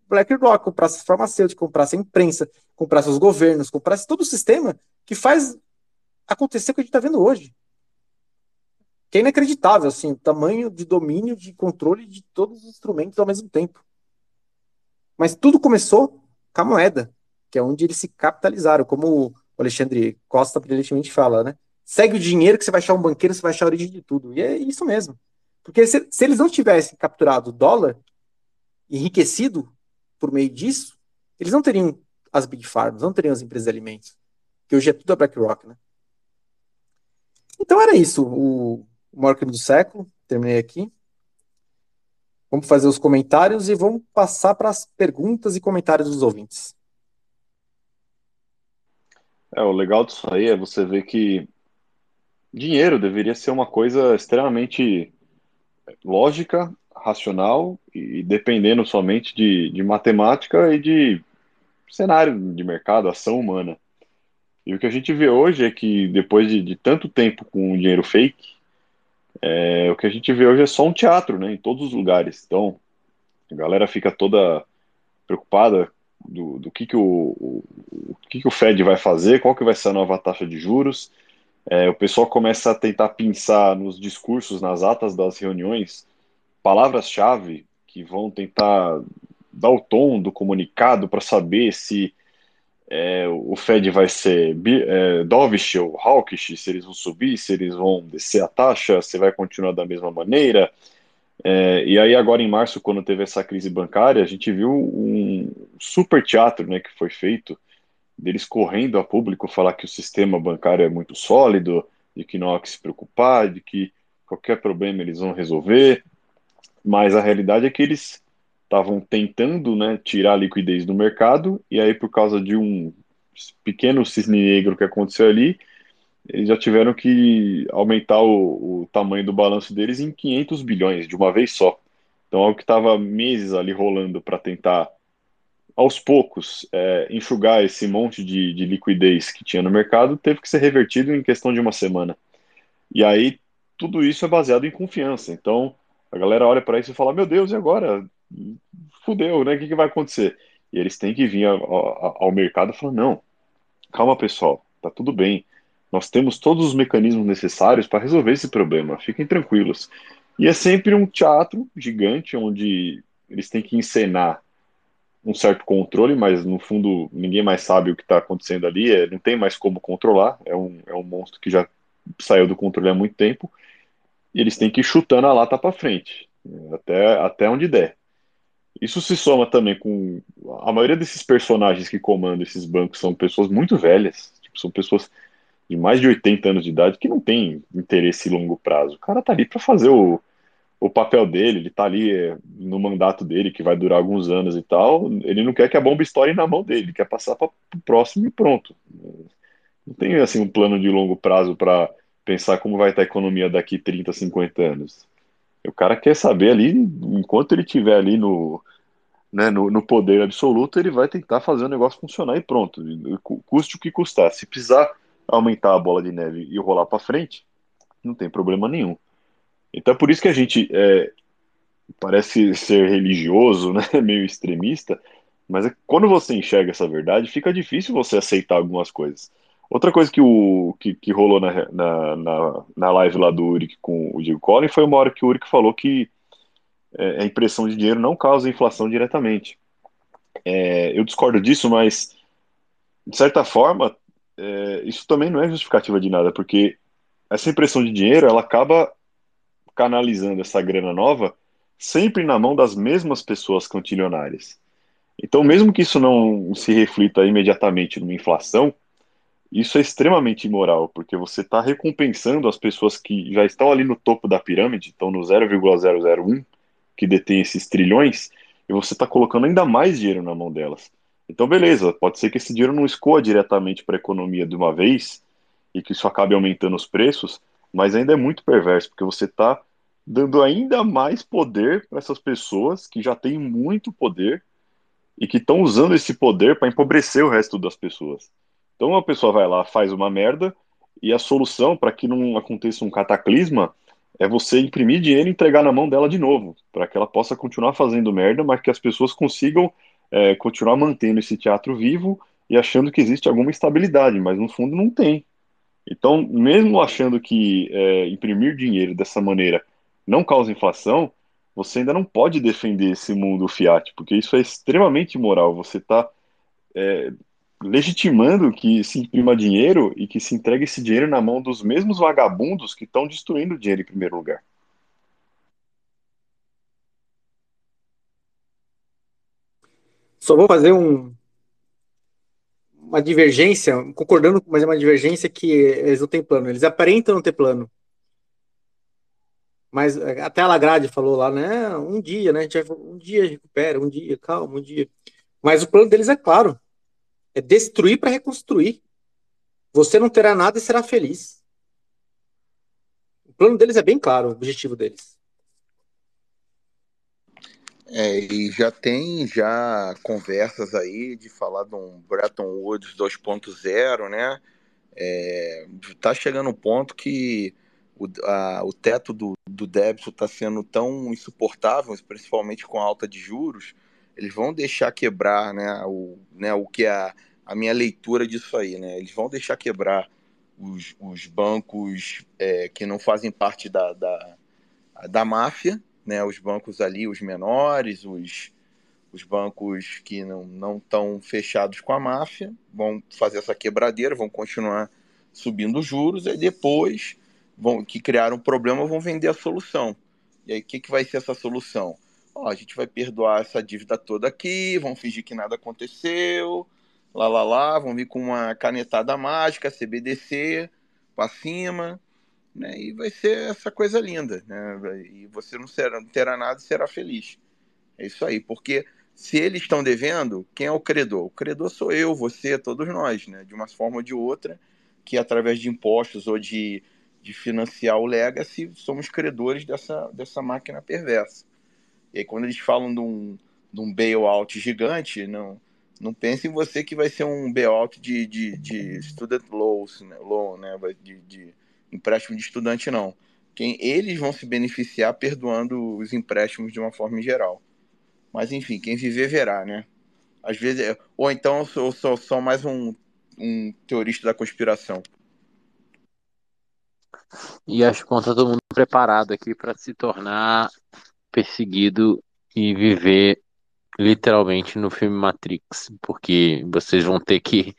BlackRock, comprasse farmacêutico, comprasse a imprensa, comprasse os governos, comprasse todo o sistema que faz acontecer o que a gente está vendo hoje que é inacreditável, assim, o tamanho de domínio, de controle de todos os instrumentos ao mesmo tempo. Mas tudo começou com a moeda, que é onde eles se capitalizaram, como o Alexandre Costa brilhantemente fala, né? Segue o dinheiro que você vai achar um banqueiro, você vai achar a origem de tudo. E é isso mesmo. Porque se, se eles não tivessem capturado o dólar, enriquecido por meio disso, eles não teriam as big farms, não teriam as empresas de alimentos, que hoje é tudo a BlackRock, né? Então era isso. O, maior crime do século. Terminei aqui. Vamos fazer os comentários e vamos passar para as perguntas e comentários dos ouvintes. É, o legal disso aí é você ver que dinheiro deveria ser uma coisa extremamente lógica, racional e dependendo somente de, de matemática e de cenário de mercado, ação humana. E o que a gente vê hoje é que depois de, de tanto tempo com dinheiro fake, é, o que a gente vê hoje é só um teatro, né, em todos os lugares. Então, a galera fica toda preocupada do, do que, que, o, o, o, que, que o Fed vai fazer, qual que vai ser a nova taxa de juros. É, o pessoal começa a tentar pensar nos discursos, nas atas das reuniões, palavras-chave que vão tentar dar o tom do comunicado para saber se é, o Fed vai ser é, dovish ou hawkish, se eles vão subir, se eles vão descer a taxa, se vai continuar da mesma maneira. É, e aí agora em março, quando teve essa crise bancária, a gente viu um super teatro né, que foi feito, deles correndo a público falar que o sistema bancário é muito sólido, de que não há que se preocupar, de que qualquer problema eles vão resolver, mas a realidade é que eles estavam tentando né, tirar a liquidez do mercado, e aí, por causa de um pequeno cisne negro que aconteceu ali, eles já tiveram que aumentar o, o tamanho do balanço deles em 500 bilhões de uma vez só. Então, algo que estava meses ali rolando para tentar, aos poucos, é, enxugar esse monte de, de liquidez que tinha no mercado, teve que ser revertido em questão de uma semana. E aí, tudo isso é baseado em confiança. Então, a galera olha para isso e fala: Meu Deus, e agora? Fudeu, né? O que, que vai acontecer? E eles têm que vir ao, ao, ao mercado falar: não, calma pessoal, tá tudo bem. Nós temos todos os mecanismos necessários para resolver esse problema, fiquem tranquilos. E é sempre um teatro gigante onde eles têm que encenar um certo controle, mas no fundo ninguém mais sabe o que está acontecendo ali, é, não tem mais como controlar, é um, é um monstro que já saiu do controle há muito tempo, e eles têm que ir chutando a lata para frente, até, até onde der. Isso se soma também com a maioria desses personagens que comandam esses bancos são pessoas muito velhas, tipo, são pessoas de mais de 80 anos de idade que não têm interesse longo prazo. O cara tá ali para fazer o, o papel dele, ele tá ali é, no mandato dele, que vai durar alguns anos e tal, ele não quer que a bomba estoure na mão dele, ele quer passar para o próximo e pronto. Não tem assim um plano de longo prazo para pensar como vai estar a economia daqui 30, 50 anos. O cara quer saber ali, enquanto ele estiver ali no, né, no, no, poder absoluto, ele vai tentar fazer o negócio funcionar e pronto, custe o que custar. Se precisar aumentar a bola de neve e rolar para frente, não tem problema nenhum. Então é por isso que a gente é, parece ser religioso, né, meio extremista, mas é, quando você enxerga essa verdade, fica difícil você aceitar algumas coisas. Outra coisa que, o, que, que rolou na, na, na, na, live lá do Uric com o Diego Collin foi uma hora que o Uric falou que é, a impressão de dinheiro não causa inflação diretamente. É, eu discordo disso, mas de certa forma, é, isso também não é justificativa de nada, porque essa impressão de dinheiro ela acaba canalizando essa grana nova sempre na mão das mesmas pessoas cantilionárias. Então, mesmo que isso não se reflita imediatamente numa inflação, isso é extremamente imoral, porque você está recompensando as pessoas que já estão ali no topo da pirâmide, estão no 0,001, que detém esses trilhões, e você está colocando ainda mais dinheiro na mão delas. Então, beleza, pode ser que esse dinheiro não escoa diretamente para a economia de uma vez e que isso acabe aumentando os preços, mas ainda é muito perverso, porque você está dando ainda mais poder para essas pessoas que já têm muito poder e que estão usando esse poder para empobrecer o resto das pessoas. Então a pessoa vai lá, faz uma merda e a solução para que não aconteça um cataclisma é você imprimir dinheiro e entregar na mão dela de novo, para que ela possa continuar fazendo merda, mas que as pessoas consigam é, continuar mantendo esse teatro vivo e achando que existe alguma estabilidade, mas no fundo não tem. Então, mesmo achando que é, imprimir dinheiro dessa maneira não causa inflação, você ainda não pode defender esse mundo fiat, porque isso é extremamente imoral. Você está é, legitimando que se imprima dinheiro e que se entregue esse dinheiro na mão dos mesmos vagabundos que estão destruindo o dinheiro em primeiro lugar. Só vou fazer um, uma divergência, concordando, mas é uma divergência que eles não têm plano. Eles aparentam não ter plano. Mas é, até a Lagrade falou lá, né? Um dia, né? A gente vai, um dia recupera, um dia, calma, um dia. Mas o plano deles é claro: é destruir para reconstruir. Você não terá nada e será feliz. O plano deles é bem claro, o objetivo deles. É, e já tem já conversas aí de falar de um Bretton Woods 2.0, né? É, tá chegando um ponto que o, a, o teto do, do débito está sendo tão insuportável, principalmente com a alta de juros, eles vão deixar quebrar né, o, né, o que é a, a minha leitura disso aí. Né? Eles vão deixar quebrar os, os bancos é, que não fazem parte da, da, da máfia, né, os bancos ali, os menores, os, os bancos que não estão fechados com a máfia, vão fazer essa quebradeira, vão continuar subindo os juros, e depois vão, que criaram um problema vão vender a solução. E aí, o que, que vai ser essa solução? A gente vai perdoar essa dívida toda aqui, vão fingir que nada aconteceu, lá, lá, lá, vão vir com uma canetada mágica, CBDC, para cima, né? E vai ser essa coisa linda, né? E você não, será, não terá nada e será feliz. É isso aí, porque se eles estão devendo, quem é o credor? O credor sou eu, você, todos nós, né? De uma forma ou de outra, que através de impostos ou de de financiar o legacy, somos credores dessa, dessa máquina perversa. E aí, quando eles falam de um, de um bailout gigante, não, não pense em você que vai ser um bailout de, de, de student loans, né, loan, né, de, de empréstimo de estudante, não. Quem, eles vão se beneficiar perdoando os empréstimos de uma forma geral. Mas, enfim, quem viver verá, né? Às vezes, ou então eu sou, sou só mais um, um teorista da conspiração. E acho que está todo mundo preparado aqui para se tornar perseguido e viver literalmente no filme Matrix, porque vocês vão ter que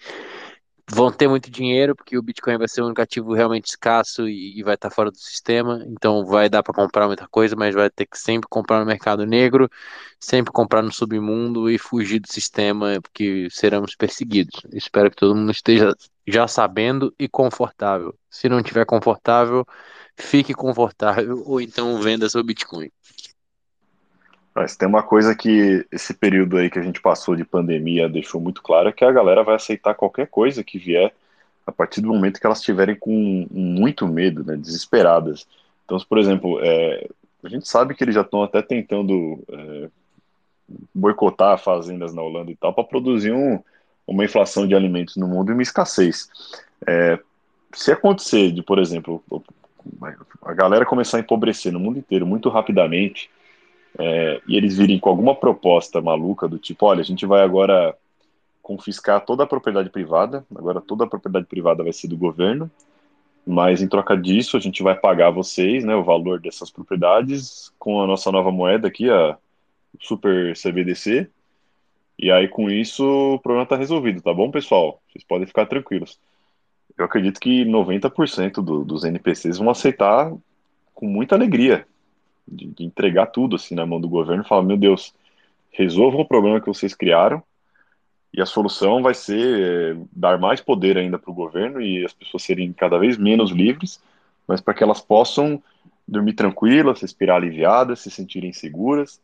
vão ter muito dinheiro, porque o Bitcoin vai ser um ativo realmente escasso e, vai estar fora do sistema, então vai dar para comprar muita coisa, mas vai ter que sempre comprar no mercado negro, sempre comprar no submundo e fugir do sistema, porque seremos perseguidos. Espero que todo mundo esteja já sabendo e confortável. Se não estiver confortável, fique confortável ou então venda seu Bitcoin. Mas tem uma coisa que esse período aí que a gente passou de pandemia deixou muito claro, é que a galera vai aceitar qualquer coisa que vier a partir do momento que elas estiverem com muito medo, né, desesperadas. Então, por exemplo, é, a gente sabe que eles já estão até tentando é, boicotar fazendas na Holanda e tal para produzir um, uma inflação de alimentos no mundo e uma escassez. É, se acontecer de, por exemplo, a galera começar a empobrecer no mundo inteiro muito rapidamente, é, e eles virem com alguma proposta maluca do tipo, olha, a gente vai agora confiscar toda a propriedade privada, agora toda a propriedade privada vai ser do governo, mas em troca disso a gente vai pagar vocês, né, o valor dessas propriedades com a nossa nova moeda aqui, a Super CBDC, e aí com isso o problema está resolvido, tá bom, pessoal? Vocês podem ficar tranquilos. Eu acredito que 90% do, dos NPCs vão aceitar com muita alegria de, de, entregar tudo assim na mão do governo e falar, meu Deus, resolvam o problema que vocês criaram e a solução vai ser é, dar mais poder ainda para o governo e as pessoas serem cada vez menos livres, mas para que elas possam dormir tranquilas, respirar aliviadas, se sentirem seguras.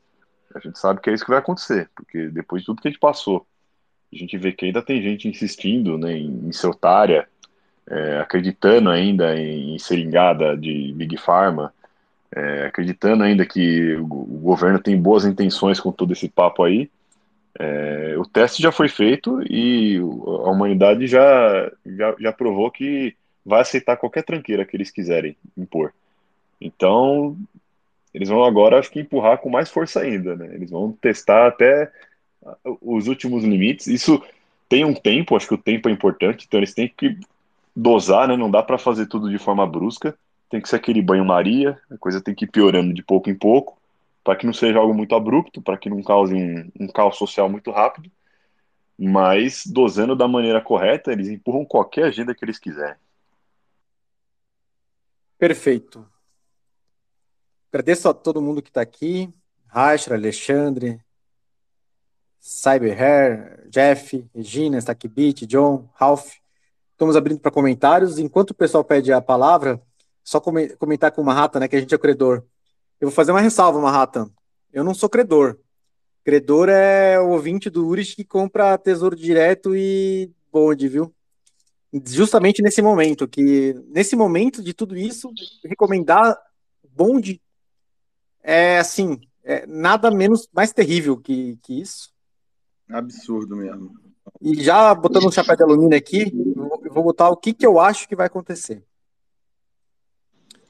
A gente sabe que é isso que vai acontecer, porque depois de tudo que a gente passou, a gente vê que ainda tem gente insistindo né, em, em ser otária, é, acreditando ainda em, em seringada de Big Pharma, é, acreditando ainda que o, governo tem boas intenções com todo esse papo aí. É, o teste já foi feito e a humanidade já, já, já provou que vai aceitar qualquer tranqueira que eles quiserem impor. Então, eles vão agora, acho que, empurrar com mais força ainda, né? Eles vão testar até os últimos limites. Isso tem um tempo, acho que o tempo é importante, então eles têm que dosar, né? Não dá para fazer tudo de forma brusca tem que ser aquele banho-maria, a coisa tem que ir piorando de pouco em pouco, para que não seja algo muito abrupto, para que não cause um, um caos social muito rápido, mas dosando da maneira correta, eles empurram qualquer agenda que eles quiserem. Perfeito. Agradeço a todo mundo que está aqui, Raicher, Alexandre, Cyberhair, Jeff, Regina, Stackbit, John, Ralph. Estamos abrindo para comentários. Enquanto o pessoal pede a palavra, só comentar com o Mahata, né, que a gente é credor. Eu vou fazer uma ressalva, Mahata. Eu não sou credor. Credor é o ouvinte do Urich que compra tesouro direto e bonde, viu? Justamente nesse momento, que nesse momento de tudo isso, recomendar bonde é assim, é nada menos mais terrível que, que isso. Absurdo mesmo. E já botando um chapéu de alumínio aqui, eu vou botar o que, que eu acho que vai acontecer.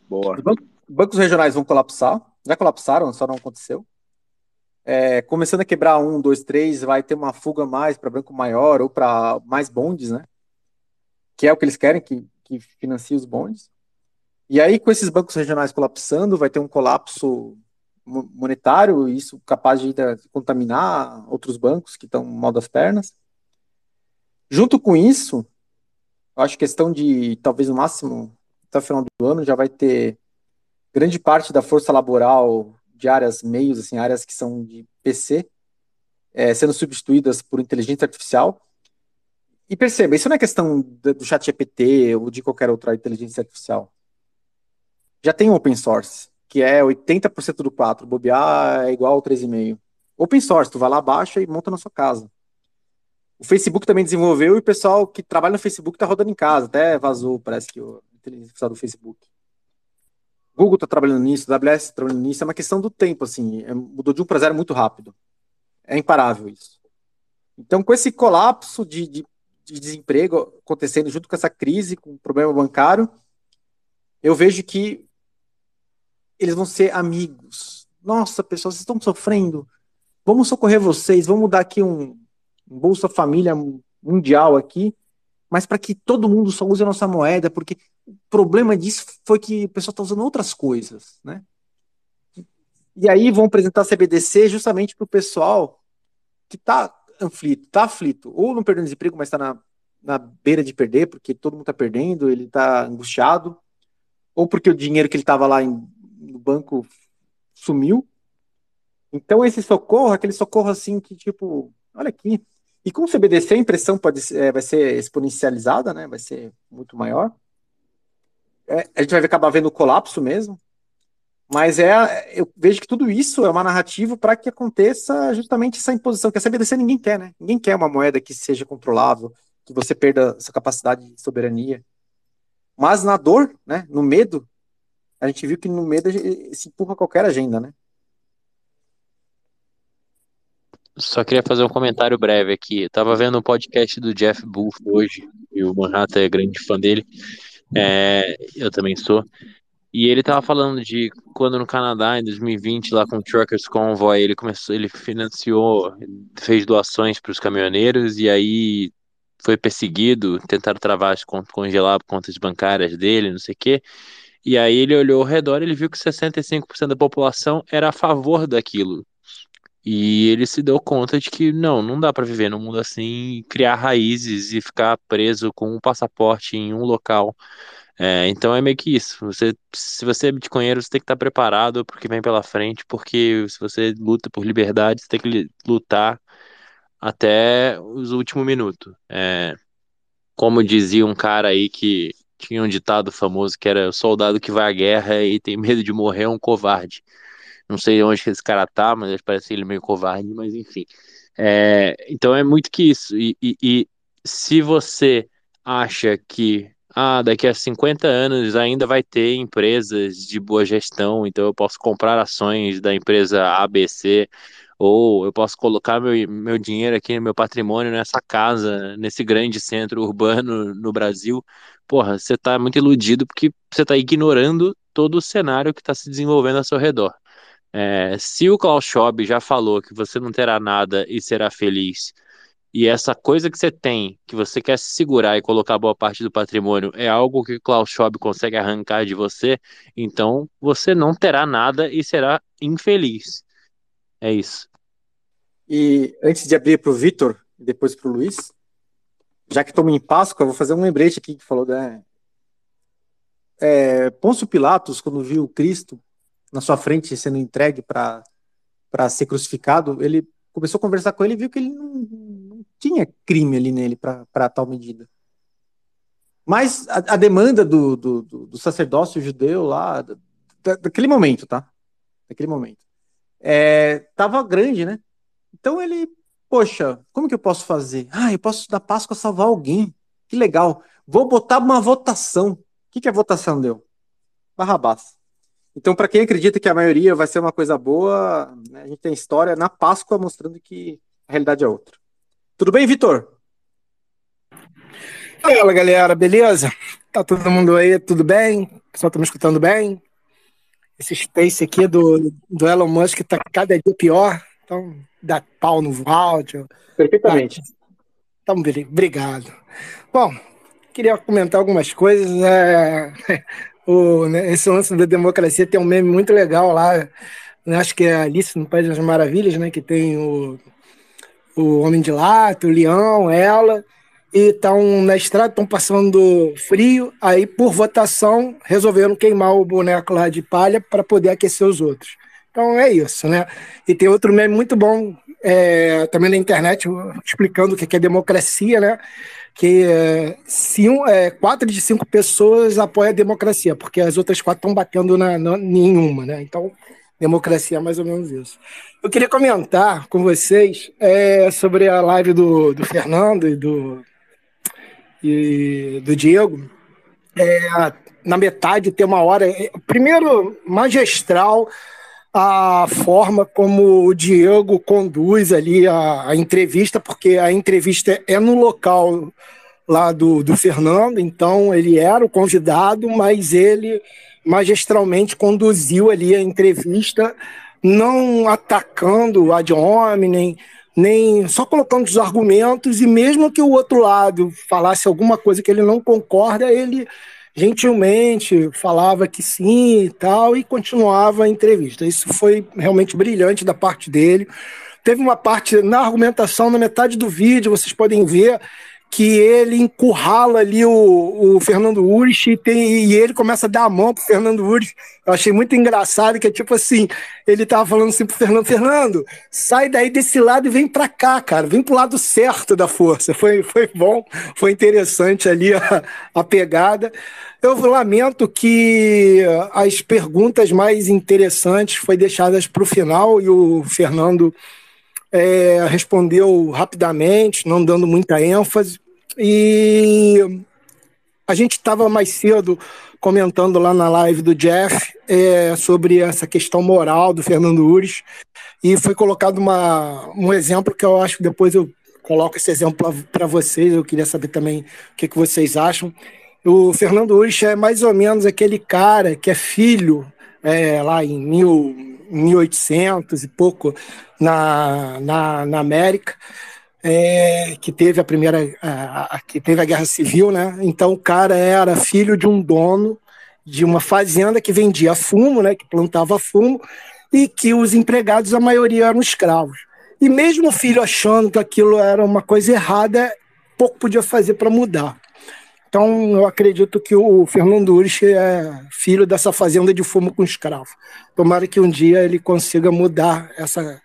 Boa. bancos regionais vão colapsar. Já colapsaram, só não aconteceu. É, começando a quebrar um, dois, três, vai ter uma fuga mais para banco maior ou para mais bondes, né? Que é o que eles querem, que, que financie os bondes. E aí, com esses bancos regionais colapsando, vai ter um colapso monetário, isso capaz de contaminar outros bancos que estão mal das pernas. Junto com isso, eu acho questão de talvez no máximo até o final do ano já vai ter grande parte da força laboral de áreas meios, assim, áreas que são de PC, é, sendo substituídas por inteligência artificial. E perceba, isso não é questão do chat GPT ou de qualquer outra inteligência artificial. Já tem open source, que é 80% do 4, bobear é igual ao 3,5. Open source, tu vai lá, baixa e monta na sua casa. O Facebook também desenvolveu e o pessoal que trabalha no Facebook está rodando em casa, até vazou, parece que o inteligência artificial do Facebook. Google está trabalhando nisso, AWS está trabalhando nisso, é uma questão do tempo, assim, é, mudou de um para zero muito rápido. É imparável isso. Então, com esse colapso de, de, de, desemprego acontecendo junto com essa crise, com o problema bancário, eu vejo que eles vão ser amigos. Nossa, pessoal, vocês estão sofrendo. Vamos socorrer vocês, vamos dar aqui um, um Bolsa Família mundial aqui mas para que todo mundo só use a nossa moeda, porque o problema disso foi que o pessoal está usando outras coisas, né? E aí vão apresentar a CBDC justamente para o pessoal que está aflito, está aflito, ou não perdendo desemprego, mas está na, na beira de perder, porque todo mundo está perdendo, ele está angustiado, ou porque o dinheiro que ele estava lá em, no banco sumiu. Então esse socorro, aquele socorro assim que tipo, olha aqui. E com o CBDC a impressão pode é, vai ser exponencializada, né? Vai ser muito maior. É, a gente vai acabar vendo o colapso mesmo. Mas é, eu vejo que tudo isso é uma narrativa para que aconteça justamente essa imposição, que a CBDC ninguém quer, né? Ninguém quer uma moeda que seja controlável, que você perda essa capacidade de soberania. Mas na dor, né, no medo, a gente viu que no medo se empurra qualquer agenda, né? Só queria fazer um comentário breve aqui. Eu tava vendo um podcast do Jeff Booth hoje, e o Manhattan é grande fã dele. É, eu também sou. E ele tava falando de quando no Canadá, em 2020, lá com o Truckers Convoy, ele começou, ele financiou, fez doações para os caminhoneiros e aí foi perseguido, tentaram travar, congelar contas bancárias dele, não sei o quê. E aí ele olhou ao redor e ele viu que 65% da população era a favor daquilo. E ele se deu conta de que não, não dá para viver num mundo assim, criar raízes e ficar preso com um passaporte em um local é, então é meio que isso. Você, se você é bitcoinheiro, você tem que estar preparado porque vem pela frente, porque se você luta por liberdade, você tem que lutar até os últimos minutos. É, como dizia um cara aí que tinha um ditado famoso que era o soldado que vai à guerra e tem medo de morrer é um covarde. Não sei onde que esse cara tá, mas parece ele meio covarde, mas enfim. É, então é muito que isso. E, e, e se você acha que ah, daqui a 50 anos ainda vai ter empresas de boa gestão, então eu posso comprar ações da empresa ABC, ou eu posso colocar meu, meu dinheiro aqui, meu patrimônio nessa casa, nesse grande centro urbano no Brasil. Porra, você está muito iludido porque você está ignorando todo o cenário que está se desenvolvendo ao seu redor. É, se o Klaus Schwab já falou que você não terá nada e será feliz e essa coisa que você tem, que você quer se segurar e colocar boa parte do patrimônio, é algo que o Klaus Schwab consegue arrancar de você, então você não terá nada e será infeliz. É isso. E antes de abrir para o Vitor depois para o Luiz, já que estamos em Páscoa, vou fazer um lembrete aqui que falou da. É, Pôncio Pilatos, quando viu Cristo na sua frente sendo entregue para ser crucificado, ele começou a conversar com ele e viu que ele não, tinha crime ali nele para tal medida. Mas a, a demanda do, do, do, sacerdócio judeu lá, da, daquele momento, tá? Daquele momento. É, tava grande, né? Então ele, poxa, como que eu posso fazer? Ah, eu posso da Páscoa salvar alguém. Que legal. Vou botar uma votação. O que, que a votação deu? Barrabás. Então, para quem acredita que a maioria vai ser uma coisa boa, né, a gente tem história na Páscoa mostrando que a realidade é outra. Tudo bem, Vitor? Fala, galera, beleza? Tá todo mundo aí, tudo bem? O pessoal tá me escutando bem? Esse space aqui do, do Elon Musk tá cada dia pior, então dá pau no áudio. Perfeitamente. Tá, então, obrigado. Bom, queria comentar algumas coisas. É, o, né, esse lance da democracia tem um meme muito legal lá, né, acho que é Alice no País das Maravilhas, né? Que tem o o Homem de Lata, o Leão, ela, e estão na estrada, estão passando frio, aí por votação resolveram queimar o boneco lá de palha para poder aquecer os outros. Então é isso, né? E tem outro meme muito bom é, também na internet explicando o que é democracia, né? Que é, cinco, é, quatro de cinco pessoas apoiam a democracia, porque as outras quatro estão batendo na, na nenhuma, né? Então democracia é mais ou menos isso. Eu queria comentar com vocês é, sobre a live do, do Fernando e do, e do Diego. É, na metade tem uma hora. É, primeiro, magistral a forma como o Diego conduz ali a, a, entrevista, porque a entrevista é no local lá do, do Fernando, então ele era o convidado, mas ele magistralmente conduziu ali a entrevista não atacando ad hominem, nem só colocando os argumentos, e mesmo que o outro lado falasse alguma coisa que ele não concorda, ele gentilmente falava que sim e tal, e continuava a entrevista. Isso foi realmente brilhante da parte dele. Teve uma parte na argumentação, na metade do vídeo, vocês podem ver que ele encurrala ali o, o Fernando Urich e, e ele começa a dar a mão pro Fernando Urich. Eu achei muito engraçado que é tipo assim, ele tava falando assim pro Fernando, Fernando, sai daí desse lado e vem para cá, cara, vem pro lado certo da força. Foi, foi bom, foi interessante ali a, a pegada. Eu lamento que as perguntas mais interessantes foi deixadas para o final e o Fernando é, respondeu rapidamente, não dando muita ênfase. E a gente estava mais cedo comentando lá na live do Jeff é, sobre essa questão moral do Fernando Ures e foi colocado uma, um exemplo que eu acho que depois eu coloco esse exemplo para vocês. Eu queria saber também o que, que vocês acham. O Fernando Ures é mais ou menos aquele cara que é filho é, lá em mil, 1800 e pouco na, na, na América é, que teve a primeira, a, a, que teve a guerra civil, né? Então o cara era filho de um dono de uma fazenda que vendia fumo, né? Que plantava fumo e que os empregados a maioria eram escravos. E mesmo o filho achando que aquilo era uma coisa errada, pouco podia fazer para mudar. Então, eu acredito que o Fernando Urich é filho dessa fazenda de fumo com escravo. Tomara que um dia ele consiga mudar essa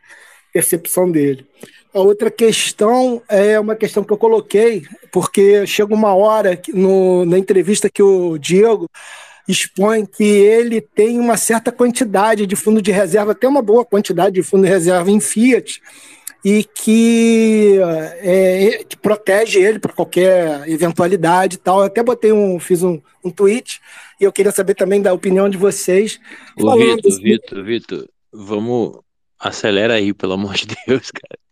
percepção dele. A outra questão é uma questão que eu coloquei, porque chega uma hora no, na entrevista que o Diego expõe que ele tem uma certa quantidade de fundo de reserva, até uma boa quantidade de fundo de reserva em Fiat, e que, é, que protege ele para qualquer eventualidade e tal. Eu até botei um, fiz um, um tweet e eu queria saber também da opinião de vocês. Ô, Vitor. Vitor, Vitor, vamos acelera aí, pelo amor de Deus, cara.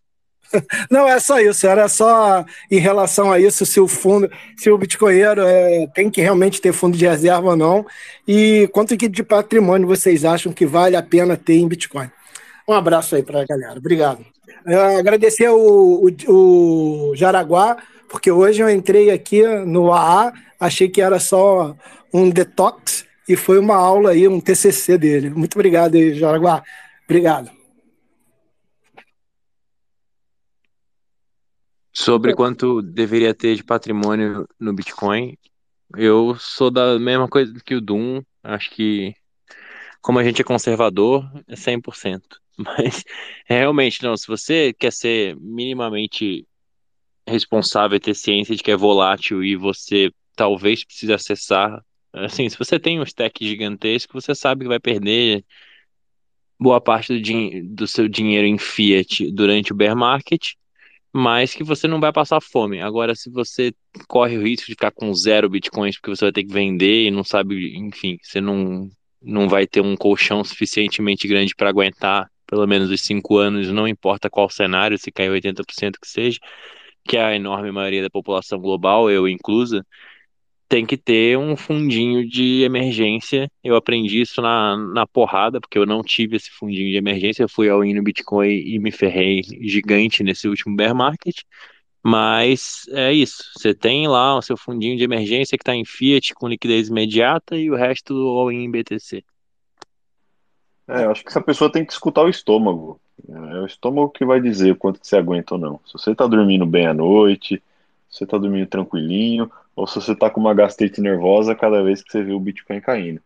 Não, é só isso, era só em relação a isso, se o fundo, se o bitcoinheiro é, tem que realmente ter fundo de reserva ou não, e quanto de patrimônio vocês acham que vale a pena ter em Bitcoin. Um abraço aí para a galera, obrigado. É, agradecer o, o, o Jaraguá, porque hoje eu entrei aqui no AA, achei que era só um detox, e foi uma aula aí, um TCC dele. Muito obrigado aí, Jaraguá. Obrigado. Sobre quanto deveria ter de patrimônio no Bitcoin, eu sou da mesma coisa que o Doom. Acho que, como a gente é conservador, é 100%. Mas, realmente, não. Se você quer ser minimamente responsável, ter ciência de que é volátil e você talvez precise acessar. Assim, se você tem um stack gigantesco, você sabe que vai perder boa parte do, do seu dinheiro em fiat durante o bear market mas que você não vai passar fome. Agora, se você corre o risco de ficar com zero bitcoins porque você vai ter que vender e não sabe, enfim, você não, não vai ter um colchão suficientemente grande para aguentar pelo menos os cinco anos, não importa qual cenário, se cair 80% que seja, que é a enorme maioria da população global, eu inclusa, tem que ter um fundinho de emergência. Eu aprendi isso na, na porrada, porque eu não tive esse fundinho de emergência. Eu fui ao no Bitcoin e me ferrei gigante nesse último bear market. Mas é isso. Você tem lá o seu fundinho de emergência que está em Fiat com liquidez imediata e o resto all in BTC. É, eu acho que essa pessoa tem que escutar o estômago. É o estômago que vai dizer o quanto que você aguenta ou não. Se você está dormindo bem à noite, se você está dormindo tranquilinho, ou se você está com uma gastrite nervosa cada vez que você vê o Bitcoin caindo.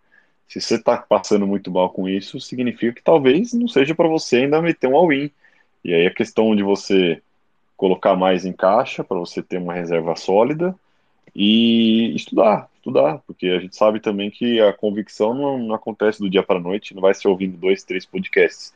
Se você está passando muito mal com isso, significa que talvez não seja para você ainda meter um all-in. E aí a questão de você colocar mais em caixa para você ter uma reserva sólida e estudar, estudar, porque a gente sabe também que a convicção não, não acontece do dia para a noite, não vai ser ouvindo dois, três podcasts.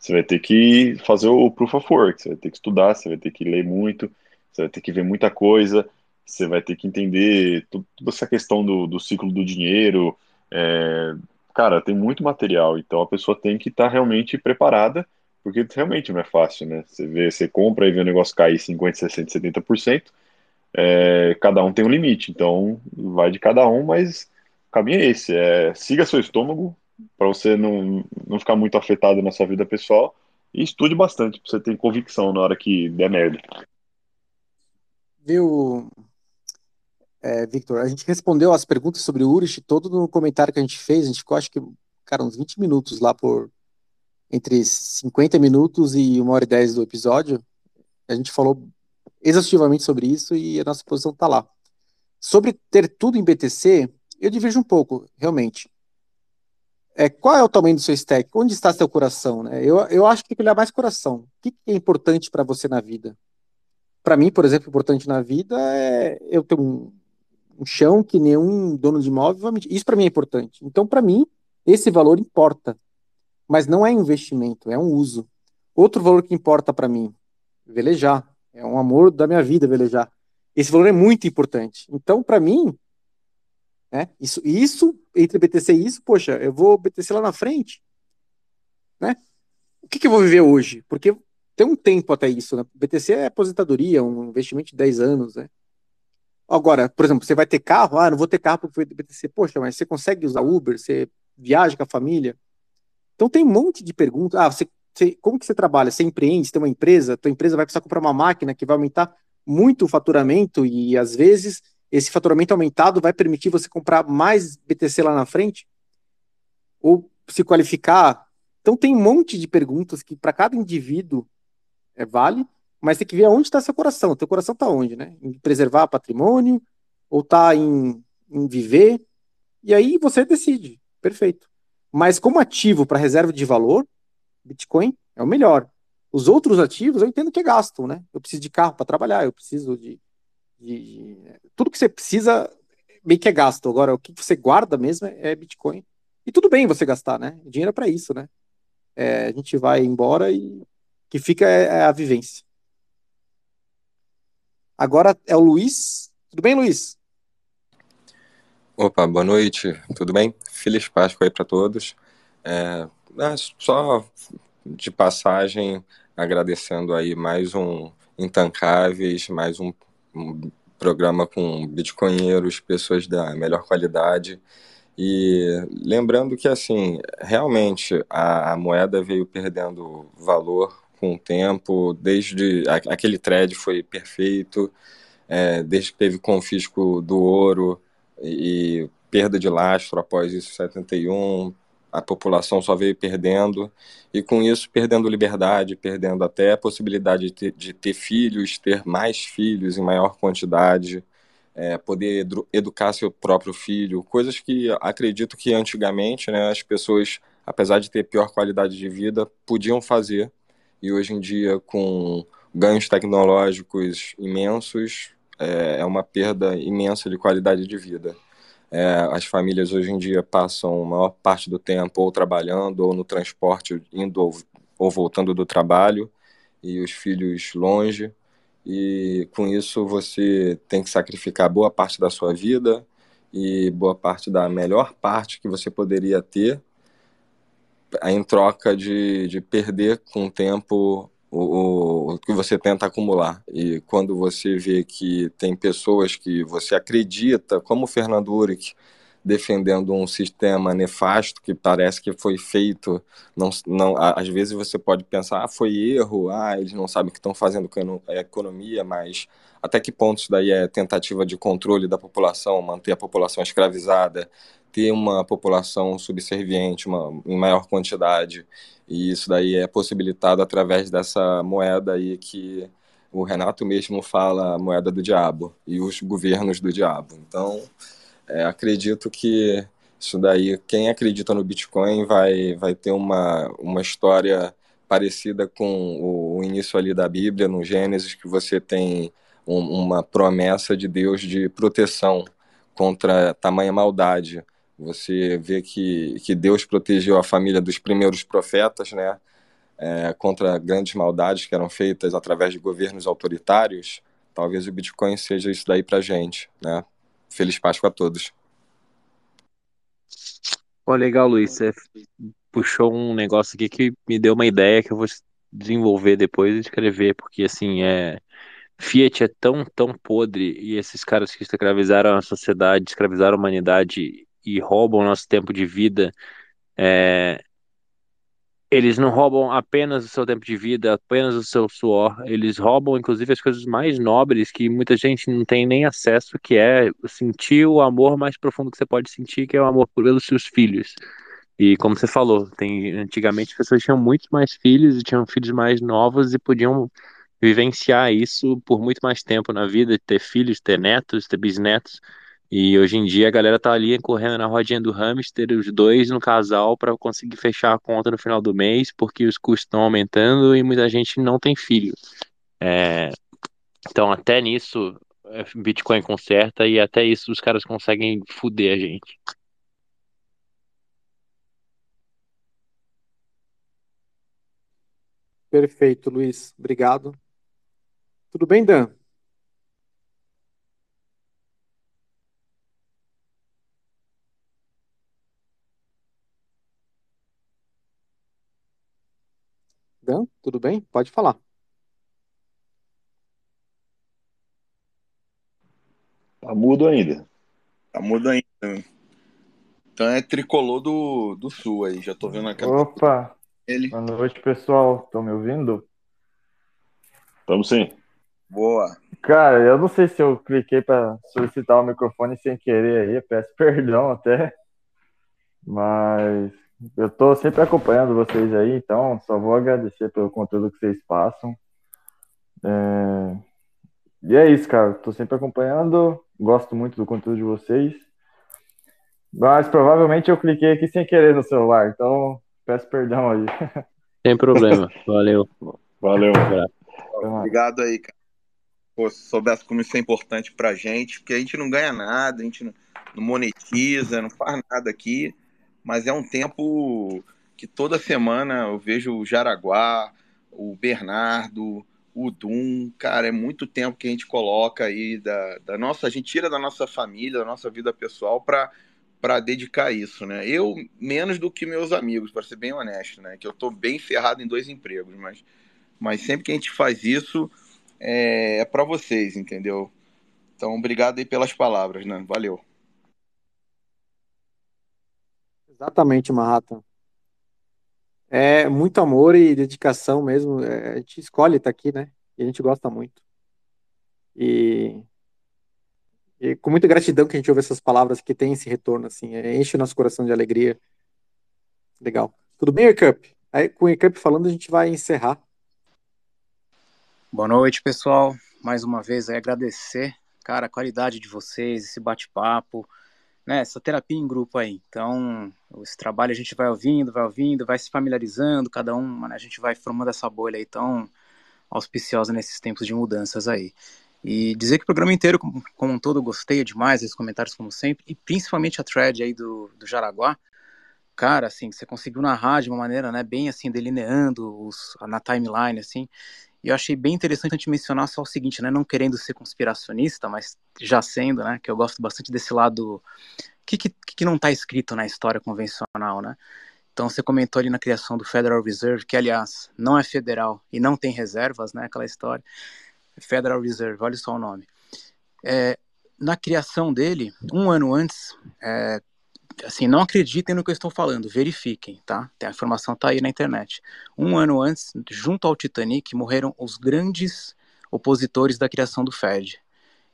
Você vai ter que fazer o proof of work, você vai ter que estudar, você vai ter que ler muito, você vai ter que ver muita coisa, você vai ter que entender toda essa questão do, do ciclo do dinheiro. É, cara, tem muito material, então a pessoa tem que estar tá realmente preparada, porque realmente não é fácil, né? Você vê, você compra e vê o negócio cair 50, 60, 70%, é, cada um tem um limite, então vai de cada um, mas o caminho é esse, é siga seu estômago para você não, não ficar muito afetado na sua vida pessoal, E estude bastante pra você ter convicção na hora que der merda. Viu, é, Victor? A gente respondeu as perguntas sobre o Urich todo no comentário que a gente fez. A gente ficou, acho que, cara, uns 20 minutos lá por. Entre 50 minutos e 1 hora e 10 do episódio. A gente falou exaustivamente sobre isso e a nossa posição está lá. Sobre ter tudo em BTC, eu divirjo um pouco, realmente. É, qual é o tamanho do seu stack? Onde está seu coração? Né? Eu, eu acho que tem que olhar mais coração. O que, que é importante para você na vida? Para mim, por exemplo, importante na vida é eu ter um, um chão que nenhum dono de imóvel vai. Isso para mim é importante. Então, para mim, esse valor importa. Mas não é investimento, é um uso. Outro valor que importa para mim, velejar. É um amor da minha vida velejar. Esse valor é muito importante. Então, para mim, né, isso, isso, entre BTC e isso, poxa, eu vou BTC lá na frente. Né? O que, que eu vou viver hoje? Porque tem um tempo até isso. Né? BTC é aposentadoria, um investimento de 10 anos. Né? Agora, por exemplo, você vai ter carro? Ah, não vou ter carro porque foi BTC. Poxa, mas você consegue usar Uber? Você viaja com a família? Então tem um monte de perguntas. Ah, você você, como que você trabalha? Você empreende, você tem uma empresa, tua empresa vai precisar comprar uma máquina que vai aumentar muito o faturamento e às vezes esse faturamento aumentado vai permitir você comprar mais BTC lá na frente ou se qualificar. Então tem um monte de perguntas que para cada indivíduo é vale, mas tem que ver aonde está seu coração. Teu coração está onde, né? Em preservar patrimônio ou está em, em viver? E aí você decide. Perfeito. Mas como ativo para reserva de valor, Bitcoin é o melhor. Os outros ativos eu entendo que é gasto, né? Eu preciso de carro para trabalhar, eu preciso de, de, de, Tudo que você precisa meio que é gasto. Agora, o que você guarda mesmo é, é Bitcoin. E tudo bem você gastar, né? Dinheiro é para isso, né? É, a gente vai embora e que fica é, é a vivência. Agora é o Luiz. Tudo bem, Luiz? Opa, boa noite, tudo bem? Feliz Páscoa aí para todos. É, é, só de passagem, agradecendo aí mais um Intancáveis, mais um, um programa com bitcoinheiros, pessoas da melhor qualidade. E lembrando que, assim, realmente a, a moeda veio perdendo valor com o tempo, desde aquele thread foi perfeito, é, desde que teve confisco do ouro e, e perda de lastro após isso, 71, a população só veio perdendo, e com isso perdendo liberdade, perdendo até a possibilidade de ter, de ter filhos, ter mais filhos em maior quantidade, é, poder edu educar seu próprio filho, coisas que acredito que antigamente né, as pessoas, apesar de ter pior qualidade de vida, podiam fazer, e hoje em dia, com ganhos tecnológicos imensos, é, é uma perda imensa de qualidade de vida. É, as famílias hoje em dia passam a maior parte do tempo ou trabalhando ou no transporte, indo ou, ou voltando do trabalho, e os filhos longe. E com isso você tem que sacrificar boa parte da sua vida e boa parte da melhor parte que você poderia ter em troca de, de perder com o tempo o, o, que você tenta acumular. E quando você vê que tem pessoas que você acredita, como o Fernando Uric, defendendo um sistema nefasto que parece que foi feito, não, não, às vezes você pode pensar, ah, foi erro, ah, eles não sabem o que estão fazendo com a economia, mas até que ponto isso daí é tentativa de controle da população, manter a população escravizada, ter uma população subserviente uma, em maior quantidade, e isso daí é possibilitado através dessa moeda aí que o Renato mesmo fala, a moeda do diabo, e os governos do diabo. Então, é, acredito que isso daí, quem acredita no Bitcoin vai, vai ter uma, uma história parecida com o, o início ali da Bíblia, no Gênesis, que você tem um, uma promessa de Deus de proteção contra tamanha maldade. Você vê que, que Deus protegeu a família dos primeiros profetas, né? É, contra grandes maldades que eram feitas através de governos autoritários. Talvez o Bitcoin seja isso daí para gente, né? Feliz Páscoa a todos. Pô, legal, Luiz. Você puxou um negócio aqui que me deu uma ideia que eu vou desenvolver depois e escrever, porque assim, é. Fiat é tão, tão podre e esses caras que escravizaram a sociedade, escravizaram a humanidade e roubam nosso tempo de vida, é, eles não roubam apenas o seu tempo de vida, apenas o seu suor, eles roubam inclusive as coisas mais nobres que muita gente não tem nem acesso, que é sentir o amor mais profundo que você pode sentir, que é o amor pelos seus filhos. E como você falou, tem antigamente as pessoas tinham muitos mais filhos e tinham filhos mais novos e podiam vivenciar isso por muito mais tempo na vida, ter filhos, ter netos, ter bisnetos. E hoje em dia a galera tá ali correndo na rodinha do hamster, os dois no casal, para conseguir fechar a conta no final do mês, porque os custos estão aumentando e muita gente não tem filho. É... Então, até nisso, é, Bitcoin conserta e até isso os caras conseguem fuder a gente. Perfeito, Luiz. Obrigado. Tudo bem, Dan? Dan, tudo bem? Pode falar. Tá mudo ainda. Tá mudo ainda. Então é tricolor do, do sul aí, já tô vendo aquela. Opa! Ele. Boa noite, pessoal. Estão me ouvindo? Estamos sim. Boa. Cara, eu não sei se eu cliquei para solicitar o microfone sem querer aí, peço perdão até. Mas eu tô sempre acompanhando vocês aí, então só vou agradecer pelo conteúdo que vocês passam. É... E é isso, cara. Tô sempre acompanhando, gosto muito do conteúdo de vocês. Mas provavelmente eu cliquei aqui sem querer no celular, então peço perdão aí. Sem problema. Valeu. Valeu. Obrigado aí, cara. Pô, se soubesse como isso é importante pra gente, porque a gente não ganha nada, a gente não, não monetiza, não faz nada aqui mas é um tempo que toda semana eu vejo o Jaraguá, o Bernardo, o Dum, cara, é muito tempo que a gente coloca aí da, da nossa, a gente tira da nossa família, da nossa vida pessoal para para dedicar isso, né? Eu menos do que meus amigos, para ser bem honesto, né? Que eu tô bem ferrado em dois empregos, mas mas sempre que a gente faz isso é, é para vocês, entendeu? Então, obrigado aí pelas palavras, né? Valeu. Exatamente, Marrata. É muito amor e dedicação mesmo. É, a gente escolhe estar aqui, né? E a gente gosta muito. E, e com muita gratidão que a gente ouve essas palavras que tem esse retorno, assim, é, enche o nosso coração de alegria. Legal. Tudo bem, Cup? Aí, com o Cup falando, a gente vai encerrar. Boa noite, pessoal. Mais uma vez, aí, agradecer, cara, a qualidade de vocês, esse bate-papo né, essa terapia em grupo aí. Então, esse trabalho a gente vai ouvindo, vai ouvindo, vai se familiarizando, cada um, né, a gente vai formando essa bolha aí tão auspiciosa nesses tempos de mudanças aí. E dizer que o programa inteiro, como, como um todo, gostei demais, esses comentários como sempre, e principalmente a thread aí do, do Jaraguá, cara, assim, você conseguiu narrar de uma maneira, né, bem assim, delineando os, na timeline, assim, e eu achei bem interessante mencionar só o seguinte, né, não querendo ser conspiracionista, mas já sendo, né, que eu gosto bastante desse lado que, que, que não está escrito na história convencional, né? Então você comentou ali na criação do Federal Reserve, que aliás não é federal e não tem reservas, né? Aquela história. Federal Reserve, olha só o nome. É, na criação dele, um ano antes, é, assim, não acreditem no que eu estou falando, verifiquem, tá? A informação está aí na internet. Um ano antes, junto ao Titanic, morreram os grandes opositores da criação do Fed.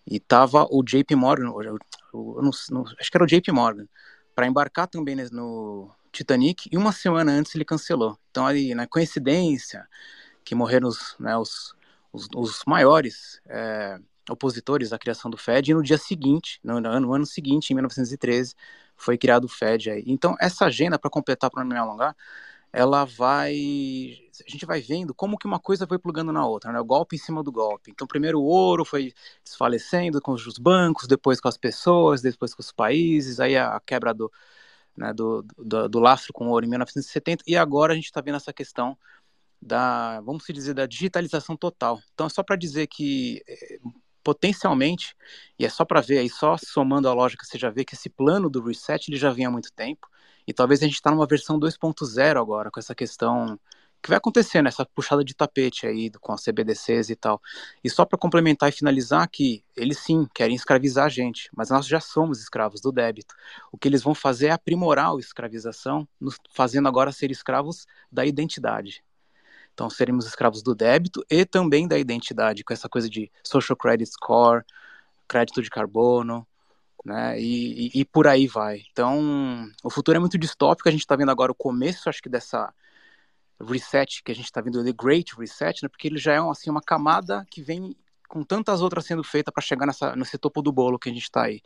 E tava o JP Morgan, eu, eu não, acho que era o JP Morgan, para embarcar também no Titanic, e uma semana antes ele cancelou. Então, aí, na coincidência, que morreram os, né, os, os, os maiores é, opositores da criação do Fed, e no dia seguinte, no, no ano seguinte, em 1913, foi criado o Fed aí. Então, essa agenda, para completar, para não me alongar, ela vai. A gente vai vendo como que uma coisa foi plugando na outra, né? O golpe em cima do golpe. Então, primeiro o ouro foi desfalecendo com os bancos, depois com as pessoas, depois com os países, aí a quebra do, né, do, do, do lastro com ouro em 1970, e agora a gente está vendo essa questão da, vamos dizer, da digitalização total. Então, é só para dizer que eh, potencialmente, e é só para ver aí, só somando a lógica, você já vê que esse plano do reset ele já vinha há muito tempo, e talvez a gente está numa versão 2.0 agora, com essa questão que vai acontecendo, essa puxada de tapete aí com as CBDCs e tal. E só para complementar e finalizar que eles sim querem escravizar a gente, mas nós já somos escravos do débito. O que eles vão fazer é aprimorar a escravização, nos fazendo agora ser escravos da identidade. Então seremos escravos do débito e também da identidade, com essa coisa de social credit score, crédito de carbono, né? E, e, e, por aí vai. Então, o futuro é muito distópico. A gente está vendo agora o começo, acho que dessa reset que a gente está vendo, the Great Reset, né? Porque ele já é assim uma camada que vem com tantas outras sendo feita para chegar nessa, nesse topo do bolo que a gente está aí.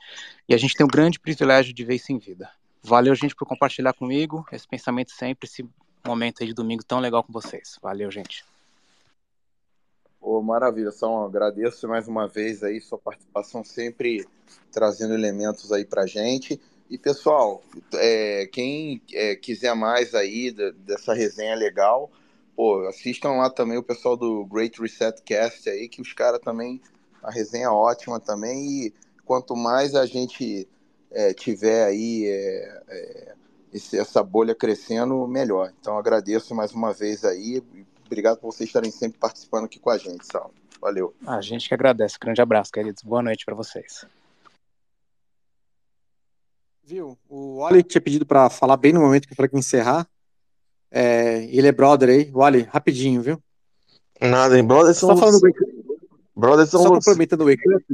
E a gente tem o grande privilégio de ver isso em vida. Valeu, gente, por compartilhar comigo esse pensamento sempre, esse momento de domingo tão legal com vocês. Valeu, gente. Oh, maravilha, só agradeço mais uma vez aí sua participação sempre trazendo elementos aí pra gente. E pessoal, é, quem é, quiser mais aí dessa resenha legal, pô, assistam lá também o pessoal do Great Reset Cast aí, que os caras também, a resenha é ótima também. E quanto mais a gente é, tiver aí é, é, esse, essa bolha crescendo, melhor. Então agradeço mais uma vez aí Obrigado por vocês estarem sempre participando aqui com a gente, Sal. Valeu. A gente que agradece. Grande abraço, queridos. Boa noite para vocês. Viu? O Wally tinha pedido para falar bem no momento que eu falei que encerrar. É, ele é brother aí. Wally, rapidinho, viu? Nada, hein? Brothers são. Só falando do. Brothers são. Só complementando o Wake Up.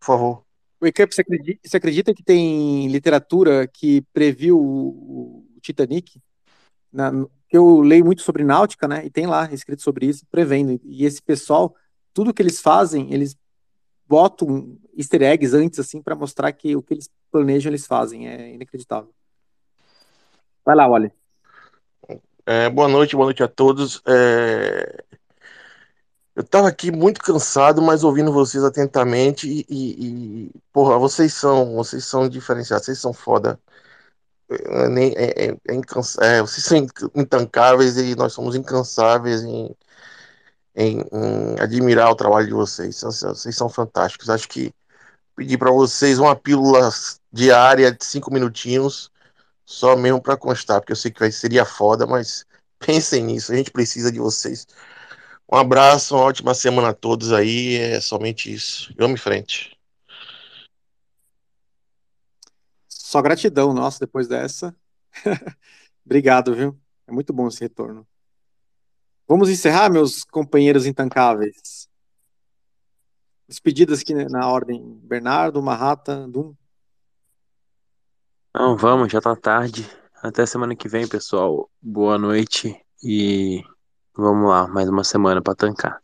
Por favor. Wake Up, você acredita, você acredita que tem literatura que previu o, Titanic? Na, eu leio muito sobre náutica, né? E tem lá escrito sobre isso, prevendo. E esse pessoal, tudo que eles fazem, eles botam easter eggs antes, assim, para mostrar que o que eles planejam, eles fazem. É inacreditável. Vai lá, Wally. É, boa noite, boa noite a todos. É... Eu tava aqui muito cansado, mas ouvindo vocês atentamente e, e, e, porra, vocês são, vocês são diferenciados, vocês são foda. É, é, é, é, vocês são intancáveis e nós somos incansáveis em, em, em admirar o trabalho de vocês. Vocês são fantásticos. Acho que pedir para vocês uma pílula diária de cinco minutinhos, só mesmo para constar, porque eu sei que vai, seria foda, mas pensem nisso, a gente precisa de vocês. Um abraço, uma ótima semana a todos aí, é somente isso. Vamos em frente. Só gratidão, nossa, depois dessa. Obrigado, viu? É muito bom esse retorno. Vamos encerrar, meus companheiros intancáveis. Despedidas aqui na ordem. Bernardo, Marrata, Dum. Não, vamos, já tá tarde. Até semana que vem, pessoal. Boa noite e vamos lá, mais uma semana para tancar.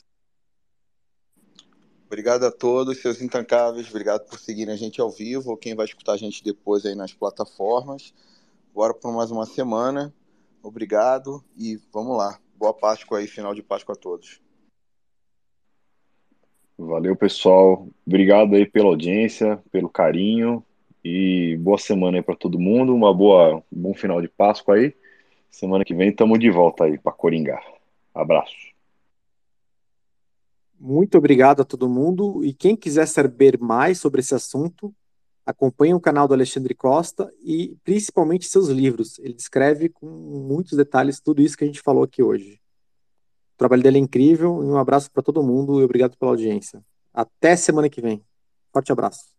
Obrigado a todos, seus intancáveis. Obrigado por seguirem a gente ao vivo, ou quem vai escutar a gente depois aí nas plataformas. Bora por mais uma semana. Obrigado e vamos lá. Boa Páscoa aí, final de Páscoa a todos. Valeu, pessoal. Obrigado aí pela audiência, pelo carinho e boa semana aí para todo mundo. Uma boa, um bom final de Páscoa aí. Semana que vem estamos de volta aí para Coringá. Abraço. Muito obrigado a todo mundo. E quem quiser saber mais sobre esse assunto, acompanhe o canal do Alexandre Costa e principalmente seus livros. Ele descreve com muitos detalhes tudo isso que a gente falou aqui hoje. O trabalho dele é incrível e um abraço para todo mundo e obrigado pela audiência. Até semana que vem. Forte abraço.